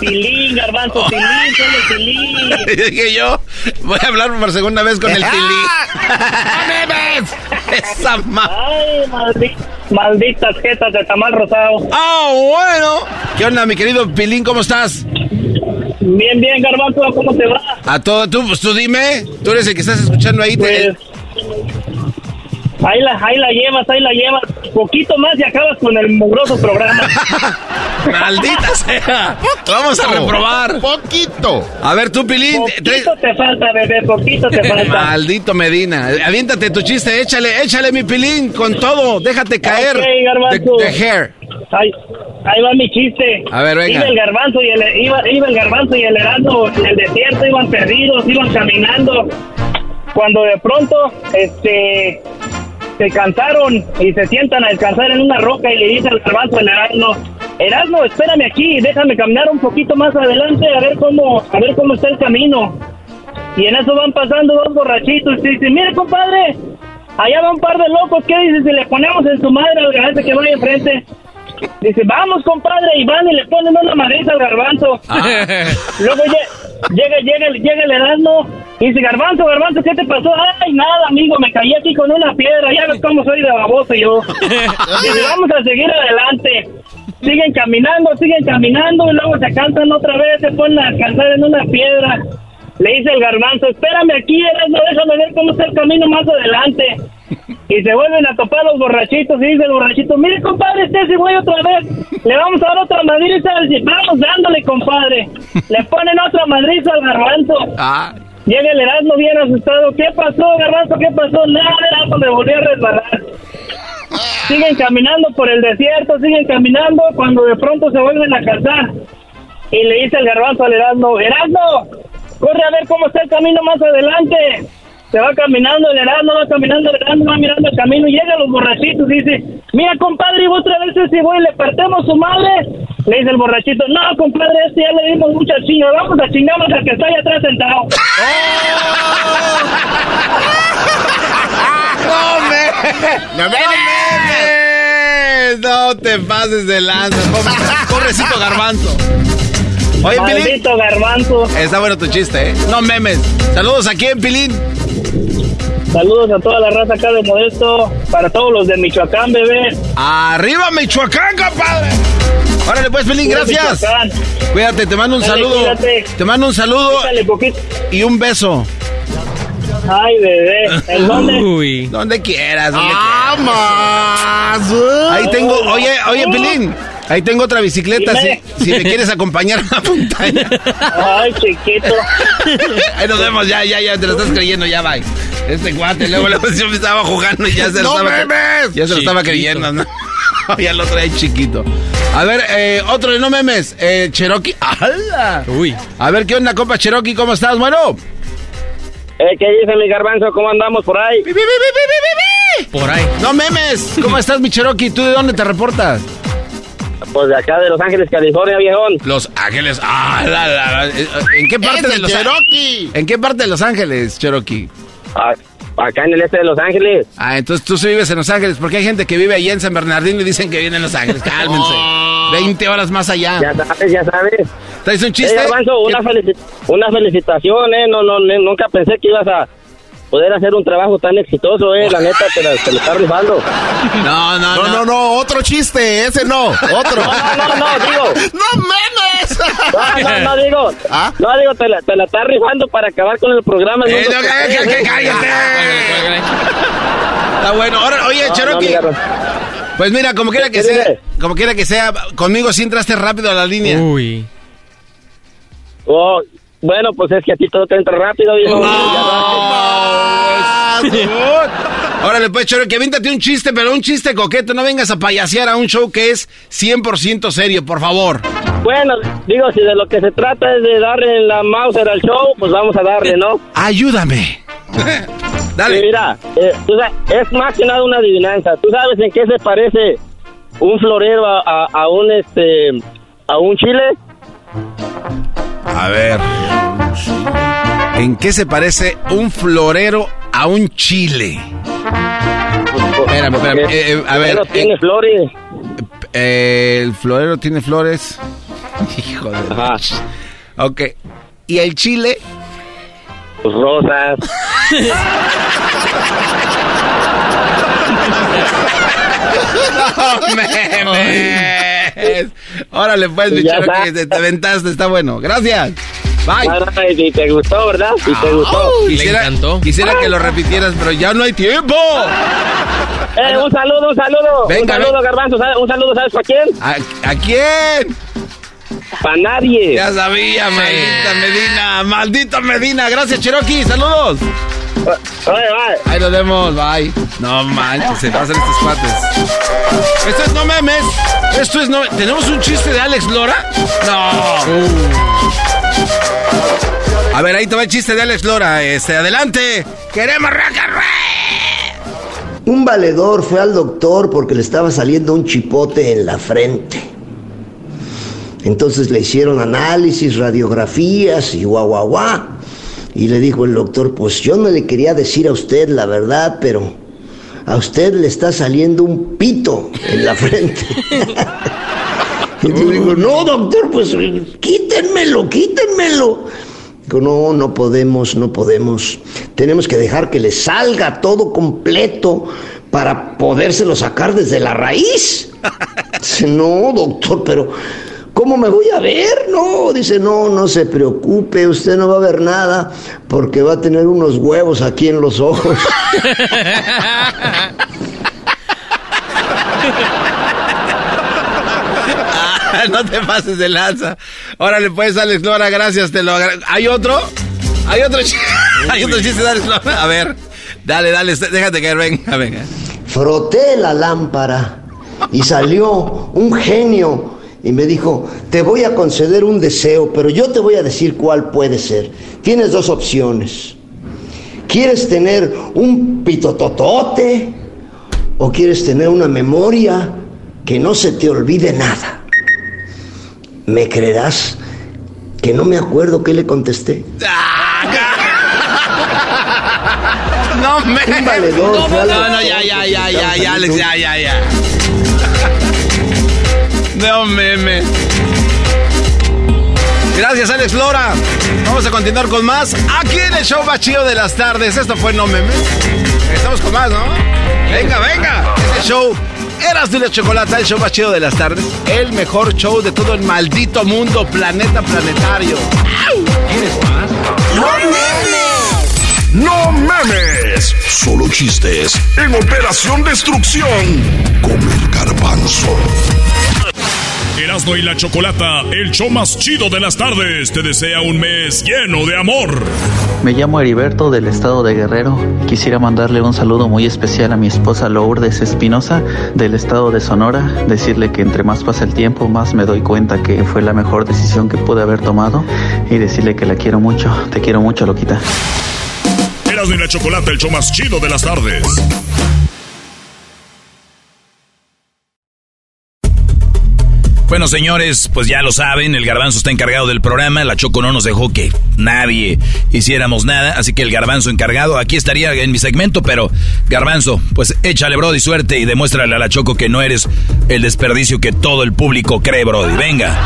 Pilín, garbanzo, pilín, solo pilín. Dije yo, voy a hablar por segunda vez con el pilín. Esa ma... Ay, maldi- malditas jetas de tamal rosado. Ah, bueno. ¿Qué onda, mi querido pilín? ¿Cómo estás? Bien, bien, garbanzo, ¿cómo te va? A todo, tú, pues tú dime. Tú eres el que estás escuchando ahí. te- Ahí la, ahí la llevas, ahí la llevas. Poquito más y acabas con el mugroso programa. Maldita sea. Vamos a reprobar. Poquito. A ver, tú, pilín. Poquito te falta, bebé, poquito te falta. Maldito Medina. Aviéntate tu chiste, échale, échale mi pilín con todo. Déjate caer. Ok, de, garbanzo. de hair. Ahí, ahí va mi chiste. A ver, venga. Iba el garbanzo y el, iba, iba el garbanzo y el herando en el desierto, iban perdidos, iban caminando. Cuando de pronto, este, se cansaron y se sientan a descansar en una roca y le dice al garbanzo el herando, Erasmo, espérame aquí, déjame caminar un poquito más adelante a ver cómo, a ver cómo está el camino. Y en eso van pasando dos borrachitos y dicen, mire compadre, allá va un par de locos, ¿qué dices si le ponemos en su madre al garbanzo que vaya enfrente? Dice, vamos compadre, y van y le ponen una madriza al garbanzo. Luego lle- llega, llega, el- llega el Erasmo dice, garbanzo, garbanzo, ¿qué te pasó? Ay, nada, amigo, me caí aquí con una piedra, ya ves cómo soy de baboso yo. Dice, vamos a seguir adelante. Siguen caminando, siguen caminando y luego se cansan otra vez, se ponen a descansar en una piedra. Le dice el garbanzo, espérame aquí, Erasmo, déjame ver cómo está el camino más adelante. Y se vuelven a topar los borrachitos y dice el borrachito, mire compadre, este ese güey otra vez, le vamos a dar otra madriza, vamos dándole compadre. Le ponen otra madriza al garbanzo. Llega el Erasmo bien asustado, ¿qué pasó garbanzo? ¿Qué pasó? Nada, Erasmo me volvió a resbalar. Siguen caminando por el desierto, siguen caminando cuando de pronto se vuelven a casar. Y le dice el garbanzo al Erasmo, Erasmo, corre a ver cómo está el camino más adelante. Se va caminando el Erasmo, va caminando el Erasmo, va mirando el camino y llega a los borrachitos dice, mira compadre, y otra vez ese güey le partemos su madre. Le dice el borrachito, no compadre, este ya le dimos mucha chinga, vamos a chingarnos al que está ahí atrás sentado. ¡No me! ¡No me! No te pases de lanza. Pobre- Pobrecito garbanzo. Oye, Pilín. Maldito garbanzo. Está bueno tu chiste, ¿eh? No memes. Saludos aquí en Pilín. Saludos a toda la raza acá de Modesto, para todos los de Michoacán, bebé. ¡Arriba, Michoacán, compadre! Órale, pues, Pilín, Cuídate, gracias. Michoacán. Cuídate, te mando un Dale, saludo. cuídate. Te mando un saludo y un beso. Ay, bebé. ¿En dónde? Uy. Donde quieras, donde quieras. Ahí tengo, oye, oye, Pilín. Ahí tengo otra bicicleta, si, me quieres acompañar a la montaña. Ay, chiquito. Ahí nos vemos, ya, ya, ya, te lo estás creyendo, ya, bye. Este cuate, luego, luego yo me estaba jugando y ya se lo ¡No estaba... memes! Ya se lo estaba creyendo, ¿no? ya lo trae chiquito. A ver, eh, otro de no memes, eh, Cherokee. ¡Hala! Uy. A ver, ¿qué onda, compa Cherokee? ¿Cómo estás? Bueno. Eh, ¿Qué dice mi garbanzo? ¿Cómo andamos por ahí? Por ahí. No memes. ¿Cómo estás, mi Cherokee? ¿Tú de dónde te reportas? Pues de acá de Los Ángeles, California, viejón. Los Ángeles. Ah, la, la, la. ¿En qué parte ¡Es de Los Cherokee! ¿En qué parte de Los Ángeles, Cherokee? Ah, acá en el este de Los Ángeles. Ah, entonces tú sí vives en Los Ángeles, porque hay gente que vive allá en San Bernardino y dicen que vive en Los Ángeles. Cálmense. 20 horas más allá. Ya sabes, ya sabes. ¿Traes un chiste? Eh, garbanzo, una, ¿Qué- felici- una felicitación, eh. No, no, nunca pensé que ibas a poder hacer un trabajo tan exitoso, eh. La neta, te, la, te lo está rifando. No, no, No, no, no, otro chiste, ese no, otro. No, no, no, digo. ¡No memes! No, no, no digo. ¿Ah? No, digo, te la, te la está rifando para acabar con el programa. Eh, cá- cállate. Está bueno. Ahora, oye, No, Cherokee. pues mira, como quiera que ¿Qué sea, dice? como quiera que sea, conmigo sí entraste rápido a la línea. Uy. Oh, bueno, pues es que a ti todo te entra rápido, viejo. Órale, pues, Choro, que aviéntate un chiste, pero un chiste coqueto. No vengas a payasear a un show que es 100% serio, por favor. Bueno, digo, si de lo que se trata es de darle la Mauser al show, pues vamos a darle, ¿no? Ayúdame. Dale. mira, eh, tú sabes, es más que nada una adivinanza. ¿Tú sabes en qué se parece un florero a, a- a un este a un chile? A ver. ¿En qué se parece un florero a un chile? Espérame, espérame. eh, eh, a ver. Pero tiene flores. eh, el florero tiene flores. Hijo de. Ok. ¿Y el chile? Rosas. no memes. Órale, pues, mi chero, que te, te aventaste, está bueno. Gracias. Bye. No, y te gustó, ¿verdad? Y te gustó. Quisiera, quisiera que lo repitieras, pero ya no hay tiempo. Eh, un saludo, un saludo. Venga, un saludo, ven. Garbanzo. ¿sabes? Un saludo, ¿sabes para quién? ¿A, a quién? Para nadie. Ya sabía, maldita Medina. Maldita Medina. Gracias, Cherokee. Saludos. Ahí nos vemos. Bye. No manches, se pasan estos cuates. Esto es no memes. Esto es no. ¿Tenemos un chiste de Alex Lora? No. A ver, ahí te va el chiste de Alex Lora. Este, adelante. Queremos rock and roll. Un valedor fue al doctor porque le estaba saliendo un chipote en la frente. Entonces le hicieron análisis, radiografías y guau, guau, guau. Y le dijo el doctor, pues yo no le quería decir a usted la verdad, pero a usted le está saliendo un pito en la frente. y yo digo, no, doctor, pues quítenmelo, quítenmelo. Digo, no, no podemos, no podemos. Tenemos que dejar que le salga todo completo para podérselo sacar desde la raíz. Dice, no, doctor, pero ¿cómo me voy a ver? No, dice, no, no se preocupe, usted no va a ver nada porque va a tener unos huevos aquí en los ojos. Ah, no te pases de lanza. Órale, pues, Alex Lora, gracias, te lo agra- ¿Hay otro? ¿Hay otro, chi- ¿Hay otro chiste de Alex Lora? A ver, dale, dale, déjate caer, venga, venga. Froté la lámpara y salió un genio y me dijo, te voy a conceder un deseo, pero yo te voy a decir cuál puede ser. Tienes dos opciones. ¿Quieres tener un pitototote o quieres tener una memoria que no se te olvide nada? ¿Me creerás que no me acuerdo qué le contesté? No me. Un valedor No, no, no, ya, ya, ya, ya, ya, ya, ya, ya. No meme. Gracias, Alex Lora. Vamos a continuar con más aquí en el show más chido de las tardes. Esto fue No Memes. Estamos con más, ¿no? Venga, venga. Este show Eras de la Chocolata, el show más chido de las tardes. El mejor show de todo el maldito mundo, planeta planetario. ¿Quieres más? ¡No memes! ¡No memes! Solo chistes en Operación Destrucción con el garbanzo. Erasmo y la Chocolata, el show más chido de las tardes, te desea un mes lleno de amor. Me llamo Heriberto del estado de Guerrero. Quisiera mandarle un saludo muy especial a mi esposa Lourdes Espinosa del estado de Sonora. Decirle que entre más pasa el tiempo, más me doy cuenta que fue la mejor decisión que pude haber tomado. Y decirle que la quiero mucho. Te quiero mucho, Loquita. Erasmo y la Chocolata, el show más chido de las tardes. Bueno, señores, pues ya lo saben, el garbanzo está encargado del programa, la Choco no nos dejó que nadie hiciéramos nada, así que el garbanzo encargado aquí estaría en mi segmento, pero garbanzo, pues échale, Brody, suerte y demuéstrale a la Choco que no eres el desperdicio que todo el público cree, Brody. Venga.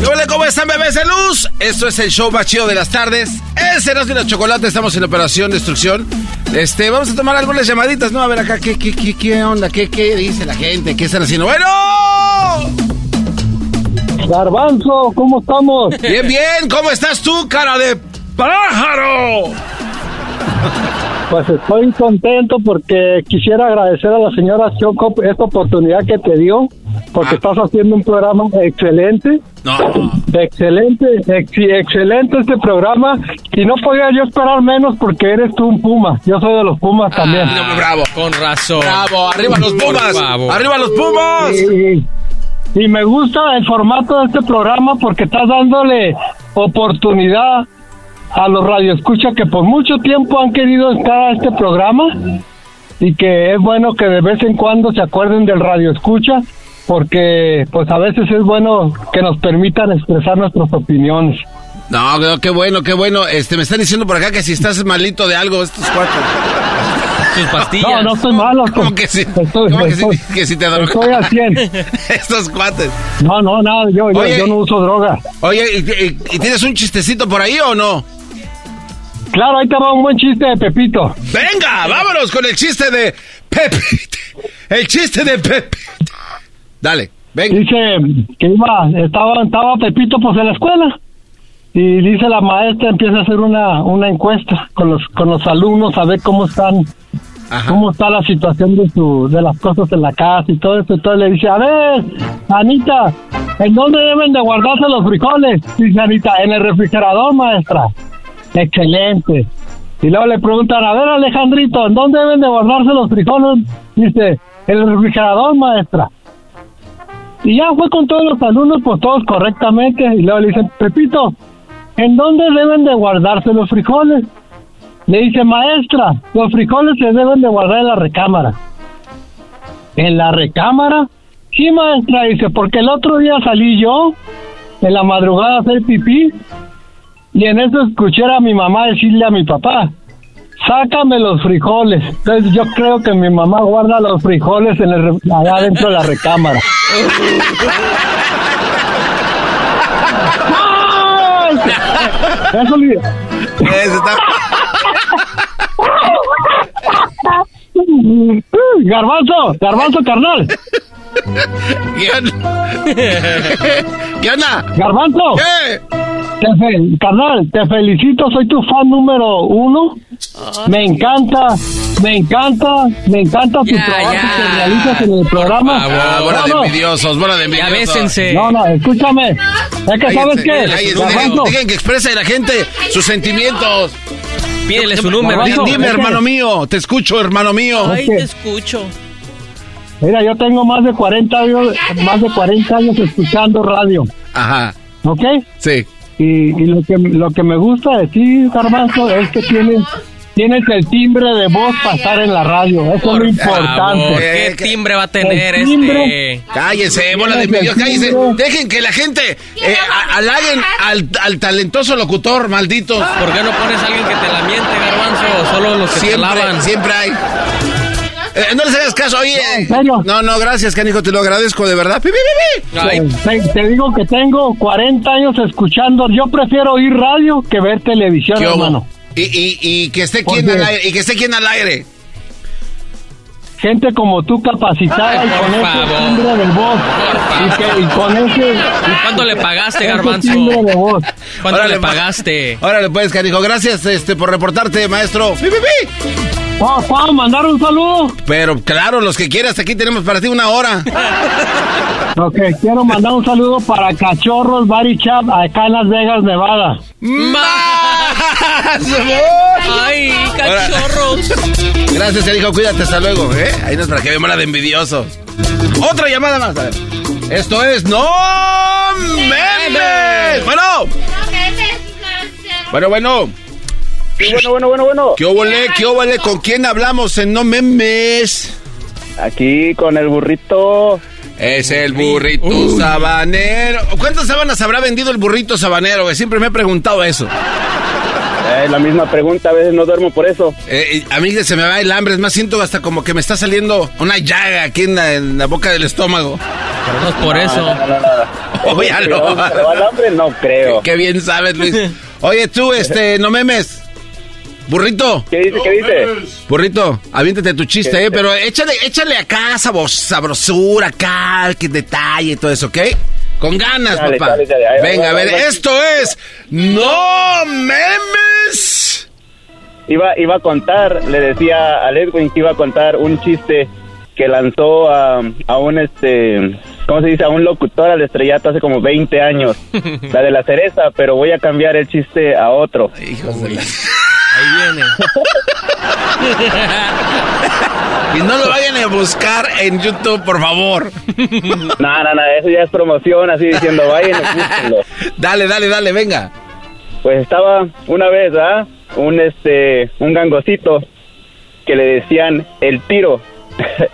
¿Qué hola, ¿Cómo están, bebés de luz? Esto es el show más chido de las tardes. Es Erasmo y la Chocolate, estamos en Operación Destrucción. Este, vamos a tomar algunas llamaditas, ¿no? A ver acá, ¿qué, qué, qué, qué onda? ¿Qué, qué dice la gente? ¿Qué están haciendo? ¡Bueno! Garbanzo, ¿cómo estamos? Bien, bien, ¿cómo estás tú, cara de pájaro? Pues estoy contento porque quisiera agradecer a la señora Choco esta oportunidad que te dio, porque estás haciendo un programa excelente No. Excelente, ex- excelente este programa. Y no podía yo esperar menos porque eres tú un Puma. Yo soy de los Pumas también. Ah, bravo. Con razón. Bravo, arriba los Pumas. Arriba los Pumas. Y, y me gusta el formato de este programa porque estás dándole oportunidad a los radioescuchas que por mucho tiempo han querido estar a este programa y que es bueno que de vez en cuando se acuerden del radioescucha porque pues a veces es bueno que nos permitan expresar nuestras opiniones. No, no, qué bueno, qué bueno. Este, me están diciendo por acá que si estás malito de algo, estos cuatro. Sus pastillas. No, no estoy malo. ¿Cómo que sí? Estoy, ¿Cómo que sí te drogas? estoy al 100. Estos cuates. No, no, nada, yo, yo, no uso droga. Oye, ¿y, y- y tienes un chistecito por ahí o no? Claro, ahí te va un buen chiste de Pepito. Venga, vámonos con el chiste de Pepito. El chiste de Pepito. Dale, venga. Dice que iba, estaba, estaba Pepito pues en la escuela y dice la maestra empieza a hacer una, una encuesta con los, con los alumnos a ver cómo están, cómo está la situación de su, de las cosas en la casa y todo eso. Entonces le dice, a ver, Anita, ¿en dónde deben de guardarse los frijoles? Dice Anita, en el refrigerador, maestra. Excelente. Y luego le preguntan, a ver, Alejandrito, ¿en dónde deben de guardarse los frijoles? Dice, en el refrigerador, maestra. Y ya fue con todos los alumnos, pues todos correctamente. Y luego le dicen, Pepito, ¿en dónde deben de guardarse los frijoles? Le dice, maestra, los frijoles se deben de guardar en la recámara. ¿En la recámara? Sí, maestra, dice, porque el otro día salí yo en la madrugada a hacer pipí y en eso escuché a mi mamá decirle a mi papá, sácame los frijoles. Entonces yo creo que mi mamá guarda los frijoles en el, allá dentro de la recámara. ¡Ay! Eso le- Garbanzo, garbanzo carnal. ¿Qué onda? ¿Qué onda? Garbanzo. Te fe- carnal, te felicito, soy tu fan número uno. Me encanta, me encanta, me encanta tu Ya, trabajo ya. que realizas en el programa. Ah, de No, no. envidiosos, bola de envidiosos. bésense. No, no, escúchame. Es que, ¿sabes qué? Dejen que exprese la gente sus sentimientos. Pídele su número. Dime, hermano mío, te escucho, hermano mío. Ay, te escucho. Mira, yo tengo más de 40 años, más de 40 años escuchando radio, Ajá, ¿ok? sí. Y, y lo que lo que me gusta de ti, Garbanzo, es que tienes tienes el timbre de voz para estar en la radio. Eso es lo Por importante. favor, ¿Qué timbre va a tener El timbre. este? Cállense, bola de envidiosos, cállense. Dejen que la gente eh, halaguen al, al talentoso locutor, malditos. ¿Por qué no pones a alguien que te la miente, garbanzo? Solo los que te Siempre, lavan. siempre hay. Eh, no les hagas caso, oye. ¿En serio? No, no, gracias, canijo, te lo agradezco de verdad. Pi, pi, pi, pi. Ay, Te, te digo que tengo 40 años escuchando. Yo prefiero oír radio que ver televisión, ¿Qué hubo? Y, y, y que esté quien Oye. al aire, y que esté quien al aire. Gente como tú capacitada Ay, y por con ese timbre de voz. Y, que, y con ese... ¿Cuánto le pagaste, garbanzo? timbre de voz. ¿Cuánto Órale, le pa- pagaste? Órale, pues, canijo, gracias este, por reportarte, maestro. Pi, pi, pi. ¿Puedo, mandar un saludo? Pero claro, los que quieras, aquí tenemos para ti una hora. Ok, quiero mandar un saludo para Cachorros Bari Chap acá en Las Vegas, Nevada. ¡Más! ¡Ay, cachorros! Gracias, canijo, cuídate, hasta luego, ¿eh? Ahí nos para que veamos la de envidioso. Otra llamada más, a ver. Esto es No Memes. Bueno, bueno, bueno. Sí, bueno, bueno, bueno, bueno. ¿Qué óvole, qué óvole? ¿Con quién hablamos en No Memes? Aquí con el burrito. Es el burrito sabanero. ¿Cuántas sábanas habrá vendido el burrito sabanero? Siempre me he preguntado eso. Eh, la misma pregunta, a veces no duermo por eso. Eh, a mí se me va el hambre, es más, siento hasta como que me está saliendo una llaga aquí en la, en la boca del estómago. Pero no es por eso. No, no, no, no. Óyalo. ¿Se le va el hambre? No creo. Qué bien sabes, Luis. Oye, tú, este, no memes. Burrito. ¿Qué dice? ¿Qué dice? Burrito, aviéntate tu chiste, ¿Qué eh, pero échale, échale acá sabrosura, acá, que detalle y todo eso, ¿ok? Con ganas, Dale, papá. dale, dale. Ahí va, Venga, a ahí ver, ahí esto es No Memes. Iba, iba a contar, le decía a Edwin que iba a contar un chiste que lanzó a, a un este ¿cómo se dice? A un locutor al estrellato hace como 20 años. La de la cereza, pero voy a cambiar el chiste a otro. Ahí viene. y no lo vayan a buscar en YouTube, por favor. No, no, no, eso ya es promoción, así diciendo, vayan Dale, dale, dale, venga. Pues estaba una vez, ¿ah? Un, este, un gangocito que le decían el tiro.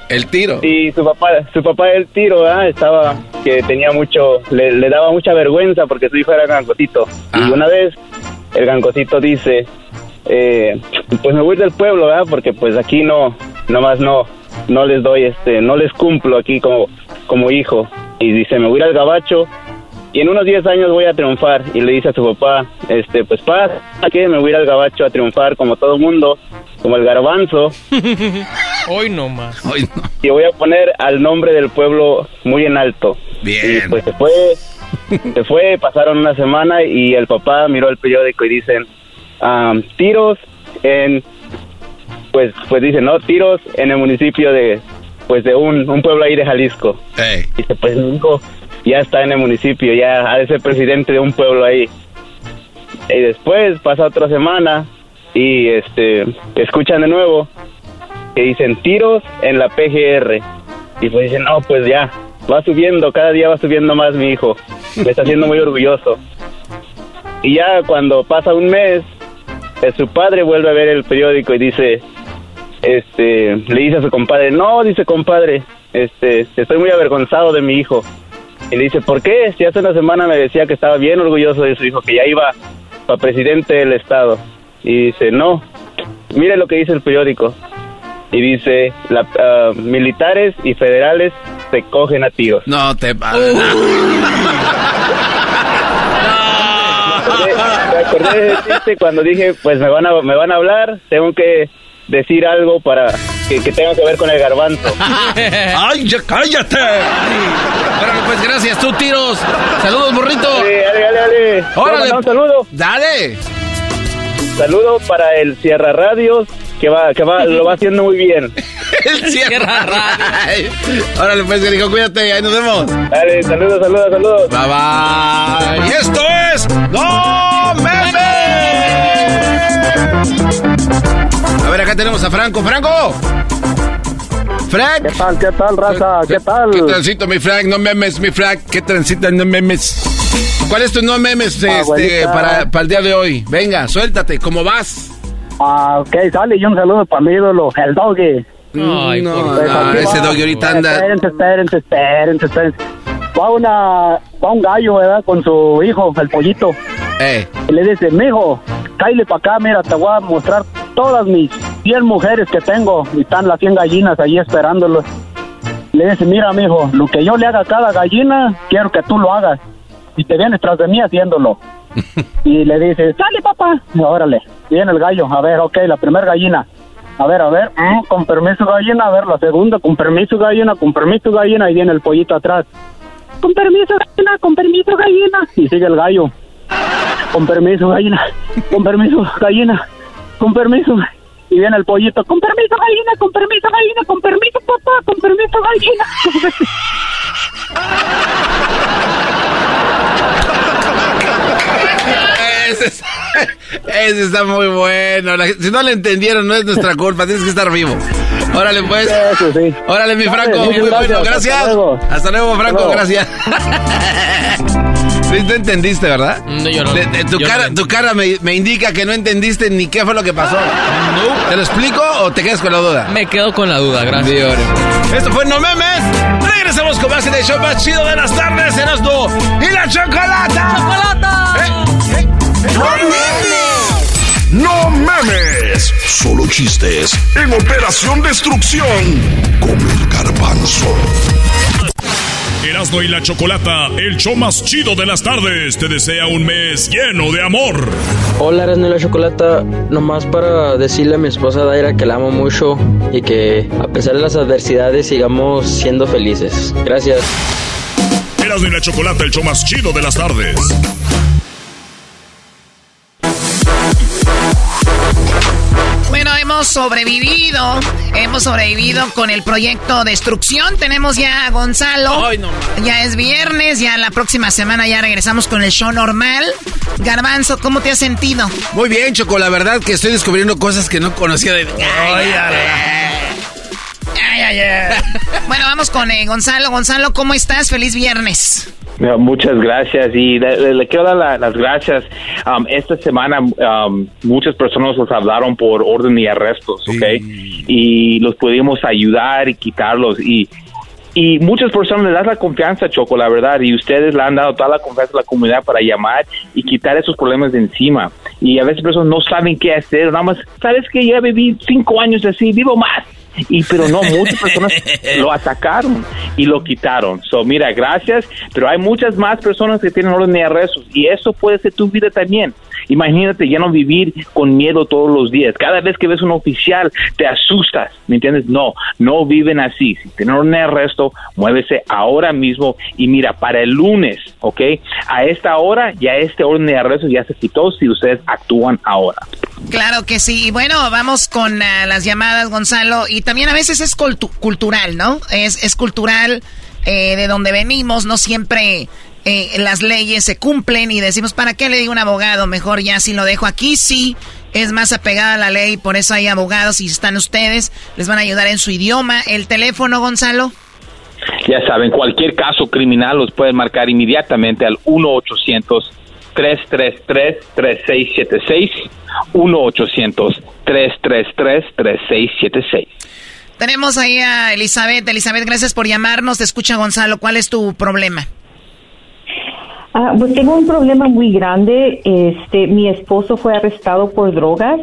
El tiro. Y su papá, su papá el tiro, ¿ah? Estaba, que tenía mucho, le, daba mucha vergüenza porque su hijo era gangocito. Y una vez el gangocito dice, eh, pues me voy del pueblo, ¿verdad? Porque pues aquí no, nomás no, no les doy, este, no les cumplo aquí como, como hijo. Y dice, me voy al gabacho y en unos 10 años voy a triunfar. Y le dice a su papá, este, pues pasa que me voy al gabacho a triunfar como todo mundo, como el garbanzo. Hoy no más. Hoy no. Y voy a poner al nombre del pueblo muy en alto. Bien. Y pues se fue, se fue, pasaron una semana y el papá miró el periódico y dicen, tiros en, pues, pues dice, ¿no? Tiros en el municipio de, pues de un, un pueblo ahí de Jalisco. Dice, pues mi hijo ya está en el municipio, ya ha de ser presidente de un pueblo ahí. Y después pasa otra semana y este escuchan de nuevo que dicen tiros en la PGR. Y pues dicen, no, pues ya, va subiendo, cada día va subiendo más mi hijo. Me está haciendo muy orgulloso. Y ya cuando pasa un mes, su padre vuelve a ver el periódico y dice, este, le dice a su compadre, no, dice compadre, este, estoy muy avergonzado de mi hijo. Y le dice, ¿por qué? Si hace una semana me decía que estaba bien orgulloso de su hijo, que ya iba para presidente del estado. Y dice, no, mire lo que dice el periódico. Y dice, la, ah, militares y federales se cogen a tiros. No te me acordé de chiste cuando dije, pues me van a, me van a hablar, tengo que decir algo para que, tenga que ver con el garbanzo. ¡Ay, ya cállate! Bueno, pues gracias, tú tiros. Saludos, burrito. Dale, dale, dale. Órale. Un saludo. Dale. Saludo para el Sierra Radios, que va, que va, lo va haciendo muy bien. El Sierra Radios. Órale, pues, dijo, cuídate, ahí nos vemos. Dale, saludos, saludos, saludos. Bye, bye. Y esto es... ¡No Memes! A ver, acá tenemos a Franco. ¡Franco! Frank. ¿Qué tal, qué tal, raza? ¿Qué tal? ¿Qué transito, mi Frank? No memes, mi Frank. ¿Qué transita, no memes? ¿Cuál es tu no memes este, para, para el día de hoy? Venga, suéltate, ¿cómo vas? Ah, ok, sale y un saludo para mi ídolo, el doggy. Ay, no, no, ese doggy ahorita anda. Espérense, espérense, espérense, espérense. Va, una, va un gallo, ¿verdad? Con su hijo, el pollito. Eh. Y le dice, mijo, cállate para acá, mira, te voy a mostrar todas mis 100 mujeres que tengo. Y están las 100 gallinas ahí esperándolo. Le dice, mira, mijo, lo que yo le haga a cada gallina, quiero que tú lo hagas. Y te vienes tras de mí haciéndolo. y le dice, sale, papá. Y órale, viene el gallo. A ver, ok, la primera gallina. A ver, a ver, mm, con permiso gallina, a ver, la segunda, con permiso gallina, con permiso gallina, y viene el pollito atrás. Con permiso gallina, con permiso gallina. Y sigue el gallo. Con permiso, gallina. Con permiso, gallina. Con permiso. Y viene el pollito. Con permiso, gallina. Con permiso, gallina. Con permiso, papá. Con permiso, gallina. Ese, ese, está muy bueno. si no le entendieron, no es nuestra culpa. Tienes que estar vivo. Órale, pues. Órale, mi Franco. muy bueno. Gracias. Hasta luego, Franco. Gracias. Sí, te entendiste, ¿verdad? No, yo no. tu, cara, tu cara me, me, indica que no entendiste ni qué fue lo que pasó. No. ¿Te lo explico o te quedas con la duda? Me quedo con la duda, gracias. Esto fue No Memes. Regresamos con más en el show más chido de las tardes en Osdo. ¡Y la chocolata! ¡Chocolata! Eh, eh, ¡No memes! ¡No memes! Solo chistes en Operación Destrucción con el garbanzo. Erasmo y la Chocolata, el show más chido de las tardes, te desea un mes lleno de amor. Hola Erasmo y la Chocolata, nomás para decirle a mi esposa Daira que la amo mucho y que a pesar de las adversidades sigamos siendo felices. Gracias. Erasmo y la Chocolata, el show más chido de las tardes. Hemos sobrevivido. Hemos sobrevivido con el proyecto Destrucción. Tenemos ya a Gonzalo. ya es viernes, ya la próxima semana ya regresamos con el show normal. Garbanzo, ¿cómo te has sentido? Muy bien, Choco. La verdad que estoy descubriendo cosas que no conocía de... Ay, bueno, vamos con eh, Gonzalo. Gonzalo, ¿cómo estás? Feliz viernes. Muchas gracias y le, quiero dar las gracias. Um, esta semana um, muchas personas nos hablaron por orden y arrestos, ¿ok? Y los pudimos ayudar y quitarlos y y muchas personas les das la confianza, Choco, la verdad, y ustedes le han dado toda la confianza a la comunidad para llamar y quitar esos problemas de encima. Y a veces personas no saben qué hacer, nada más, ¿sabes que Ya viví cinco años así, vivo más y pero no muchas personas lo atacaron y lo quitaron. So, mira, gracias, pero hay muchas más personas que tienen orden de arrestos y eso puede ser tu vida también. Imagínate ya no vivir con miedo todos los días. Cada vez que ves un oficial te asustas, ¿me entiendes? No, no viven así. Si tienen de arresto, muévese ahora mismo y mira, para el lunes, ¿ok? A esta hora ya este orden de arresto ya se quitó si ustedes actúan ahora. Claro que sí. Bueno, vamos con ah, las llamadas, Gonzalo. Y también a veces es cultural, ¿no? Es, es cultural eh, de donde venimos, no siempre eh, las leyes se cumplen y decimos, ¿para qué le digo un abogado? Mejor ya si lo dejo aquí, sí. Es más apegada a la ley, por eso hay abogados y están ustedes, les van a ayudar en su idioma. ¿El teléfono, Gonzalo? Ya saben, cualquier caso criminal los pueden marcar inmediatamente al 1-800-333-3676. 1-800-333-3676. Tenemos ahí a Elizabeth. Elizabeth, gracias por llamarnos. Te escucha Gonzalo. ¿Cuál es tu problema? Ah, pues tengo un problema muy grande. Este, mi esposo fue arrestado por drogas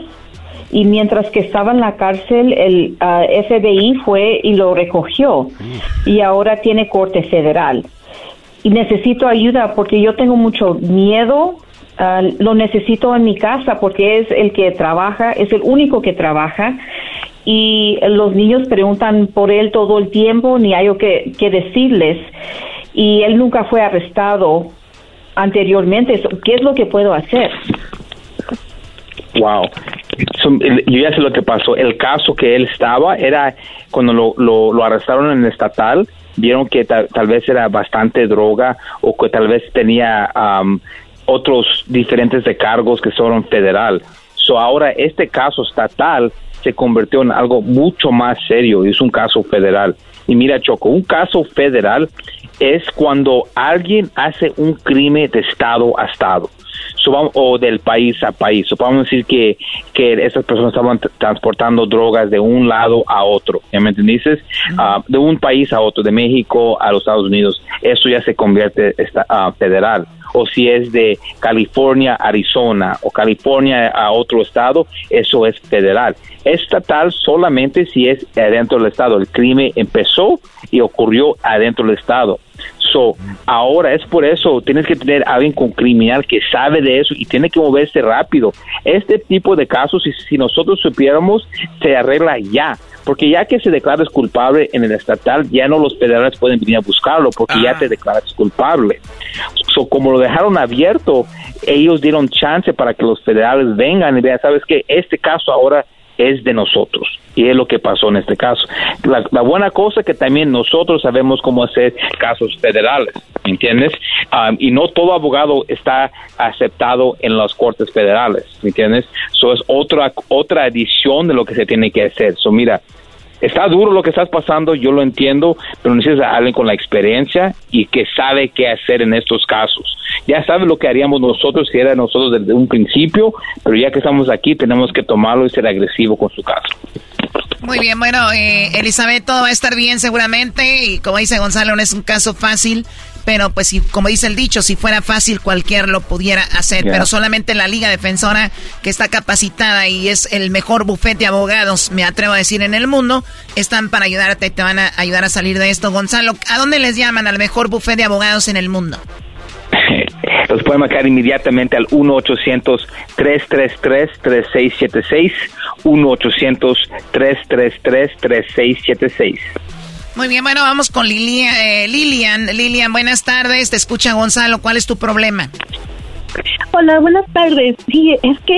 y mientras que estaba en la cárcel, el ah, FBI fue y lo recogió y ahora tiene corte federal. Y necesito ayuda porque yo tengo mucho miedo. Ah, lo necesito en mi casa porque es el que trabaja, es el único que trabaja y los niños preguntan por él todo el tiempo, ni hay que, que decirles. Y él nunca fue arrestado anteriormente. ¿Qué es lo que puedo hacer? Wow. yo ya sé lo que pasó. El caso que él estaba era cuando lo, lo, arrestaron en estatal, vieron que tal, vez era bastante droga o que tal vez tenía um, otros diferentes de cargos que son federal. So ahora este caso estatal se convirtió en algo mucho más serio y es un caso federal. Y mira, Choco, un caso federal es cuando alguien hace un crimen de estado a estado o del país a país. A decir que, que esas personas estaban transportando drogas de un lado a otro, ¿ya me entiendes? Ah, de un país a otro, de México a los Estados Unidos. Eso ya se convierte uh, federal o si es de California, Arizona o California a otro estado, eso es federal. Estatal solamente si es adentro del estado. El crimen empezó y ocurrió adentro del estado. So, ahora es por eso, tienes que tener a alguien con criminal que sabe de eso y tiene que moverse rápido. Este tipo de casos, si, si nosotros supiéramos, se arregla ya porque ya que se declaras culpable en el estatal, ya no los federales pueden venir a buscarlo, porque ya ah. te declaras culpable. So, como lo dejaron abierto, ellos dieron chance para que los federales vengan y vean, sabes que este caso ahora es de nosotros. Y es lo que pasó en este caso. La, buena cosa es que también nosotros sabemos cómo hacer casos federales, ¿me entiendes? Um, y no todo abogado está aceptado en las cortes federales, ¿me entiendes? Eso es otra, otra edición de lo que se tiene que hacer. So, mira, está duro lo que estás pasando, yo lo entiendo, pero necesitas alguien con la experiencia y que sabe qué hacer en estos casos. Ya sabe lo que haríamos nosotros si era nosotros desde un principio, pero ya que estamos aquí tenemos que tomarlo y ser agresivo con su caso. Muy bien, bueno, eh, Elizabeth, todo va a estar bien seguramente y como dice Gonzalo, no es un caso fácil, pero pues si, como dice el dicho, si fuera fácil cualquier lo pudiera hacer, pero solamente la Liga Defensora que está capacitada y es el mejor bufete de abogados, me atrevo a decir, en el mundo, están para ayudarte, te van a ayudar a salir de esto. Gonzalo, ¿a dónde les llaman al mejor bufete de abogados en el mundo? Los pueden marcar inmediatamente al 1-800-333-3676. 1-800-333-3676. Muy bien, bueno, vamos con Lilian. Eh, Lilian. Lilian, buenas tardes. Te escucha Gonzalo. ¿Cuál es tu problema? Hola, buenas tardes. Sí, es que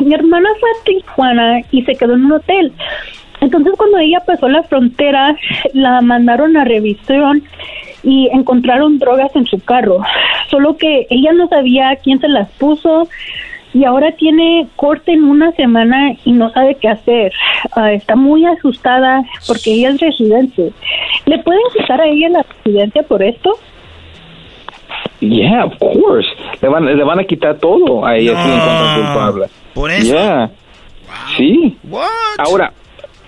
mi hermana fue a Tijuana y se quedó en un hotel. Entonces cuando ella pasó la frontera, la mandaron a revisión y encontraron drogas en su carro. Solo que ella no sabía quién se las puso y ahora tiene corte en una semana y no sabe qué hacer. Ah, está muy asustada porque ella es residente. ¿Le pueden quitar a ella la residencia por esto? Yeah, of course. Le van, le van a quitar todo a ella si la encuentran culpable. ¿Por eso? Yeah. Sí. Ahora,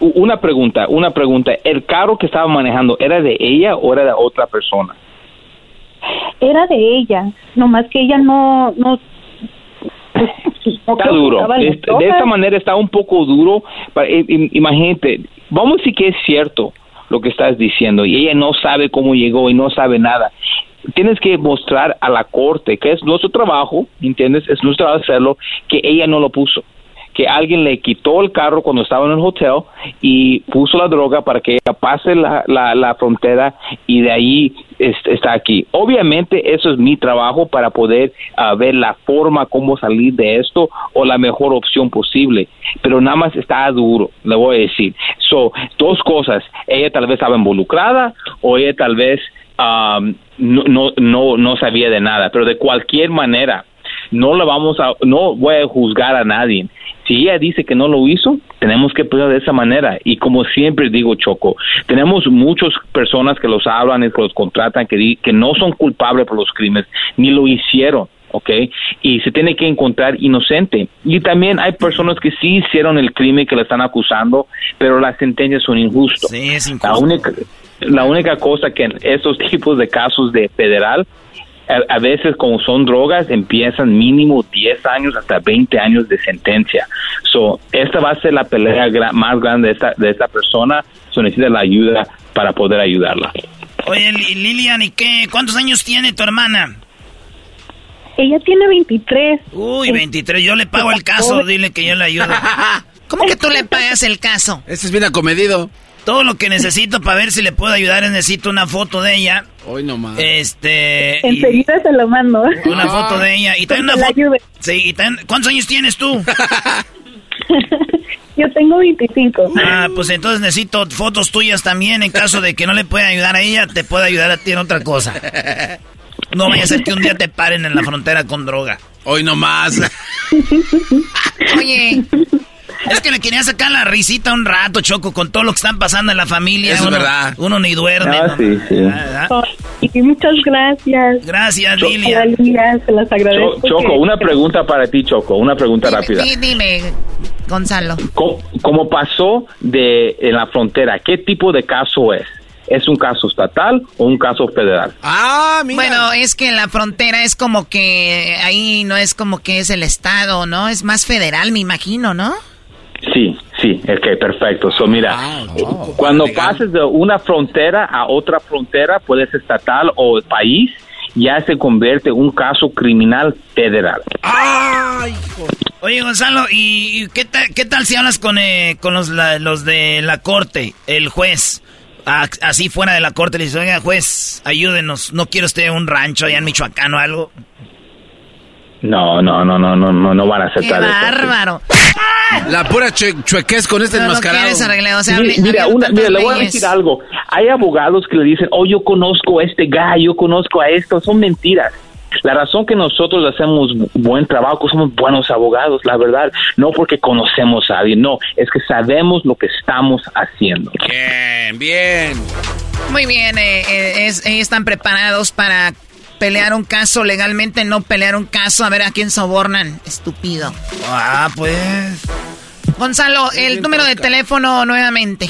u- una pregunta, una pregunta. ¿El carro que estaba manejando era de ella o era de otra persona? Era de ella, nomás que ella no... no no Está duro. Este, de esta manera está un poco duro. Pa- i- i- Imagínate, vamos a decir que es cierto lo que estás diciendo y ella no sabe cómo llegó y no sabe nada. Tienes que mostrar a la corte que es nuestro trabajo, ¿entiendes? Es nuestro trabajo hacerlo, que ella no lo puso. Que alguien le quitó el carro cuando estaba en el hotel y puso la droga para que ella pase la, la, la frontera y de ahí es- está aquí. Obviamente eso es mi trabajo para poder ah, ver la forma cómo salir de esto o la mejor opción posible. Pero nada más está duro, le voy a decir. So, dos cosas. Ella tal vez estaba involucrada o ella tal vez um, no, no, no, no sabía de nada. Pero de cualquier manera, no le vamos a, no voy a juzgar a nadie. Si ella dice que no lo hizo, tenemos que pensar de esa manera. Y como siempre digo, Choco, tenemos muchas personas que los hablan que los contratan que, no son culpables por los crímenes, ni lo hicieron. ¿ok? Y se tiene que encontrar inocente. Y también hay personas que sí hicieron el crimen que le están acusando, pero las sentencias son injustas. La única, la única cosa que en estos tipos de casos de federal, a, a veces como son drogas, empiezan mínimo 10 años hasta 20 años de sentencia. So, esta va a ser la pelea más grande de esta, de esta persona. So, necesita la ayuda para poder ayudarla. Oye, Li- Lilian, ¿y qué? ¿Cuántos años tiene tu hermana? Ella tiene 23. Uy, 23. Yo le pago el caso, dile que yo le ayudo. ¿Cómo que tú le pagas el caso? Este es bien acomedido. Todo lo que necesito para ver si le puedo ayudar es necesito una foto de ella. Hoy nomás. Este. y Enseguida se lo mando. una foto de ella. Y también una la foto. ayude. Sí, y también- ¿Cuántos años tienes tú? Yo tengo 25. Ah, pues entonces necesito fotos tuyas también. En caso de que no le pueda ayudar a ella, te puedo ayudar a ti en otra cosa. No vaya a ser que un día te paren en la frontera con droga. Hoy nomás. Oye. Es que le quería sacar la risita un rato, Choco, con todo lo que están pasando en la familia. Eso es uno, verdad. Uno ni duerme. Ah, ¿no? sí, sí. Y muchas gracias. Gracias, Cho- Lilian. Lilian, se las agradezco. Cho- Choco, que- una pregunta para ti, Choco, una pregunta rápida. Di- dime, Gonzalo. ¿Cómo, cómo pasó de en la frontera? ¿Qué tipo de caso es? ¿Es un caso estatal o un caso federal? Ah, mira. Bueno, es que la frontera es como que ahí no es como que es el estado, ¿no? Es más federal, me imagino, ¿no? Sí, sí, ok, perfecto. So, mira, cuando pases de una frontera a otra frontera, puede ser estatal o país, ya se convierte en un caso criminal federal. Oye, Gonzalo, ¿y, y qué, tal, qué tal si hablas con, eh, con los, la- los de la corte, el juez? A- así fuera de la corte, le dices, oiga, juez, ayúdenos, no quiero usted un rancho allá en Michoacán o algo. No, no, no, no, no, no, no van a ¡Qué aceptar eso. bárbaro! La pura chue- chuequez con este No, no enmascarado. quieres arreglar, o sea, mira, había una- mira, le voy a decir algo. Hay abogados que le dicen, oh, yo conozco a este guy, yo conozco a esto. Son mentiras. La razón que nosotros hacemos buen trabajo, somos buenos abogados, la verdad, no porque conocemos a alguien, no, es que sabemos lo que estamos haciendo. Bien, bien. Muy bien, eh, eh, es- ellos están preparados para pelear un caso legalmente, no pelear un caso, a ver a quién sobornan, estúpido. Ah, pues. Gonzalo, el número de teléfono nuevamente.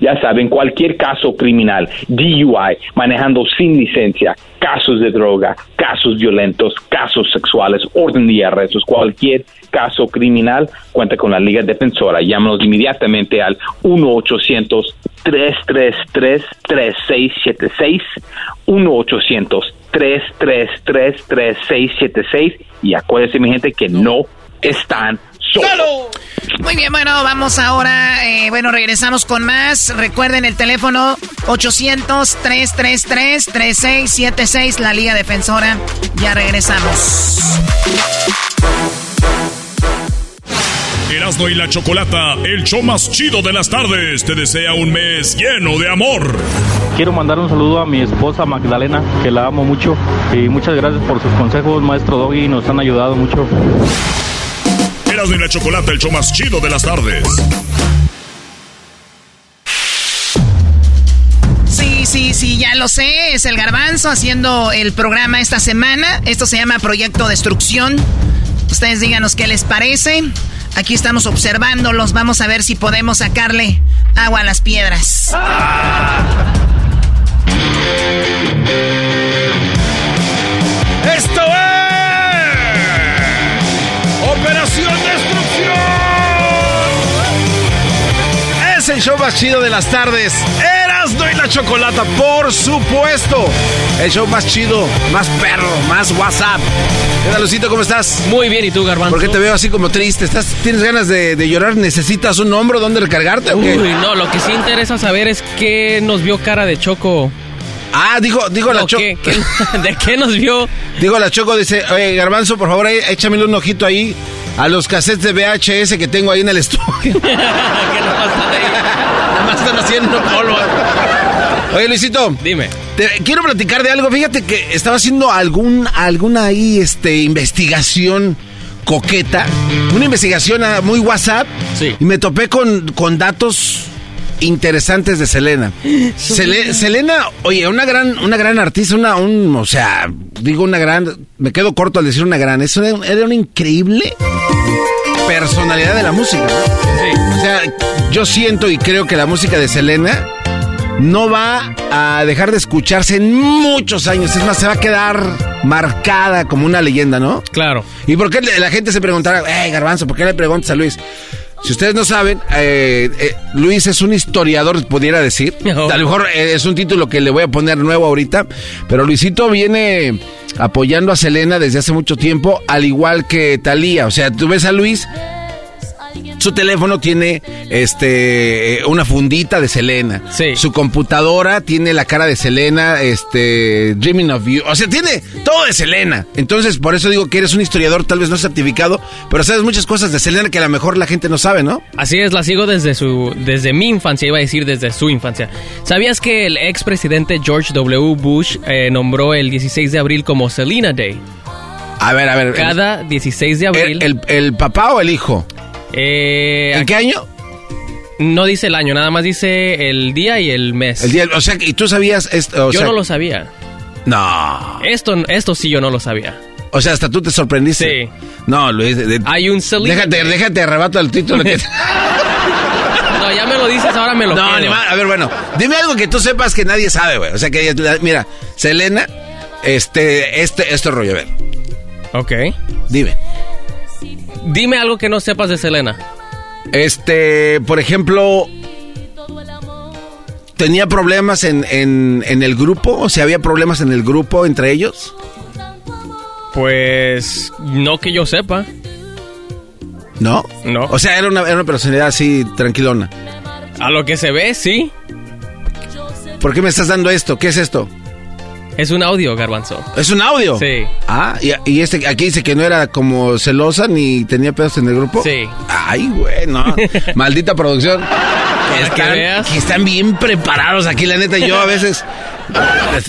Ya saben, cualquier caso criminal, DUI, manejando sin licencia, casos de droga, casos violentos, casos sexuales, orden de arrestos, cualquier caso criminal, cuenta con la Liga Defensora. Llámanos inmediatamente al 1-800-333-3676, 1-800-333-3676 y acuérdense, mi gente, que no están show. Muy bien, bueno, vamos ahora. Eh, bueno, regresamos con más. Recuerden el teléfono 800-333-3676, la Liga Defensora. Ya regresamos. Erasmo y la Chocolata, el show más chido de las tardes, te desea un mes lleno de amor. Quiero mandar un saludo a mi esposa Magdalena, que la amo mucho. Y muchas gracias por sus consejos, maestro Doggy, nos han ayudado mucho. Erasmo y la Chocolata, el show más chido de las tardes. Sí, sí, sí, ya lo sé. Es el garbanzo haciendo el programa esta semana. Esto se llama Proyecto Destrucción. Ustedes díganos qué les parece. Aquí estamos observándolos. Vamos a ver si podemos sacarle agua a las piedras. ¡Esto es! El show más chido de las tardes. Erasno y la Chocolata, por supuesto. El show más chido, más perro, más WhatsApp. ¿Qué tal, Lucito? ¿Cómo estás? Muy bien, ¿y tú, Garbanzo? ¿Por qué te veo así como triste? ¿Estás, ¿Tienes ganas de, de llorar? ¿Necesitas un hombro donde recargarte o qué? Uy, no, lo que sí interesa saber es qué nos vio cara de Choco. Ah, dijo, dijo la No, Choco. ¿qué- qué- ¿De qué nos vio? Digo, la Choco dice, oye, Garbanzo, por favor, échamele un ojito ahí a los cassettes de VHS que tengo ahí en el estudio. Además están haciendo polvo. Oye, Luisito. Dime. Te, quiero platicar de algo. Fíjate que estaba haciendo algún, alguna ahí, este, investigación coqueta. Una investigación ah, muy WhatsApp. Sí. Y me topé con, con datos interesantes de Selena. Sele- Selena, oye, una gran, una gran artista, una, un, o sea, digo una gran, me quedo corto al decir una gran, es una- era una increíble personalidad de la música. ¿no? O sea, yo siento y creo que la música de Selena no va a dejar de escucharse en muchos años. Es más, se va a quedar marcada como una leyenda, ¿no? Claro. ¿Y por qué la gente se preguntará, hey, Garbanzo, ¿por qué le preguntas a Luis? Si ustedes no saben, eh, eh, Luis es un historiador, pudiera decir. A lo mejor eh, es un título que le voy a poner nuevo ahorita, pero Luisito viene apoyando a Selena desde hace mucho tiempo, al igual que Talía. O sea, tú ves a Luis, su teléfono tiene este eh, una fundita de Selena. Su computadora tiene la cara de Selena, este Dreaming of You. O sea, tiene todo de Selena. Entonces, por eso digo que eres un historiador, tal vez no certificado, pero sabes muchas cosas de Selena que a lo mejor la gente no sabe, ¿no? Así es, la sigo desde su desde mi infancia, iba a decir desde su infancia. ¿Sabías que el expresidente George W. Bush eh, nombró el 16 de abril como Selena Day? A ver, a ver. Cada 16 de abril. ¿El, el, el papá o el hijo? Eh, ¿En qué año? No dice el año, nada más dice el día y el mes. El día, o sea, ¿y tú sabías esto? O yo sea, no lo sabía. No. Esto, esto sí yo no lo sabía. O sea, hasta tú te sorprendiste. Sí. No, Luis. de- de- Hay un Déjate, déjate arrebato el título. que- No, ya me lo dices, ahora me lo No, ni más. A ver, bueno, dime algo que tú sepas que nadie sabe, güey. O sea, que mira, Selena, este, este, este rollo, a ver. Ok. Dime. Dime algo que no sepas de Selena. Este, por ejemplo, ¿tenía problemas en, en, en el grupo? O sea, ¿había problemas en el grupo entre ellos? Pues no que yo sepa. ¿No? No. O sea, era una, era una personalidad así tranquilona. A lo que se ve, sí. ¿Por qué me estás dando esto? ¿Qué es esto? Es un audio, Garbanzo. ¿Es un audio? Sí. Ah, y, y este aquí dice que no era como celosa ni tenía pedos en el grupo. Sí. Ay, güey, no. Maldita producción. que veas. que están bien preparados aquí, la neta. Yo a veces.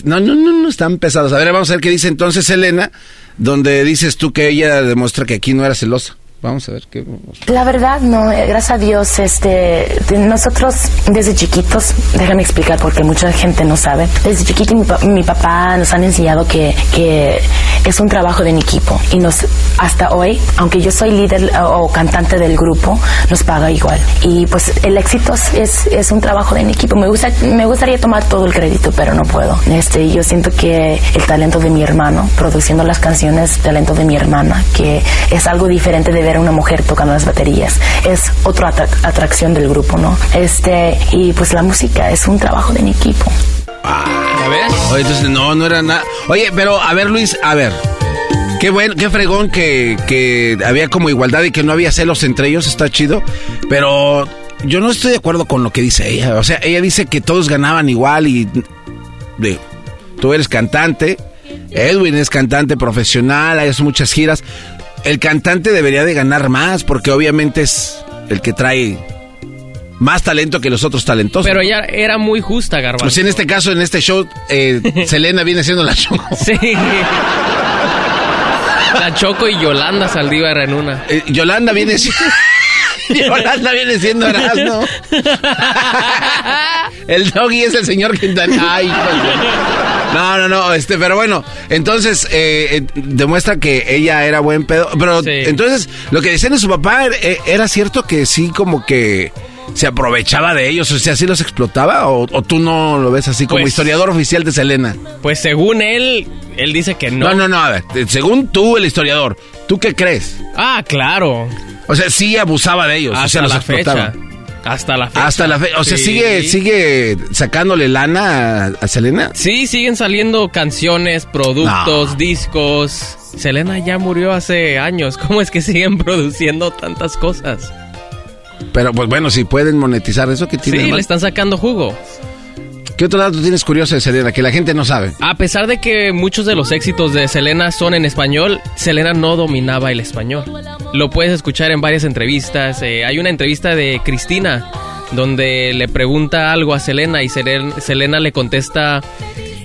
No, no, no, no están pesados. A ver, vamos a ver qué dice entonces Elena, donde dices tú que ella demuestra que aquí no era celosa. Vamos a ver qué. La verdad, no, eh, gracias a Dios, este, nosotros desde chiquitos, déjame explicar porque mucha gente no sabe, desde chiquito mi, mi papá nos han enseñado que, que es un trabajo de equipo y nos, hasta hoy, aunque yo soy líder eh, o cantante del grupo, nos paga igual. Y pues el éxito es- es, un trabajo de equipo. Me, gusta, me gustaría tomar todo el crédito, pero no puedo. Este, yo siento que el talento de mi hermano, produciendo las canciones, talento de mi hermana, que es algo diferente de ver a una mujer tocando las baterías. Es otra atra- atracción del grupo, ¿no? Este, y pues la música es un trabajo de en equipo. ¿Ya ves? Oye, entonces no, no era nada. Oye, pero a ver, Luis, a ver. Qué bueno, qué fregón que, que había como igualdad y que no había celos entre ellos, está chido. Pero yo no estoy de acuerdo con lo que dice ella. O sea, ella dice que todos ganaban igual y... De, tú eres cantante, Edwin es cantante profesional, hay muchas giras. El cantante debería de ganar más porque obviamente es el que trae más talento que los otros talentosos. Pero ella era muy justa, Garbanzo. Pues en este caso, en este show, eh, Selena viene siendo la Choco. Sí. La Choco y Yolanda Saldívar en una. Eh, Yolanda viene siendo... Yolanda viene siendo Erasmo. el doggy es el señor Quintana. Ay, no, no, no, este, pero bueno, entonces eh, eh, demuestra que ella era buen pedo. Pero entonces, lo que decían de su papá, eh, ¿era cierto que sí como que se aprovechaba de ellos? O sea, ¿sí los explotaba? ¿O, tú no lo ves así como Pues- historiador oficial de Selena? Pues según él, él dice que no. No, no, no, a ver, según tú, el historiador, ¿tú qué crees? Ah, claro. O sea, sí abusaba de ellos, o Hasta sea, los la explotaba. fecha. Hasta la fecha. Hasta la fe, o sea, Sí. sigue, sigue sacándole lana a, Selena. Sí, siguen saliendo canciones, productos, discos. Selena ya murió hace años. ¿Cómo es que siguen produciendo tantas cosas? Pero pues bueno, si pueden monetizar eso, ¿qué tiene? de Sí, mal? le están sacando jugo. ¿Qué otro dato tienes curioso de Selena que la gente no sabe? A pesar de que muchos de los éxitos de Selena son en español, Selena no dominaba el español. Lo puedes escuchar en varias entrevistas. eh, hay una entrevista de Cristina donde le pregunta algo a Selena y Selen- Selena le contesta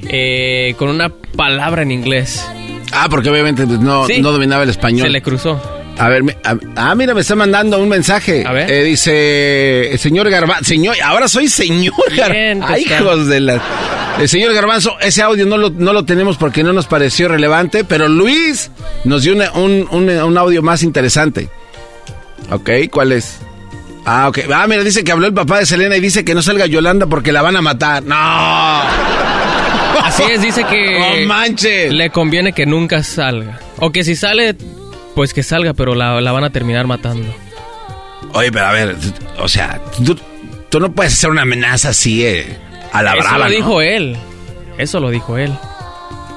eh, con una palabra en inglés. Ah, porque obviamente pues, no, Sí. no dominaba el español. Se le cruzó. A ver, a- ah, mira, me está mandando un mensaje. A ver. Eh, dice, el señor Garbanzo, señor, ahora soy señor Garbanzo. Tosca. hijos de la... El señor Garbanzo, ese audio no lo, no lo tenemos porque no nos pareció relevante, pero Luis nos dio una- un, un- un audio más interesante. Ok, ¿cuál es? Ah, ok. Ah, mira, dice que habló el papá de Selena y dice que no salga Yolanda porque la van a matar. ¡No! Así es, dice que ¡No manches! le conviene que nunca salga. O que si sale, pues que salga, pero la, la van a terminar matando. Oye, pero a ver, o sea, tú, tú no puedes hacer una amenaza así eh, a la Eso brava, lo ¿no? dijo él. Eso lo dijo él.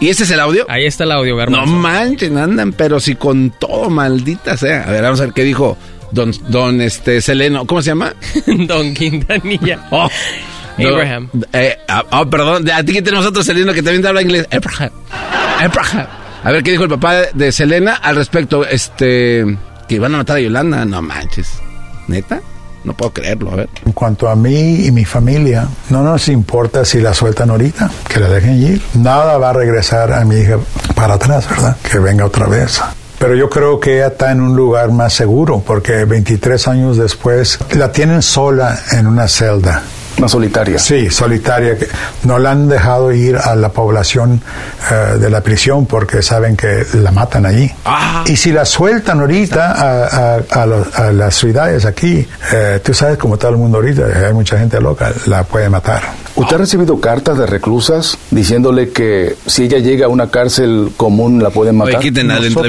¿Y ese es el audio? Ahí está el audio, No Garbanzo. manchen, andan, pero si con todo, maldita sea. A ver, vamos a ver qué dijo don, don este, Seleno. ¿Cómo se llama? Don Quintanilla. Oh, don- Abraham. eh, ah, oh, perdón, a ti que tenemos otro Seleno que también te habla inglés. Abraham. Abraham. A ver, ¿qué dijo el papá de, Selena al respecto? Este, que iban a matar a Yolanda. No manches. ¿Neta? No puedo creerlo, a ver. En cuanto a mí y mi familia, no nos importa si la sueltan ahorita, que la dejen ir. Nada va a regresar a mi hija para atrás, ¿verdad? Que venga otra vez. Pero yo creo que ella está en un lugar más seguro, porque 23 años después la tienen sola en una celda. Más solitaria. Sí, solitaria. que No la han dejado ir a la población eh, de la prisión porque saben que la matan allí. Y si la sueltan ahorita a, a- a los- a las ciudades aquí, eh, tú sabes como todo el mundo ahorita, hay mucha gente loca, la puede matar. ¿Usted ha recibido cartas de reclusas diciéndole que si ella llega a una cárcel común la pueden matar? Nosotros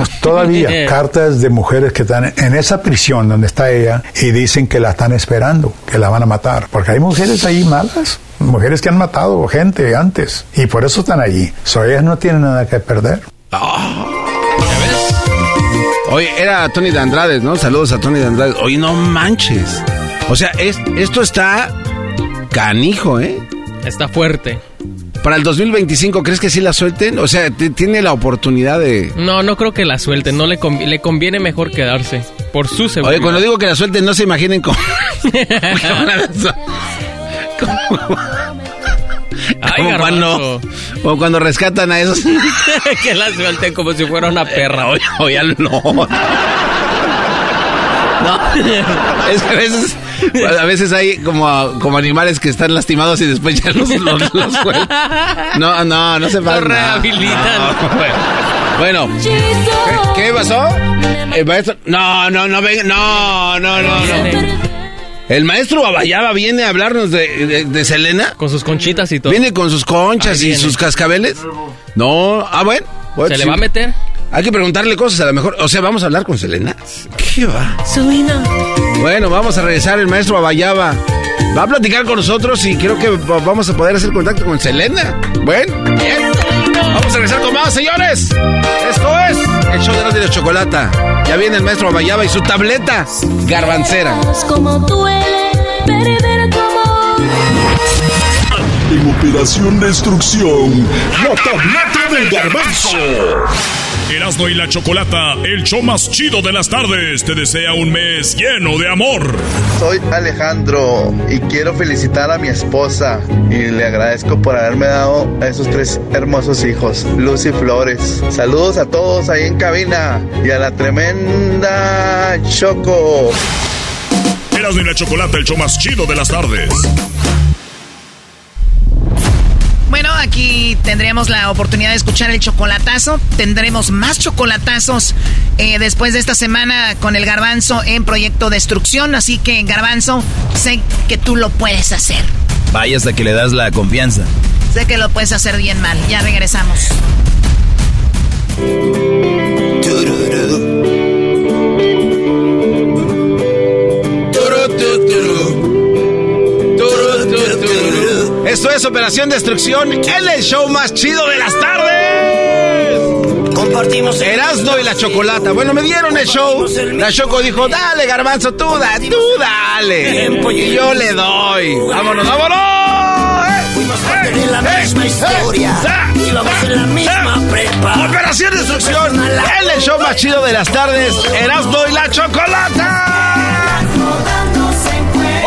recibimos todavía cartas de mujeres que están en esa prisión donde está ella y dicen que la están esperando, que la van a matar. Porque hay mujeres ahí malas, mujeres que han matado gente antes y por eso están allí. So, ellas no tienen nada que perder. Oye, era Tony de Andrade, ¿no? Saludos a Tony de Andrade. Oye, no manches. O sea, es- esto está canijo, ¿eh? Está fuerte. Para el 2025, ¿crees que sí la suelten? O sea, tiene la oportunidad de... No, no creo que la suelten. No le, convi- le conviene mejor quedarse. Por su seguridad. Oye, cuando digo que la suelten, no se imaginen cómo... Ay, como, cuando, como cuando rescatan a esos... que la suelten como si fuera una perra. Oye, oye, no. No, es que a veces, a veces hay como, como animales que están lastimados y después ya los, los, los sueltan. No, no, no se pasa. rehabilitan. Bueno, ¿qué, qué pasó? El maestro. No, no, no, venga. No, no, no, no. El maestro Babayaba viene a hablarnos de, de, de Selena. Con sus conchitas y todo. Viene con sus conchas Ahí y viene. sus cascabeles. No, ah, bueno. ¿Se le va a meter? Hay que preguntarle cosas a lo mejor. O sea, vamos a hablar con Selena. ¿Qué va? Selena. Bueno, vamos a regresar. El maestro Babayaba va a platicar con nosotros y creo que va- vamos a poder hacer contacto con Selena. Bueno, bien. Vamos. A regresar con más, señores. Esto es el show de los de chocolata. Ya viene el maestro Bayaba y su tableta garbancera. Como duele perder. En Operación Destrucción, la tableta del garbanzo. Erasmo y la Chocolata, el show más chido de las tardes, te desea un mes lleno de amor. Soy Alejandro y quiero felicitar a mi esposa y le agradezco por haberme dado a esos tres hermosos hijos, Lucy Flores. Saludos a todos ahí en cabina y a la tremenda Choco. Erasmo y la Chocolata, el show más chido de las tardes. Bueno, aquí tendremos la oportunidad de escuchar el chocolatazo. Tendremos más chocolatazos eh, después de esta semana con el garbanzo en Proyecto Destrucción. Así que, garbanzo, sé que tú lo puedes hacer. Vaya hasta que le das la confianza. Sé que lo puedes hacer bien mal. Ya regresamos. Esto es Operación Destrucción, el el show más chido de las tardes. Compartimos Erasmo y la Chocolata. Bueno, me dieron el show. La Choco dijo, dale, garbanzo, tú, da, tú dale. Y yo le doy. Vámonos, vámonos. Fuimos la misma historia. Íbamos en la misma prepa. Operación Destrucción, el el show más chido de las tardes. Erasmo y la Chocolata.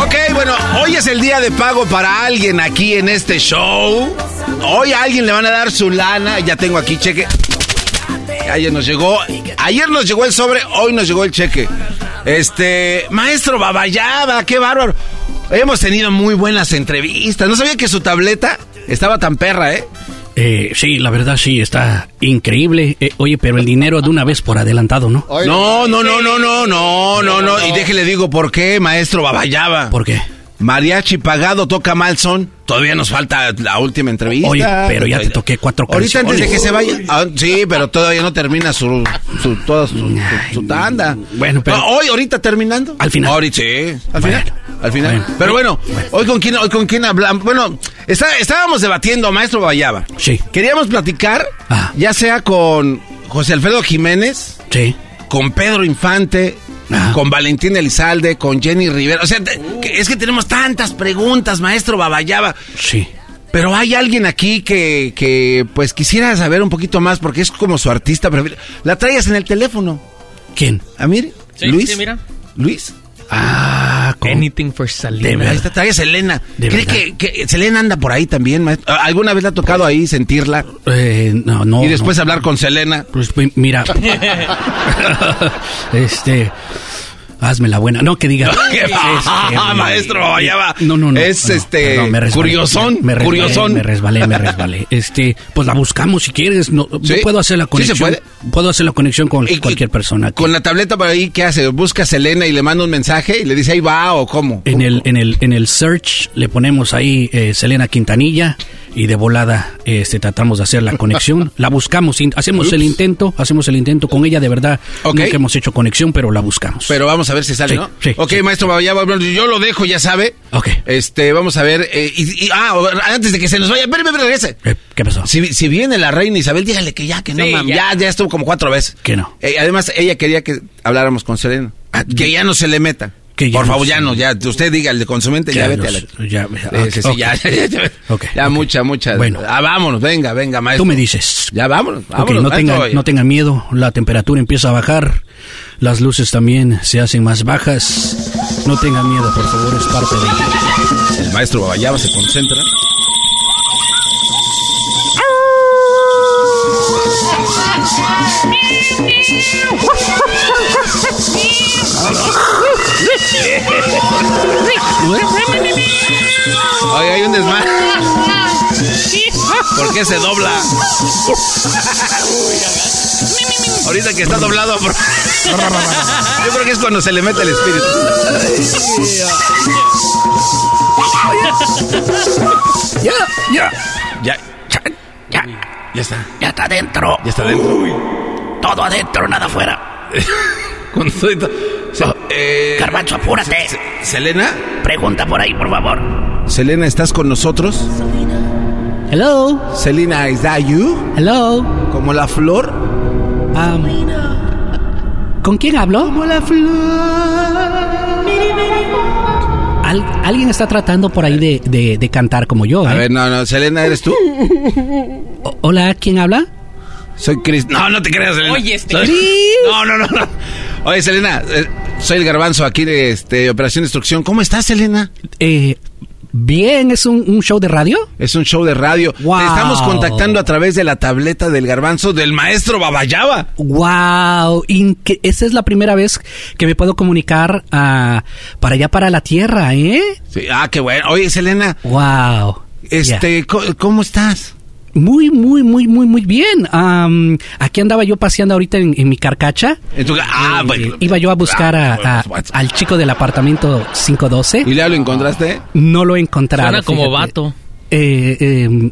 Ok, bueno, hoy es el día de pago para alguien aquí en este show. Hoy a alguien le van a dar su lana. Ya tengo aquí cheque. Ayer nos llegó. Ayer nos llegó el sobre, hoy nos llegó el cheque. Este, maestro Babayaba, qué bárbaro. Hemos tenido muy buenas entrevistas. No sabía que su tableta estaba tan perra, ¿eh? Eh, sí, la verdad sí, está increíble. Eh, oye, pero el dinero de una vez por adelantado, ¿no? No, no, no, no, no, no, no, no. Y déjele digo por qué, maestro Babayaba. ¿Por qué? Mariachi pagado toca mal son. Todavía nos falta la última entrevista. Oye, pero ya te toqué cuatro Ahorita canciones. antes de que se vaya. Ah, sí, pero todavía no termina su, su toda su, su- su tanda. Bueno, pero- No, hoy, ahorita terminando. Al final. Ahorita, sí. Al final. Al final. Bueno. Pero bueno, hoy con quién, hoy con quién hablamos. Bueno, está- estábamos debatiendo, maestro Bayaba. Sí. Queríamos platicar, Ah. ya sea con José Alfredo Jiménez. Sí. Con Pedro Infante. Con Valentín Elizalde, con Jenny Rivera. O sea, te- que- es que tenemos tantas preguntas, maestro Babayaba. Sí. Pero hay alguien aquí que, que, pues quisiera saber un poquito más porque es como su artista preferido. La traías en el teléfono. ¿Quién? Ah, mire. Sí, Luis. sí, mira. Luis. Ah, con... Anything for Salina. Ahí está, trae Selena. De ¿Cree verdad. que, que Selena anda por ahí también, maestro? ¿Alguna vez le ha tocado ahí sentirla? Eh, no, no. y después no. hablar con Selena. Pues mi- mira. este. Hazme la buena. No, que diga. ¿Qué Este, va, maestro Bayaba? No, no, no. Es no, este. perdón, me resbalé. curiosón. Me resbalé, curiosón. Me resbalé, me resbalé. Este, pues la buscamos si quieres. No, yo ¿Sí? puedo hacer la ¿Sí se conexión. puede? Puedo hacer la conexión con Y- cualquier persona. Con la tableta por ahí, ¿qué hace? ¿Busca a Selena y le manda un mensaje y le dice ahí va o cómo? En el, en el, en el search le ponemos ahí eh, Selena Quintanilla y de volada este, tratamos de hacer la conexión. La buscamos, hacemos el intento, hacemos el intento con ella de verdad. Ok. Nunca hemos hecho conexión, pero la buscamos. Pero vamos a ver si sale, Sí, ¿no? sí, ok, sí. maestro bueno, yo lo dejo, ya sabe. Ok. Este, vamos a ver. eh, y, y- ah, antes de que se nos vaya, espérame, espérame, regrese. Eh, ¿Qué pasó? Si, si viene la reina Isabel, dígale que ya, que no, mam, ya. ya. ya, estuvo como cuatro veces. Que no. Eh, además, ella quería que habláramos con Selena. que ya no se le meta. Que ya Por no favor, ya no, ya. Usted diga, el de consumente, ya, Ya vete a la... ya, sí, sí, ya, ya, ya, mucha, mucha. Bueno. Ah, vámonos, venga, venga, maestro. Tú me dices. Ya, vámonos, Ok, vámonos. no, maestro. tengan, no tengan miedo, la temperatura empieza a bajar, las luces también se hacen más bajas. No tengan miedo, por favor, es parte de... El maestro Babayaba se concentra. Oye, hay un desmadre. ¿Por qué se dobla? Ahorita que está doblado. Yo creo que es cuando se le mete el espíritu. Ya, ya, Ya, ya, ya está. ya está adentro. Ya está dentro. Todo adentro, nada afuera. Con todo- Se- eh, Garbanzo, apúrate. Selena, Pregunta por ahí, por favor. Selena, ¿estás con nosotros? Hello. Selena, ¿is that you? Hello. ¿Como la flor? Um, ¿Con quién hablo? Como la flor. Al- alguien está tratando por ahí de, de- de cantar como yo. A ¿eh? ver, no, no, Selena, ¿eres tú? O- Hola, ¿quién habla? Soy Chris. No, no te creas, Selena. Oye, este- Soy- No, no, no, no. Oye, Selena, eh, soy el garbanzo aquí de este, Operación Destrucción. ¿Cómo estás, Selena? Eh, bien, ¿es un, un show de radio? Es un show de radio. Wow. Te estamos contactando a través de la tableta del garbanzo del maestro Babayaba. Wow, inque- esa es la primera vez que me puedo comunicar ah, para allá para la tierra, ¿eh? Sí, ah, qué bueno. Oye, Selena. Wow. Este, ¿cómo estás? Muy, muy, muy, muy, muy bien. Am, aquí andaba yo paseando ahorita en, en mi carcacha. En tu ca- ah, Eh, bueno. Iba yo a buscar a- a- al chico del apartamento 512. ¿Y ya lo encontraste? No lo he encontrado. Suena como fíjate. vato. Eh, eh, mm,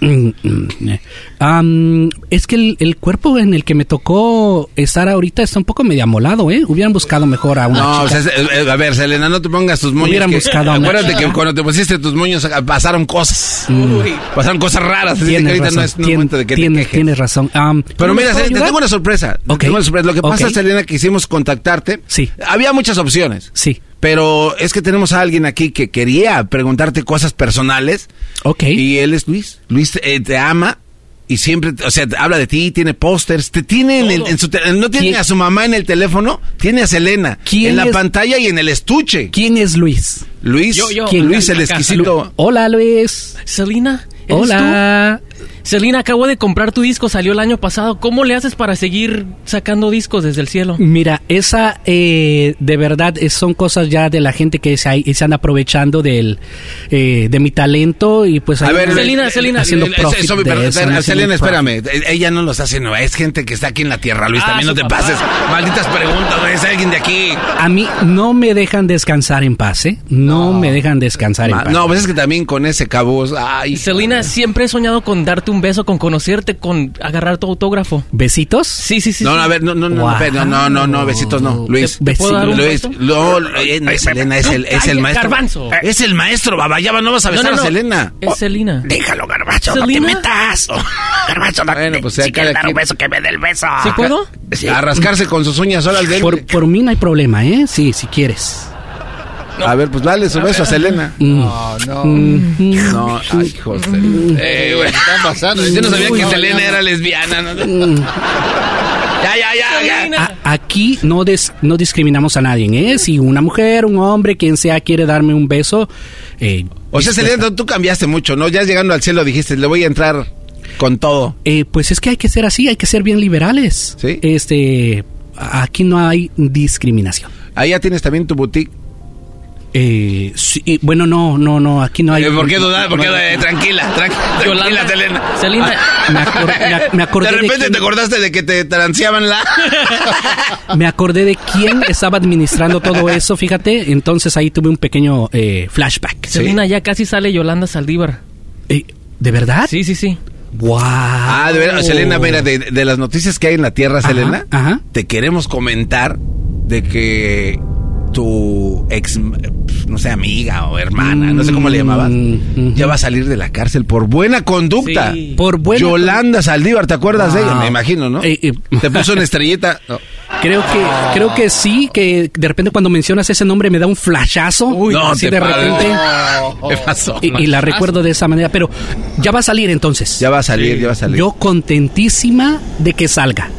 mm, mm, am, es que el, cuerpo en el que me tocó estar ahorita está un poco medio amolado, ¿eh? Hubieran buscado mejor a una No, eh, a ver, Selena, no te pongas tus moños. Hubieran que- buscado a Acuérdate que cuando te pusiste tus moños ah, pasaron cosas. Mm. Pasaron cosas raras. Tienes razón, no es no de que tienes, tienes razón. Pero ¿cómo mira, te tengo una sorpresa. Te tengo una sorpresa. Lo que pasa. Selena, que quisimos contactarte. Sí. Había muchas opciones. Sí. Pero es que tenemos a alguien aquí que quería preguntarte cosas personales. Ok. Y él es Luis. Luis eh, te ama. Y siempre, o sea, habla de ti, tiene pósters, te tiene en, el- en su, no tiene ¿Quién? a su mamá en el teléfono, tiene a Selena ¿Quién en la es? pantalla y en el estuche. ¿Quién es Luis? Luis, Yo, yo. ¿Quién? Luis el exquisito. Hola, Luis. Selena, ¿eres Hola. tú? Selena, acabo de comprar tu disco, salió el año pasado. ¿Cómo le haces para seguir sacando discos desde el cielo? Mira, esa eh, de verdad son cosas ya de la gente que se, se anda aprovechando del eh, de mi talento y pues A ver, Selena, Selena, haciendo profit eso, de pero, eso, espera, ¿no? Selena, Haciendo espérame. Ella no los hace nueva, es gente que está aquí en la tierra, Luis. Ah, también no te papá. pases. Malditas preguntas, es alguien de aquí. A mí no me dejan descansar en paz, ¿eh? No, me dejan descansar en paz. No, pues es que también con ese cabos. Ay, Selena, siempre he soñado con darte un beso, con conocerte, con agarrar tu autógrafo. ¿Besitos? Sí, sí, sí. No, sí. no, a ver, no, no, no, Wow. espera, no, no, no, besitos no. Luis, ¿Te puedo dar un Luis, beso? no, eh, no, Selena es el, es el maestro. Garbanzo. Es el maestro, Babayaba, no vas a No, besar no, no. a Selena. Es Selena. Déjalo, Garbacho, ¿Selena? no te metas. Garbacho, no Bueno, pues si cada quien- que me dé el beso. ¿Sí puedo? A rascarse con sus uñas solas de Por, por mí no hay problema, ¿eh? Sí, si quieres. A ver, pues dale su beso a Selena. No, no. Mm. No, ay, José. Eh, güey, ¿qué está pasando? Yo no sabía que Selena era lesbiana. ¿no? Ya, ya, ya, ya. A- aquí no, des- no discriminamos a nadie, ¿eh? Si una mujer, un hombre, quien sea, quiere darme un beso. eh, O sea. Selena, tú cambiaste mucho, ¿no? Ya llegando al cielo dijiste, le voy a entrar con todo. Eh, pues es que hay que ser así, hay que ser bien liberales. Sí. Este, aquí no hay discriminación. Ahí ya tienes también tu boutique. Eh, sí, bueno, no, no, no, aquí no hay. Eh, ¿Por qué dudar? ¿Por qué? no- eh, tranquila, tranquila, tranquila, Yolanda. Selena. Selena. Me, acor- me ac- me acordé De de, repente quién, te acordaste de que te transeaban la... me acordé de quién estaba administrando todo eso, fíjate. Entonces ahí tuve un pequeño eh, flashback. Selena, ya casi sale Yolanda Saldívar. Eh, ¿De verdad? Sí, sí, sí. Wow. Ah, de verdad, Selena, mira, de, de las noticias que hay en la Tierra, Ajá, Selena, ajá. te queremos comentar de que tu ex, no sé, amiga o hermana, no sé cómo le llamabas, Mm, ya va a salir de la cárcel por buena conducta. Sí. Por buena Yolanda Saldívar, ¿te acuerdas de ella? Me imagino, ¿no? Eh, eh. Te puso una estrellita. No. Creo que, creo que sí, que de repente cuando mencionas ese nombre me da un flashazo. no así te de repente. ¿Qué pasó? Y, y la recuerdo de esa manera, pero ya va a salir entonces. Ya va a salir, ya va a salir. Yo contentísima de que salga.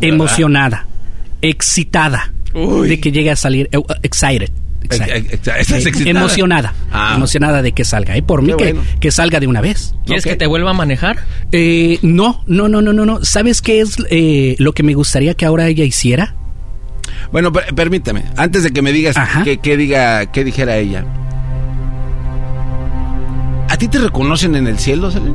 Emocionada. Excitada. De que llegue a salir. excited. excited. ¿Estás excitada? Emocionada. Ah. Emocionada de que salga. ¿eh? Por mí Qué que, bueno. que salga de una vez. ¿Quieres Ok. que te vuelva a manejar? Eh, no, no, no, no, no, no. ¿Sabes qué es eh, lo que me gustaría que ahora ella hiciera? Bueno, per- permítame, antes de que me digas que, que diga, que dijera ella. ¿A ti te reconocen en el cielo, Selena?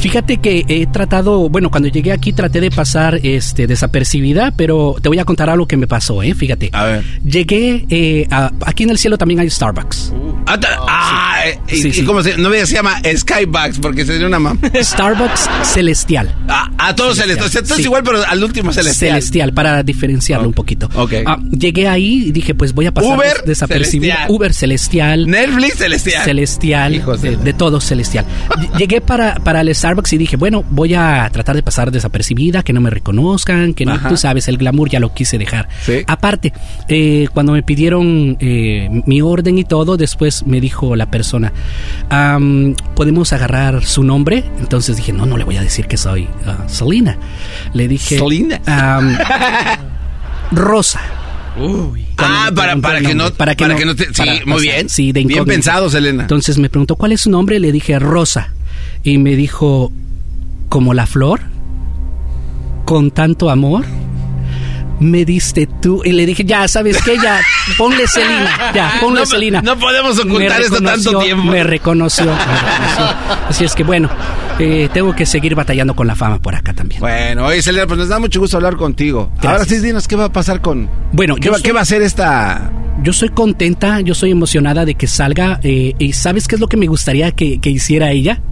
Fíjate que he tratado, bueno, cuando llegué aquí traté de pasar este desapercibida, pero te voy a contar algo que me pasó, eh, fíjate. A ver. Llegué eh, a- aquí en el cielo también hay Starbucks. Ah, ta- ah, eh, y, Sí, cómo se, no se llama Skybox porque sería una mamá. Starbucks celestial. Ah, a todos celestial. Sí. igual, pero al último celestial. Celestial, para diferenciarlo un poquito. ok. Ah, llegué ahí y dije, pues voy a pasar Uber des- desapercibida. celestial. Uber celestial. Netflix celestial. Celestial, Hijos de, de- de celestial. Ll- Llegué para, para el Starbucks y dije, bueno, voy a tratar de pasar desapercibida, que no me reconozcan, que no, Ajá. tú sabes, el glamour ya lo quise dejar. Aparte, eh, cuando me pidieron eh, mi orden y todo, después me dijo la persona, "Am, ¿podemos agarrar su nombre? Entonces dije, no, no le voy a decir que soy Selena. Le dije, Selena. Rosa. Ah, para, para que no, para que no, te, sí, para muy bien. Sí, de bien pensado, Selena. Entonces me preguntó, ¿cuál es su nombre? Le dije, Rosa. Y me dijo, ¿como la flor? ¿Con tanto amor? Me diste tú. Y le dije, ya, ¿sabes qué? Ya, ponle Celina. Ya, ponle No, Celina. no podemos ocultar Me esto tanto reconoció, tiempo. Me reconoció, me reconoció. Así es que bueno, eh, tengo que seguir batallando con la fama por acá también. Bueno, oye, Selena, pues nos da mucho gusto hablar contigo. Ahora sí, dinos, ¿qué va a pasar con...? Bueno, ¿Qué, yo va, soy- qué va a ser esta...? Yo soy contenta, yo soy emocionada de que salga. eh, ¿Y sabes qué es lo que me gustaría que, que hiciera ella?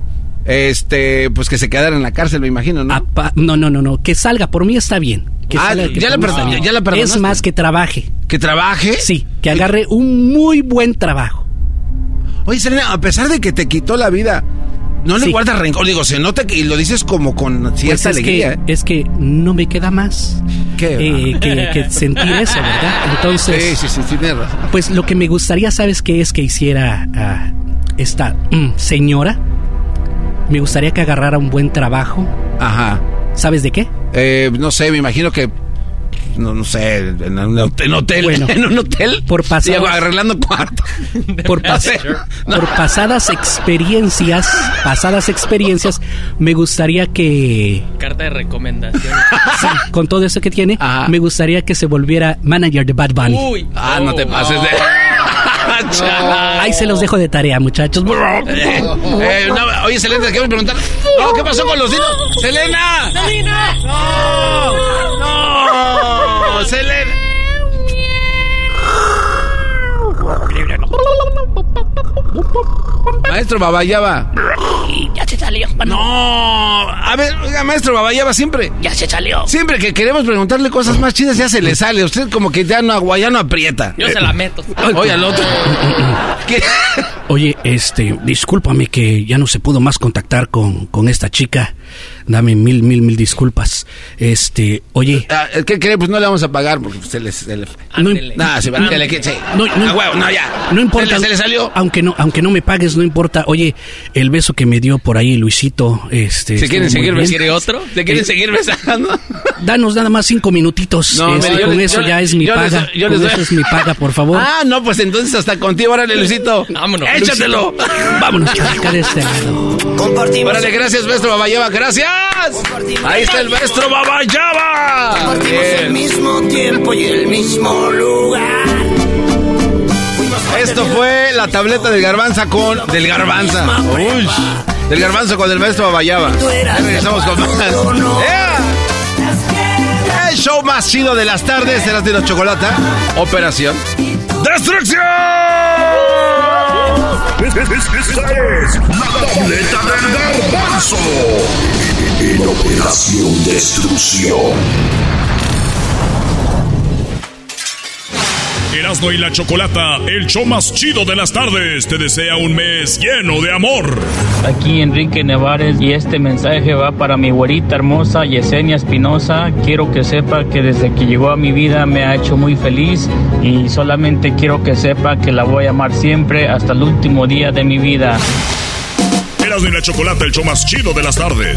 Este, pues que se quedara en la cárcel, me imagino, ¿no? Pa- no, no, no, no. Que salga, por mí está bien. Que Ah, salga, que ya la bien. ya la perdonaste. Es más, que trabaje. ¿Que trabaje? Sí, que agarre un muy buen trabajo. Oye, Selena, a pesar de que te quitó la vida, no le Sí. guardas rencor. Digo, se nota que y lo dices como con Pues cierta es alegría. ¿eh? es que no me queda más eh, que, que sentir eso, ¿verdad? Entonces, Sí, sí, sí, tienes razón. pues lo que me gustaría, ¿sabes qué es que hiciera ah, esta mm, señora? Me gustaría que agarrara un buen trabajo. Ajá. ¿Sabes de qué? Eh, no sé, me imagino que. No, no sé, en un hotel. En, hotel, Bueno, en un hotel. por Sí, pasadas- arreglando cuarto. por, pas- por pasadas experiencias, pasadas experiencias, me gustaría que Carta de recomendación. sí, con todo eso que tiene, me gustaría que se volviera manager de Bad Bunny. Uy. Ah, no te pases de. Ahí se los dejo de tarea, muchachos. Eh, eh, no, oye, Selena, te quiero preguntar. No, ¿qué pasó con los dinos? ¡Selena! ¡Selena! ¡No! ¡No! ¡Selena! Maestro Babayaba. Ya se salió. No. A ver, oiga, maestro Babayaba, siempre. Ya se salió. Siempre que queremos preguntarle cosas más chidas, ya se le sale. Usted como que ya no, agua- ya no aprieta. Yo se la meto. Oye, al otro. ¿Qué? Oye, este, discúlpame que ya no se pudo más contactar con, con esta chica. Dame mil, mil, mil disculpas. Este, oye. Ah, ¿Qué cree? Pues no le vamos a pagar porque se le... Se le... No, Nah, se va, no, le- sí. no, no, Ah, huevo, no, ya. No importa. Se le, se le salió. Aunque no, aunque no me pagues, no importa. Oye, el beso que me dio por ahí Luisito, este. ¿Se quieren seguir besando? ¿Quiere otro? ¿Se quieren Eh, seguir besando? Danos nada más cinco minutitos. No, Este, mira, con les- eso yo- ya es mi yo les paga. doy- yo con les doy- eso es mi paga, por favor. Ah, no, pues entonces hasta contigo. Órale, Luisito. Vámonos. Échatelo. Vámonos, acá de este lado. Órale, gracias, maestro Babayaba. Gracias. Ahí está el maestro Babayaba. Compartimos el Bien. mismo tiempo y el mismo lugar. Esto fue la tableta del garbanza con... Del garbanza. Uy. Del garbanzo con el maestro Babayaba. Ya regresamos con más. ¡Ea! El show más chido de las tardes, serás de la chocolata. Operación. ¡Destrucción! Esta es la tableta del garbanzo. En Operación Destrucción. Erasmo y la Chocolata, el show más chido de las tardes, te desea un mes lleno de amor. Aquí Enrique Nevares y este mensaje va para mi güerita hermosa Yesenia Espinosa. Quiero que sepa que desde que llegó a mi vida me ha hecho muy feliz y solamente quiero que sepa que la voy a amar siempre hasta el último día de mi vida. Erasmo y la Chocolata, el show más chido de las tardes.